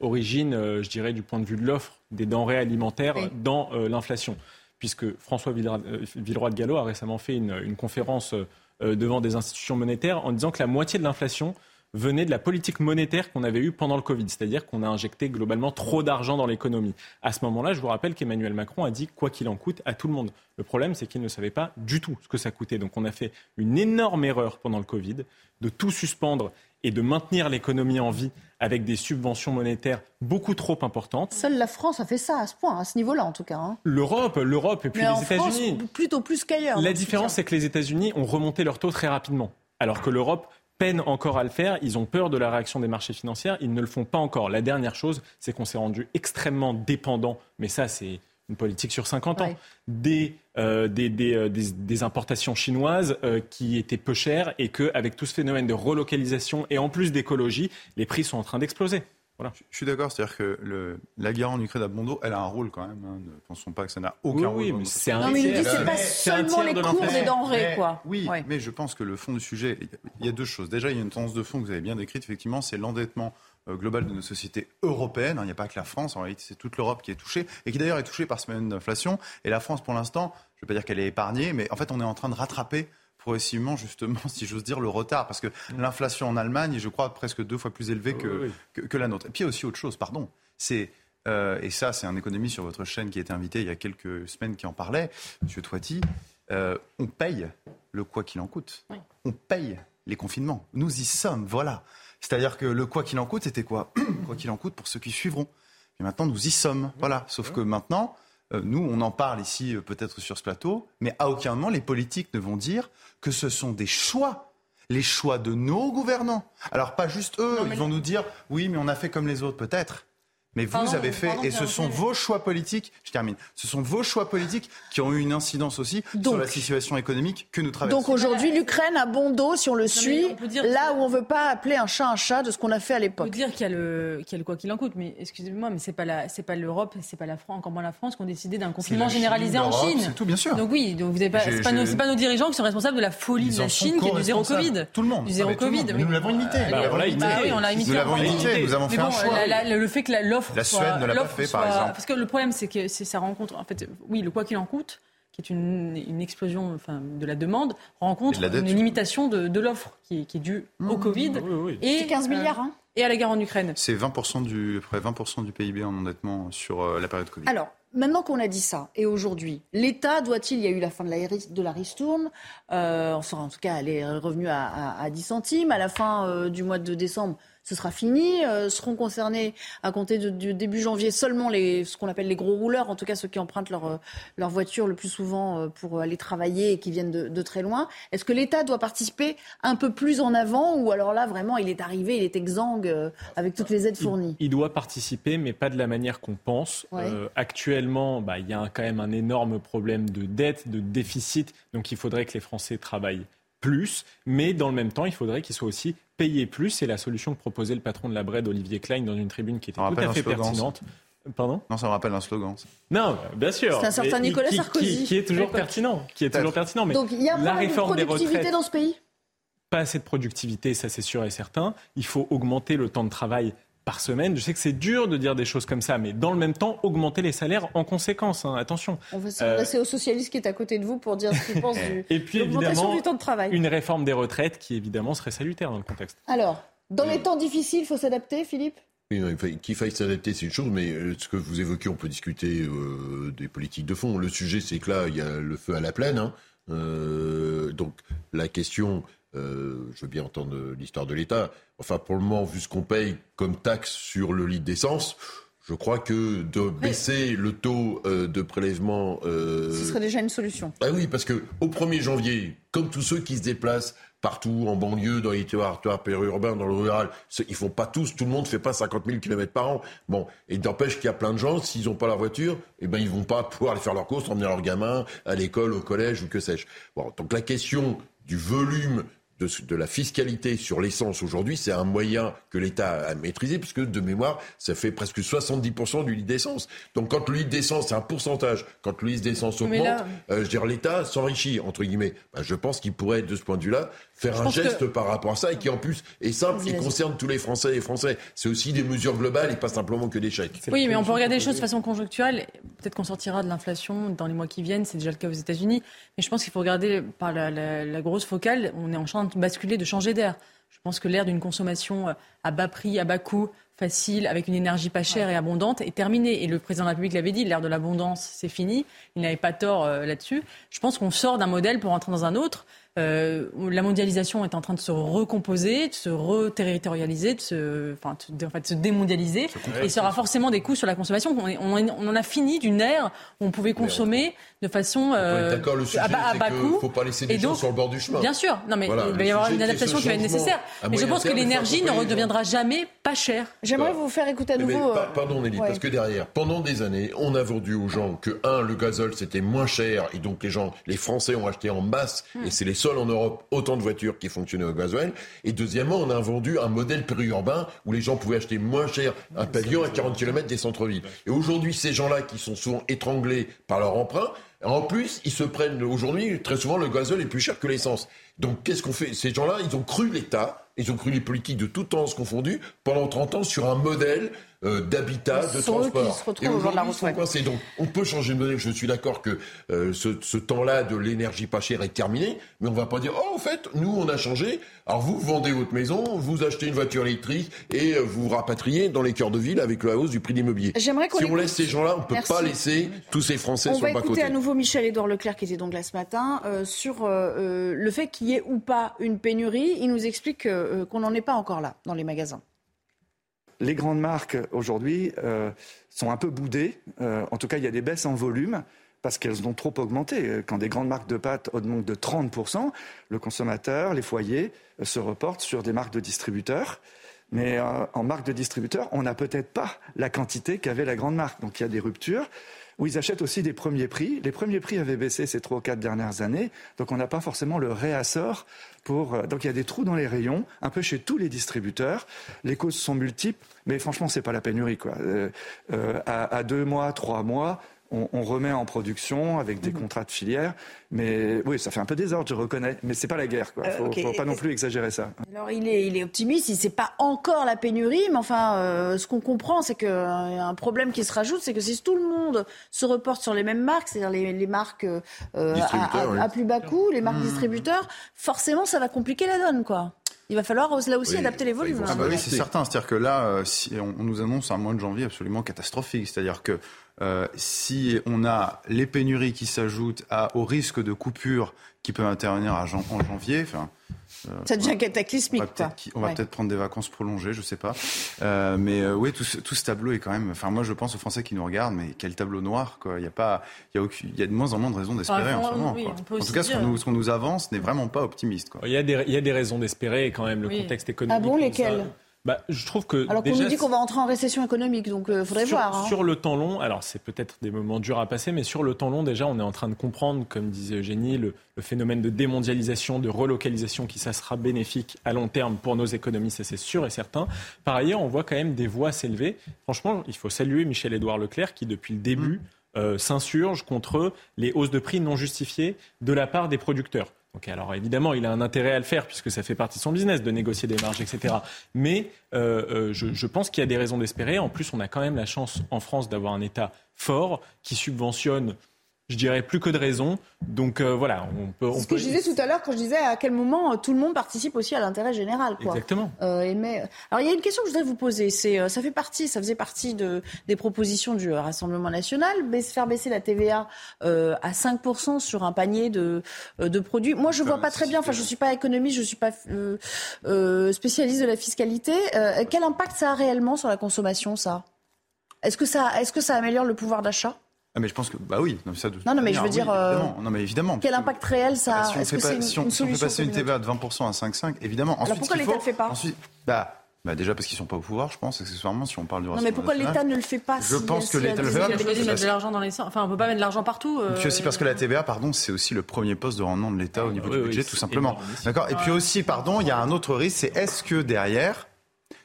Speaker 35: origine, euh, je dirais, du point de vue de l'offre des denrées alimentaires
Speaker 1: Oui.
Speaker 35: dans euh, l'inflation. Puisque François Villeroy euh, Villeroy de Gallo a récemment fait une, une conférence euh, devant des institutions monétaires en disant que la moitié de l'inflation venait de la politique monétaire qu'on avait eue pendant le Covid, c'est-à-dire qu'on a injecté globalement trop d'argent dans l'économie. À ce moment-là, je vous rappelle qu'Emmanuel Macron a dit quoi qu'il en coûte à tout le monde. Le problème, c'est qu'il ne savait pas du tout ce que ça coûtait. Donc on a fait une énorme erreur pendant le Covid de tout suspendre et de maintenir l'économie en vie avec des subventions monétaires beaucoup trop importantes.
Speaker 1: Seule la France a fait ça à ce point, à ce niveau-là en tout cas. hein.
Speaker 35: L'Europe, l'Europe et puis
Speaker 1: Mais
Speaker 35: les États-Unis.
Speaker 1: plutôt plus qu'ailleurs.
Speaker 35: La différence, c'est que les États-Unis ont remonté leur taux très rapidement, alors que l'Europe peine encore à le faire. Ils ont peur de la réaction des marchés financiers. Ils ne le font pas encore. La dernière chose, c'est qu'on s'est rendu extrêmement dépendant, mais ça, c'est une politique sur 50 ans,
Speaker 1: Ouais.
Speaker 35: des, euh, des, des, euh, des- des importations chinoises euh, qui étaient peu chères et qu'avec tout ce phénomène de relocalisation et en plus d'écologie, les prix sont en train d'exploser. Voilà.
Speaker 14: Je suis d'accord, c'est-à-dire que le, la guerre en Ukraine à bon dos, elle a un rôle quand même. hein. Ne pensons pas que ça n'a aucun
Speaker 35: Oui,
Speaker 14: rôle.
Speaker 35: oui, mais c'est un
Speaker 1: Non, mais il dit c'est pas seulement les
Speaker 35: de
Speaker 1: cours des denrées,
Speaker 14: Mais-
Speaker 1: quoi.
Speaker 14: Oui,
Speaker 1: Ouais.
Speaker 14: mais je pense que le fond du sujet, il y a deux choses. Déjà, il y a une tendance de fond que vous avez bien décrite, effectivement, c'est l'endettement euh, global de nos sociétés européennes. hein. Il n'y a pas que la France, en réalité, c'est toute l'Europe qui est touchée, et qui d'ailleurs est touchée par ce phénomène d'inflation. Et la France, pour l'instant, je ne vais pas dire qu'elle est épargnée, mais en fait, on est en train de rattraper progressivement, justement, <laughs> si j'ose dire, le retard. Parce que l'inflation en Allemagne est, je crois, presque deux fois plus élevée que,
Speaker 35: Oui, oui.
Speaker 14: que, que la nôtre. Et puis, il y a aussi autre chose, pardon. C'est. euh, et ça, c'est un économiste sur votre chaîne qui a été invité il y a quelques semaines qui en parlait, M. Toiti. euh, on paye le quoi qu'il en coûte. On paye les confinements. Nous y sommes, voilà. C'est-à-dire que le quoi qu'il en coûte, c'était quoi <clears throat> Quoi qu'il en coûte pour ceux qui suivront. Et maintenant, nous y sommes, voilà. Sauf que maintenant, euh, nous, on en parle ici, euh, peut-être sur ce plateau, mais à aucun moment, les politiques ne vont dire que ce sont des choix. Les choix de nos gouvernants. Alors, pas juste eux, ils vont nous dire oui, mais on a fait comme les autres, peut-être. Mais vous
Speaker 1: Pardon,
Speaker 14: avez fait,
Speaker 1: pardon,
Speaker 14: et ce sont vos choix politiques, je termine, ce sont vos choix politiques qui ont eu une incidence aussi sur la situation économique que nous traversons.
Speaker 1: Donc aujourd'hui, l'Ukraine a bon dos si on le suit,
Speaker 9: on peut dire
Speaker 1: là où on veut pas appeler un chat un chat de ce qu'on a fait à
Speaker 9: On peut
Speaker 1: l'époque.
Speaker 9: dire qu'il y a le, qu'il y a le quoi qu'il en coûte, mais excusez-moi, mais c'est pas la, c'est pas l'Europe, c'est pas la France, encore moins la France qui ont décidé d'un confinement
Speaker 14: Chine,
Speaker 9: généralisé en Chine.
Speaker 14: c'est tout, bien sûr.
Speaker 9: Donc oui, donc vous avez pas, pas, nos, pas dirigeants qui sont responsables de la folie
Speaker 14: Ils
Speaker 9: de la Chine qui est du zéro. Covid.
Speaker 14: Tout le monde.
Speaker 9: Du zéro
Speaker 14: Ah,
Speaker 9: Covid.
Speaker 14: nous l'avons imité. Nous l'avons imité, nous avons fait
Speaker 9: le fait que la- l'offre
Speaker 14: La
Speaker 9: soit-
Speaker 14: Suède ne l'a pas fait, par exemple.
Speaker 9: Parce que le problème, c'est que c'est ça rencontre, en fait, oui, le quoi qu'il en coûte, qui est une, une explosion enfin, de la demande, rencontre
Speaker 14: Et de la dette.
Speaker 9: une limitation de, de l'offre qui, est- qui est due au Covid et
Speaker 1: C'est 15 milliards, hein
Speaker 9: et à la guerre en Ukraine.
Speaker 14: C'est 20% du, près 20% du PIB en endettement sur euh, la période Covid.
Speaker 1: Alors, maintenant qu'on a dit ça, et aujourd'hui, l'État doit-il, il y a eu la fin de la, de la ristourne, euh, enfin, en tout cas, elle est revenue à, à- à 10 centimes, à la fin euh, du mois de décembre, ce sera fini, euh, seront concernés à compter de- du début janvier seulement les, ce qu'on appelle les gros rouleurs, en tout cas ceux qui empruntent leur, euh, leur voiture le plus souvent euh, pour aller travailler et qui viennent de, de très loin. Est-ce que l'État doit participer un peu plus en avant, ou alors là, vraiment, il est arrivé, il est exsangue euh, avec toutes les aides fournies?
Speaker 35: Il doit participer, mais pas de la manière qu'on pense.
Speaker 1: Ouais.
Speaker 35: Euh, actuellement, bah, il y a un- quand même un énorme problème de dette, de déficit. Donc il faudrait que les Français travaillent plus, mais dans le même temps, il faudrait qu'ils soient aussi payés plus. C'est la solution que proposait le patron de la Bred, Olivier Klein, dans une tribune qui était
Speaker 14: On
Speaker 35: tout à fait
Speaker 14: slogan,
Speaker 35: pertinente. Pardon?
Speaker 14: Non, ça me rappelle un slogan. ça.
Speaker 35: Non, bien sûr.
Speaker 1: C'est un certain
Speaker 35: Mais
Speaker 1: Nicolas
Speaker 35: qui-
Speaker 1: Sarkozy.
Speaker 35: Qui, qui est toujours pertinent. Qui est toujours pertinent. Mais
Speaker 1: Donc il y a
Speaker 35: la
Speaker 1: de
Speaker 35: réforme des
Speaker 1: productivité
Speaker 35: retraites.
Speaker 1: dans ce pays?
Speaker 35: pas assez de productivité, ça c'est sûr et certain. Il faut augmenter le temps de travail par semaine. Je sais que c'est dur de dire des choses comme ça, mais dans le même temps, augmenter les salaires en conséquence. Hein. Attention.
Speaker 1: On va s'adresser au socialiste qui est à côté de vous pour dire ce qu'il pense du, <laughs>
Speaker 35: Et puis évidemment, du temps de travail. Une réforme des retraites qui évidemment serait salutaire dans le contexte.
Speaker 1: Alors, dans les temps difficiles, il faut s'adapter, Philippe?
Speaker 13: Qu'il faille s'adapter, c'est une chose, mais euh, ce que vous évoquez, on peut discuter euh, des politiques de fond. Le sujet, c'est que là, il y a le feu à la plaine. Hein. Euh, donc, la question, je veux bien entendre l'histoire de l'État. Enfin, pour le moment, vu ce qu'on paye comme taxe sur le litre d'essence, je crois que de baisser le taux de prélèvement.
Speaker 1: Ce serait déjà une solution.
Speaker 13: Ah oui, parce que au 1er janvier, comme tous ceux qui se déplacent partout, en banlieue, dans les territoires périurbains, dans le rural. Ils font pas tous, tout le monde fait pas 50 000 km par an. Bon, et d'empêche qu'il y a plein de gens, s'ils n'ont pas leur voiture, eh ben ils vont pas pouvoir aller faire leurs courses, emmener leurs gamins à l'école, au collège ou que sais-je. Bon, donc la question du volume de, la fiscalité sur l'essence aujourd'hui, c'est un moyen que l'État a maîtrisé, puisque de mémoire, ça fait presque 70% du litre d'essence. Donc quand le litre d'essence, c'est un pourcentage, quand le litre d'essence augmente, euh, je veux dire, l'État s'enrichit, entre guillemets. Ben, je pense qu'il pourrait, de ce point de vue-là, faire un geste par rapport à ça, et qui en plus est simple et concerne tous les Français et Français. C'est aussi des mesures globales et pas simplement que des chèques.
Speaker 9: Oui, mais on peut regarder les choses de façon conjoncturelle. Peut-être qu'on sortira de l'inflation dans les mois qui viennent, c'est déjà le cas aux États-Unis. Mais je pense qu'il faut regarder par la, la grosse focale, on est en de basculer, de changer d'air. Je pense que l'ère d'une consommation euh, à bas prix, à bas coût, facile, avec une énergie pas chère et abondante, est terminée. Et le président de la République l'avait dit, l'ère de l'abondance, c'est fini. Il n'avait pas tort euh, là-dessus. Je pense qu'on sort d'un modèle pour entrer dans un autre. Euh, la mondialisation est en train de se recomposer, de se reterritorialiser, de se, enfin, de, en fait, se démondialiser. Et il sera forcément des coûts sur la consommation. On, on, on en a fini d'une ère où on pouvait consommer de façon
Speaker 13: euh, D'accord, le sujet, à, bas, à Il ne faut pas laisser des gens sur le bord du chemin.
Speaker 9: Bien sûr. Non, mais il va y avoir une adaptation qui va être nécessaire. Mais je pense que l'énergie ne redeviendra jamais pas chère.
Speaker 1: J'aimerais vous faire écouter à nouveau.
Speaker 13: Euh, pardon, Nelly, parce que derrière, pendant des années, on a vendu aux gens que, un, le gazole, c'était moins cher. Et donc, les gens, les Français ont acheté en masse. Hmm. Et c'est les en Europe autant de voitures qui fonctionnaient au gasoil. Et deuxièmement, on a vendu un modèle périurbain où les gens pouvaient acheter moins cher un pavillon à 40 km des centres-villes. Et aujourd'hui, ces gens-là qui sont souvent étranglés par leur emprunt, en plus, ils se prennent aujourd'hui, très souvent, le gasoil est plus cher que l'essence. Donc, qu'est-ce qu'on fait? Ces gens-là, ils ont cru l'État, ils ont cru les politiques de tout temps confondus pendant 30 ans sur un modèle euh, d'habitat, de transport.
Speaker 1: et aujourd'hui, ils
Speaker 13: sont coincés. Donc, on peut changer de modèle. Je suis d'accord que euh, ce, ce temps-là de l'énergie pas chère est terminé, mais on va pas dire, oh, en fait, nous, on a changé. Alors, vous vendez votre maison, vous achetez une voiture électrique et euh, vous rapatriez dans les cœurs de ville avec la hausse du prix de l'immobilier. Si on laisse ces gens-là, on peut pas laisser tous ces Français
Speaker 1: on
Speaker 13: sur le
Speaker 1: bas-côté.
Speaker 13: On va écouter
Speaker 1: à nouveau Michel-Édouard Leclerc, qui était donc là ce matin, sur le fait qu'il y ait ou pas une pénurie. Il nous explique qu'on n'en est pas encore là dans les magasins
Speaker 37: les grandes marques aujourd'hui euh, sont un peu boudées. Euh, en tout cas, il y a des baisses en volume parce qu'elles ont trop augmenté. Quand des grandes marques de pâtes augmentent de 30%, le consommateur, les foyers euh, se reportent sur des marques de distributeurs. Mais en marque de distributeur, on n'a peut-être pas la quantité qu'avait la grande marque. Donc il y a des ruptures où ils achètent aussi des premiers prix. Les premiers prix avaient baissé ces trois ou quatre dernières années, donc on n'a pas forcément le réassort pour. Euh, donc il y a des trous dans les rayons, un peu chez tous les distributeurs. Les causes sont multiples, mais franchement c'est pas la pénurie quoi. Euh, euh, à, à, deux mois, trois mois, on, remet en production avec des mhm. contrats de filière. Mais oui, ça fait un peu désordre, je reconnais. Mais c'est pas la guerre, quoi. Euh, Faut, faut pas non plus exagérer ça.
Speaker 1: Alors il est, il est optimiste. Il sait pas encore la pénurie, mais enfin, euh, ce qu'on comprend, c'est qu'il y a un problème qui se rajoute, c'est que si tout le monde se reporte sur les mêmes marques, c'est-à-dire les, marques euh, à, plus bas coût, les marques mmh. distributeurs, forcément, ça va compliquer la donne, quoi. Il va falloir là aussi adapter les volumes.
Speaker 14: Ah bah oui, c'est certain. C'est-à-dire que là, si on, nous annonce un mois de janvier absolument catastrophique. C'est-à-dire que euh, si on a les pénuries qui s'ajoutent au risque de coupure qui peut intervenir en janvier, enfin,
Speaker 1: euh, ça devient cataclysmique.
Speaker 14: On va peut-être prendre des vacances prolongées, je sais pas. Euh, mais oui, tout, ce tableau est quand même. Enfin, moi, je pense aux Français qui nous regardent, mais quel tableau noir, quoi. Il y a pas, il y a, il y a de moins en moins de raisons d'espérer en ce moment. en tout cas, ce qu'on nous, avance n'est vraiment pas optimiste. Quoi.
Speaker 35: Il y a des, il y a des raisons d'espérer quand même. Le contexte économique.
Speaker 1: Ah bon, lesquelles?
Speaker 35: Bah, je trouve que
Speaker 1: alors qu'on nous dit qu'on va entrer en récession économique, donc il euh, faudrait voir.
Speaker 35: Hein. Sur le temps long, alors c'est peut-être des moments durs à passer, mais sur le temps long déjà, on est en train de comprendre, comme disait Eugénie, le, le phénomène de démondialisation, de relocalisation, qui ça sera bénéfique à long terme pour nos économies, ça c'est sûr et certain. Par ailleurs, on voit quand même des voix s'élever. Franchement, il faut saluer Michel-Édouard Leclerc qui, depuis le début, mmh. euh, s'insurge contre les hausses de prix non justifiées de la part des producteurs. Donc alors évidemment, il a un intérêt à le faire puisque ça fait partie de son business de négocier des marges, etc. Mais euh, euh, je, je, pense qu'il y a des raisons d'espérer. En plus, on a quand même la chance en France d'avoir un État fort qui subventionne je dirais plus que de raison. Donc euh, voilà, on peut.
Speaker 1: Ce que je disais tout à l'heure quand je disais à quel moment euh, tout le monde participe aussi à l'intérêt général. Quoi.
Speaker 35: Exactement.
Speaker 1: Euh, mais, alors il y a une question que je voudrais vous poser. C'est, euh, ça fait partie, ça faisait partie de, des propositions du Rassemblement national, faire baisser la TVA euh, à 5% sur un panier de, de produits. Moi, je vois pas très bien. Enfin, je suis pas économiste, je suis pas spécialiste de la fiscalité. quel impact ça a réellement sur la consommation, ça? Est-ce que ça, est-ce que ça améliore le pouvoir d'achat?
Speaker 14: Ah mais je pense que bah oui, non mais ça.
Speaker 1: non, non mais je veux dire.
Speaker 14: Euh, évidemment. Non mais évidemment.
Speaker 1: Quel impact réel ça
Speaker 14: a?
Speaker 1: Est-ce que c'est une,
Speaker 14: si on,
Speaker 1: une
Speaker 14: si on fait passer une TVA de 20% à 5,5, évidemment.
Speaker 1: Alors
Speaker 14: ensuite,
Speaker 1: pourquoi l'État ne le fait pas?
Speaker 14: ensuite, bah, bah déjà parce qu'ils sont pas au pouvoir, je pense, accessoirement, si on parle du
Speaker 1: Non mais pourquoi l'État ne le fait pas
Speaker 14: Je
Speaker 1: si,
Speaker 14: pense
Speaker 1: si
Speaker 14: que l'État le fait.
Speaker 9: Parce qu'il a mettre de l'argent dans les sens. Enfin, on peut pas mettre de l'argent partout. Euh...
Speaker 14: Puis aussi parce que la TVA, pardon, c'est aussi le premier poste de rendement de l'État au niveau
Speaker 35: oui,
Speaker 14: du budget, tout simplement. D'accord? Et puis aussi, pardon, il y a un autre risque, c'est est-ce que derrière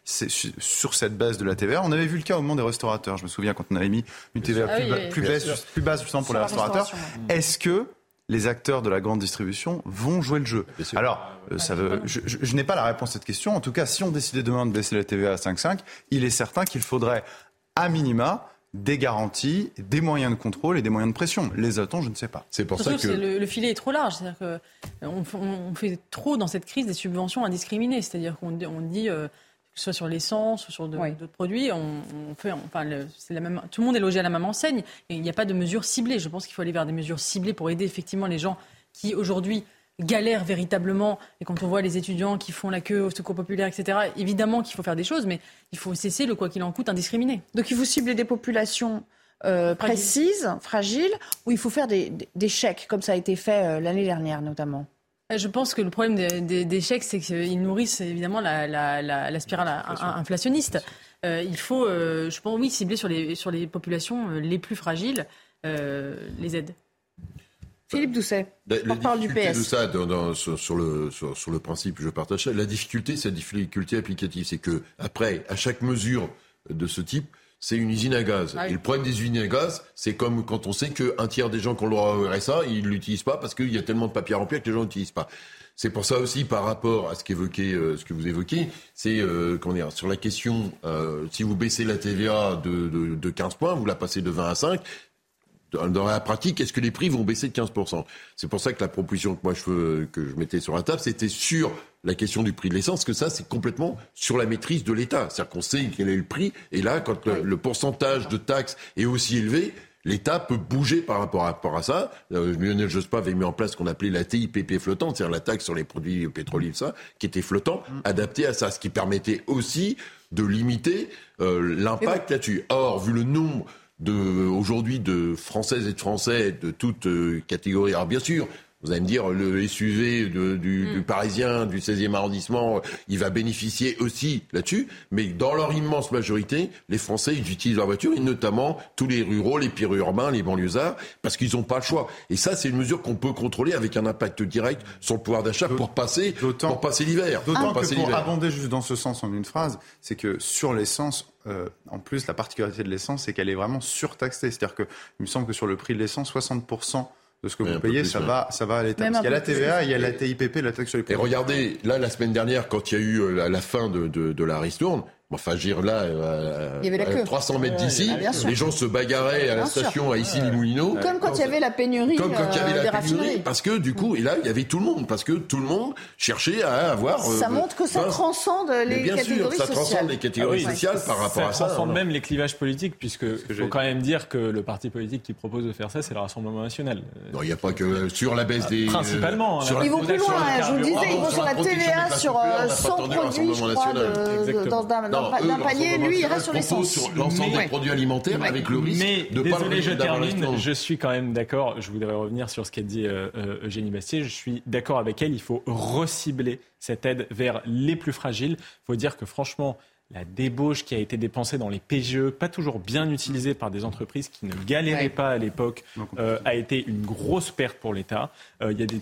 Speaker 14: sur cette base de la TVA. On avait vu le cas au moment des restaurateurs. Je me souviens quand on avait mis une TVA
Speaker 9: ah
Speaker 14: plus,
Speaker 9: oui,
Speaker 14: ba
Speaker 9: oui,
Speaker 14: plus, basse, plus basse justement pour
Speaker 1: Sur
Speaker 14: les restaurateurs. Est-ce que les acteurs de la grande distribution vont jouer le jeu? Alors, euh, ça veut, je, je, je n'ai pas la réponse à cette question. En tout cas, si on décidait demain de baisser la TVA à 5,5, il est certain qu'il faudrait, à minima, des garanties, des moyens de contrôle et des moyens de pression. Les a-t-on Je ne sais pas.
Speaker 13: C'est pour
Speaker 9: Surtout
Speaker 13: ça que
Speaker 9: que le, le, filet est trop large. C'est-à-dire que on, on, fait trop dans cette crise des subventions indiscriminées. C'est-à-dire qu'on on dit euh, que ce soit sur l'essence ou sur d'autres
Speaker 1: Oui.
Speaker 9: produits, on, on fait, enfin, le- la même, tout le monde est logé à la même enseigne et il n'y a pas de mesures ciblées. Je pense qu'il faut aller vers des mesures ciblées pour aider effectivement les gens qui aujourd'hui galèrent véritablement. Et quand on voit les étudiants qui font la queue au secours populaire, etc., évidemment qu'il faut faire des choses, mais il faut cesser le quoi qu'il en coûte indiscriminé.
Speaker 1: Donc il faut cibler des populations euh, précises, fragiles, où il faut faire des, des- des chèques, comme ça a été fait euh, l'année dernière notamment?
Speaker 9: Euh, Je pense que le problème des, des- des chèques, c'est qu'ils nourrissent évidemment la, la- la- la spirale in- in- inflationniste. Euh, il faut, euh, je pense, oui, cibler sur les, sur les populations les plus fragiles euh, les aides.
Speaker 1: Philippe Doucet,
Speaker 13: la
Speaker 1: porte-parole du PS.
Speaker 13: de ça, dans- dans- sur, sur le, sur, sur le principe, je partage ça. La difficulté, c'est la difficulté applicative. C'est que, après, à chaque mesure de ce type, c'est une usine à gaz.
Speaker 9: Ah oui.
Speaker 13: Et le problème des usines à gaz, c'est comme quand on sait qu'un tiers des gens qui ont le droit au RSA, ils ne l'utilisent pas parce qu'il y a tellement de papiers à remplir que les gens n'utilisent pas. C'est pour ça aussi, par rapport à ce, qu'évoquait, euh, ce que vous évoquez, c'est euh, dire, sur la question, euh, si vous baissez la TVA de, de, de 15 points, vous la passez de 20 à 5, dans la pratique, est-ce que les prix vont baisser de 15% C'est pour ça que la proposition que moi je, veux- que je mettais sur la table, c'était sur la question du prix de l'essence, que ça c'est complètement sur la maîtrise de l'État. C'est-à-dire qu'on sait quel est le prix, et là, quand le, le pourcentage de taxes est aussi élevé, L'État peut bouger par rapport à, rapport à ça. Euh, Lionel Jospin avait mis en place ce qu'on appelait la TIPP flottante, c'est-à-dire la taxe sur les produits pétroliers, ça, qui était flottant, adapté à ça, ce qui permettait aussi de limiter euh, l'impact là-dessus. Or, vu le nombre de aujourd'hui de Françaises et de Français de toutes euh, catégories. Alors bien sûr, vous allez me dire le SUV de- du, du Parisien du 16e arrondissement, euh, il va bénéficier aussi là-dessus, mais dans leur immense majorité, les Français ils utilisent leur voiture et notamment tous les ruraux, les périurbains, les banlieusards, parce qu'ils n'ont pas le choix. Et ça, c'est une mesure qu'on peut contrôler avec un impact direct sur le pouvoir d'achat pour passer pour passer l'hiver.
Speaker 14: D'autant
Speaker 13: Pour
Speaker 14: que abonder juste dans ce sens en une phrase, c'est que sur l'essence, euh, en plus, la particularité de l'essence, c'est qu'elle est vraiment surtaxée. C'est-à-dire que, il me semble que sur le prix de l'essence, 60% de ce que vous payez,
Speaker 13: plus,
Speaker 14: ça
Speaker 13: ouais.
Speaker 14: va, ça va à l'État. Parce qu'il y a la. TVA, il y a la TIPP, la taxe sur les
Speaker 13: Et
Speaker 14: produits.
Speaker 13: regardez, là, la semaine dernière, quand il y a eu euh, la, la fin de, de, de la ristourne, enfin, je veux dire, là, euh,
Speaker 1: Il y avait la
Speaker 13: à
Speaker 1: queue.
Speaker 13: 300 mètres
Speaker 1: Ouais,
Speaker 13: d'ici,
Speaker 1: ah,
Speaker 13: les gens se bagarraient à la station à Issy-les-Moulineaux.
Speaker 1: Comme quand il y avait la pénurie,
Speaker 13: Comme quand il y avait
Speaker 1: euh,
Speaker 13: la pénurie,
Speaker 1: raffineries.
Speaker 13: parce que du coup, et là, il y avait tout le monde, parce que tout le monde cherchait à avoir. euh,
Speaker 1: Ça montre que ça transcende
Speaker 13: Mais
Speaker 1: les
Speaker 13: bien sûr,
Speaker 1: catégories
Speaker 13: ça
Speaker 1: sociales.
Speaker 13: transcende les catégories
Speaker 35: Ah oui,
Speaker 13: sociales par rapport à ça.
Speaker 35: transcende
Speaker 13: hein.
Speaker 35: même les clivages politiques, puisque faut quand même dire que le parti politique qui propose de faire ça, c'est le Rassemblement national.
Speaker 13: Non, il n'y a pas que sur la baisse des.
Speaker 35: Principalement.
Speaker 13: euh,
Speaker 35: hein.
Speaker 13: sur la-
Speaker 1: Ils vont plus loin, je vous le disais, ils vont sur la TVA sur
Speaker 13: populaires,
Speaker 1: euh,
Speaker 13: on n'a pas
Speaker 1: 100
Speaker 13: attendu le
Speaker 1: produits, je
Speaker 13: Rassemblement
Speaker 1: crois, dans- d'un panier. Lui, il reste sur l'essence.
Speaker 13: sur l'ensemble des produits alimentaires avec le risque
Speaker 35: Mais
Speaker 13: de pas
Speaker 35: désolé, je
Speaker 13: le d'avoir
Speaker 35: termine. Je suis quand même d'accord. Je voudrais revenir sur ce qu'a dit euh, euh, Eugénie Bastier. Je suis d'accord avec elle. Il faut recibler cette aide vers les plus fragiles. Il faut dire que franchement, la débauche qui a été dépensée dans les PGE, pas toujours bien utilisée par des entreprises qui ne galéraient
Speaker 1: Ouais.
Speaker 35: pas à l'époque, euh, a été une grosse perte pour l'État. Euh, Il y a des,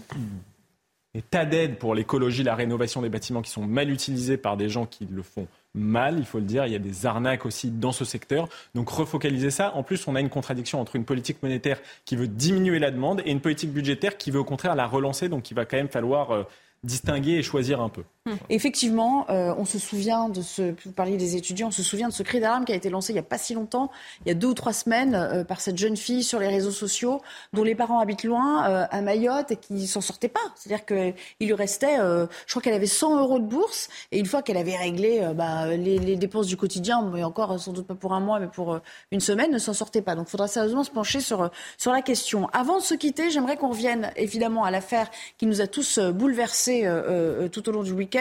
Speaker 35: des tas d'aides pour l'écologie, la rénovation des bâtiments qui sont mal utilisées par des gens qui le font mal, il faut le dire. Il y a des arnaques aussi dans ce secteur. Donc refocaliser ça. En plus, on a une contradiction entre une politique monétaire qui veut diminuer la demande et une politique budgétaire qui veut au contraire la relancer. Donc il va quand même falloir euh, distinguer et choisir un peu. <laughs>
Speaker 1: Effectivement, euh, on se souvient de ce, vous parliez des étudiants, on se souvient de ce cri d'alarme qui a été lancé il n'y a pas si longtemps, il y a deux ou trois semaines, euh, par cette jeune fille sur les réseaux sociaux, dont les parents habitent loin, euh, à Mayotte, et qui s'en sortait pas. C'est-à-dire qu'il lui restait, je crois qu'elle avait 100 euros de bourse, et une fois qu'elle avait réglé bah, les, les, dépenses du quotidien, mais encore sans doute pas pour un mois, mais pour une semaine, ne s'en sortait pas. Donc il faudra sérieusement se pencher sur, sur la question. Avant de se quitter, j'aimerais qu'on revienne évidemment à l'affaire qui nous a tous bouleversés tout au long du week-end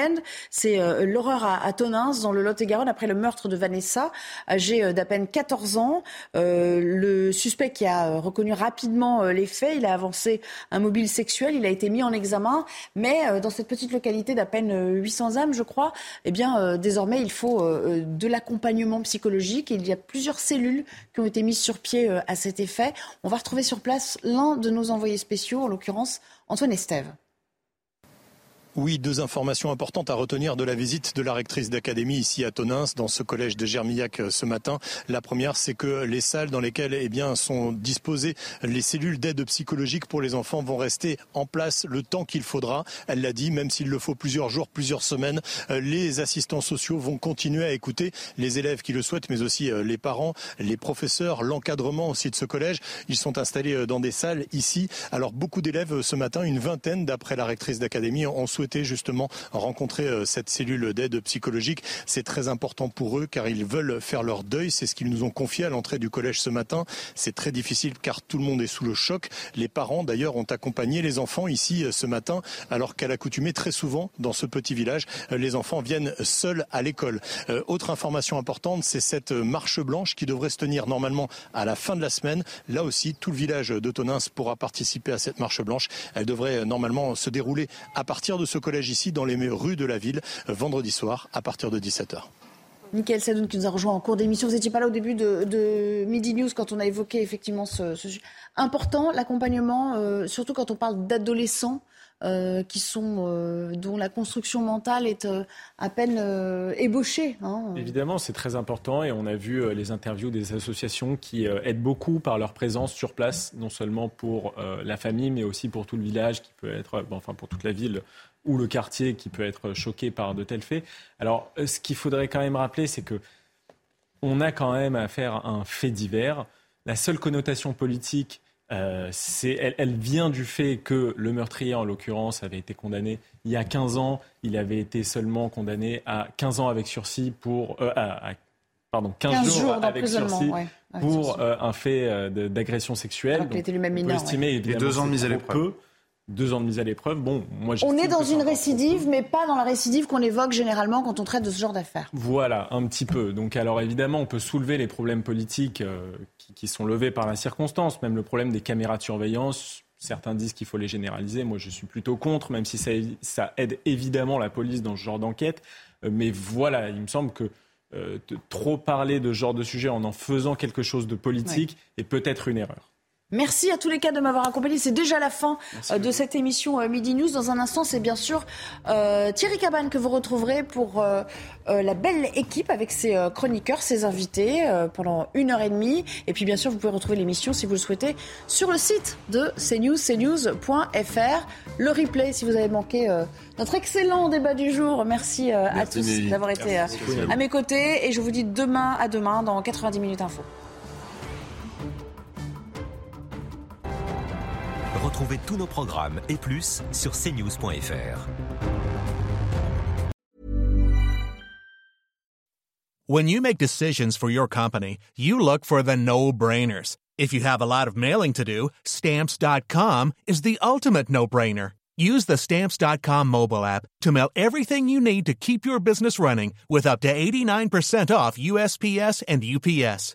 Speaker 1: c'est euh, l'horreur à, à, Tonins, dans le Lot-et-Garonne, après le meurtre de Vanessa, âgée euh, d'à peine 14 ans. Euh, le suspect qui a reconnu rapidement les faits, il a avancé un mobile sexuel, il a été mis en examen, mais dans cette petite localité d'à peine 800 âmes, je crois, eh bien, désormais, il faut de l'accompagnement psychologique. il y a plusieurs cellules qui ont été mises sur pied à cet effet. On va retrouver sur place l'un de nos envoyés spéciaux, en l'occurrence Antoine Estève.
Speaker 26: Oui, deux informations importantes à retenir de la visite de la rectrice d'académie ici à Tonins, dans ce collège de Germillac euh, ce matin. La première, c'est que les salles dans lesquelles eh bien, sont disposées les cellules d'aide psychologique pour les enfants vont rester en place le temps qu'il faudra. Elle l'a dit, même s'il le faut plusieurs jours, plusieurs semaines, euh, les assistants sociaux vont continuer à écouter les élèves qui le souhaitent, mais aussi euh, les parents, les professeurs, l'encadrement aussi de ce collège. Ils sont installés dans des salles ici. Alors beaucoup d'élèves ce matin, une vingtaine d'après la rectrice d'académie, ont souhaité justement rencontrer euh, cette cellule d'aide psychologique. C'est très important pour eux car ils veulent faire leur deuil. C'est ce qu'ils nous ont confié à l'entrée du collège ce matin. C'est très difficile car tout le monde est sous le choc. Les parents d'ailleurs ont accompagné les enfants ici euh, ce matin alors qu'à l'accoutumée très souvent dans ce petit village, euh, les enfants viennent seuls à l'école. autre information importante, c'est cette marche blanche qui devrait se tenir normalement à la fin de la semaine. Là aussi, tout le village de Tonins pourra participer à cette marche blanche. Elle devrait normalement se dérouler à partir de ce collège ici dans les rues de la ville vendredi soir à partir de 17h.
Speaker 1: Michael Sadoun qui nous a rejoint en cours d'émission. Vous n'étiez pas là au début de, Midi News quand on a évoqué effectivement ce, sujet. Important, l'accompagnement, euh, surtout quand on parle d'adolescents euh, qui sont, euh, dont la construction mentale est euh, à peine ébauchée. Hein.
Speaker 35: Évidemment, c'est très important et on a vu les interviews des associations qui aident beaucoup par leur présence sur place, non seulement pour la famille, mais aussi pour tout le village qui peut être, enfin pour toute la ville ou le quartier qui peut être choqué par de tels faits. Alors, ce qu'il faudrait quand même rappeler, c'est que on a quand même à faire un fait divers. La seule connotation politique euh, elle, vient du fait que le meurtrier, en l'occurrence, avait été condamné il y a 15 ans. Il avait été seulement condamné à 15 ans avec sursis pour. Euh, pardon, 15, jours, avec sursis pour euh, un fait d'agression sexuelle.
Speaker 1: il était lui-même mineur.
Speaker 35: et
Speaker 14: deux ans de mise à l'épreuve
Speaker 35: deux ans de mise à l'épreuve. Bon, moi,
Speaker 1: on est dans une récidive, mais pas dans la récidive qu'on évoque généralement quand on traite de ce genre d'affaires.
Speaker 35: Voilà, un petit peu. Donc, alors évidemment, on peut soulever les problèmes politiques euh, qui, sont levés par la circonstance, même le problème des caméras de surveillance. Certains disent qu'il faut les généraliser. Moi, je suis plutôt contre, même si ça, ça aide évidemment la police dans ce genre d'enquête. Euh, mais voilà, il me semble que euh, trop parler de ce genre de sujet en en faisant quelque chose de politique est peut-être une erreur.
Speaker 1: Merci à tous les cas de m'avoir accompagné. C'est déjà la fin euh, de cette émission euh, Midi News. Dans un instant, c'est bien sûr euh, Thierry Cabane que vous retrouverez pour la belle équipe avec ses chroniqueurs, ses invités pendant une heure et demie. Et puis bien sûr, vous pouvez retrouver l'émission si vous le souhaitez sur le site de cnews, cnews.fr. Le replay si vous avez manqué notre excellent débat du jour. Merci, à tous d'avoir été à mes côtés. Et je vous dis demain à demain dans 90 minutes info.
Speaker 30: Retrouvez tous nos programmes et plus sur cnews.fr.
Speaker 38: When you make decisions for your company, you look for the no-brainers. If you have a lot of mailing to do, stamps.com is the ultimate no-brainer. Use the stamps.com mobile app to mail everything you need to keep your business running with up to 89% off USPS and UPS.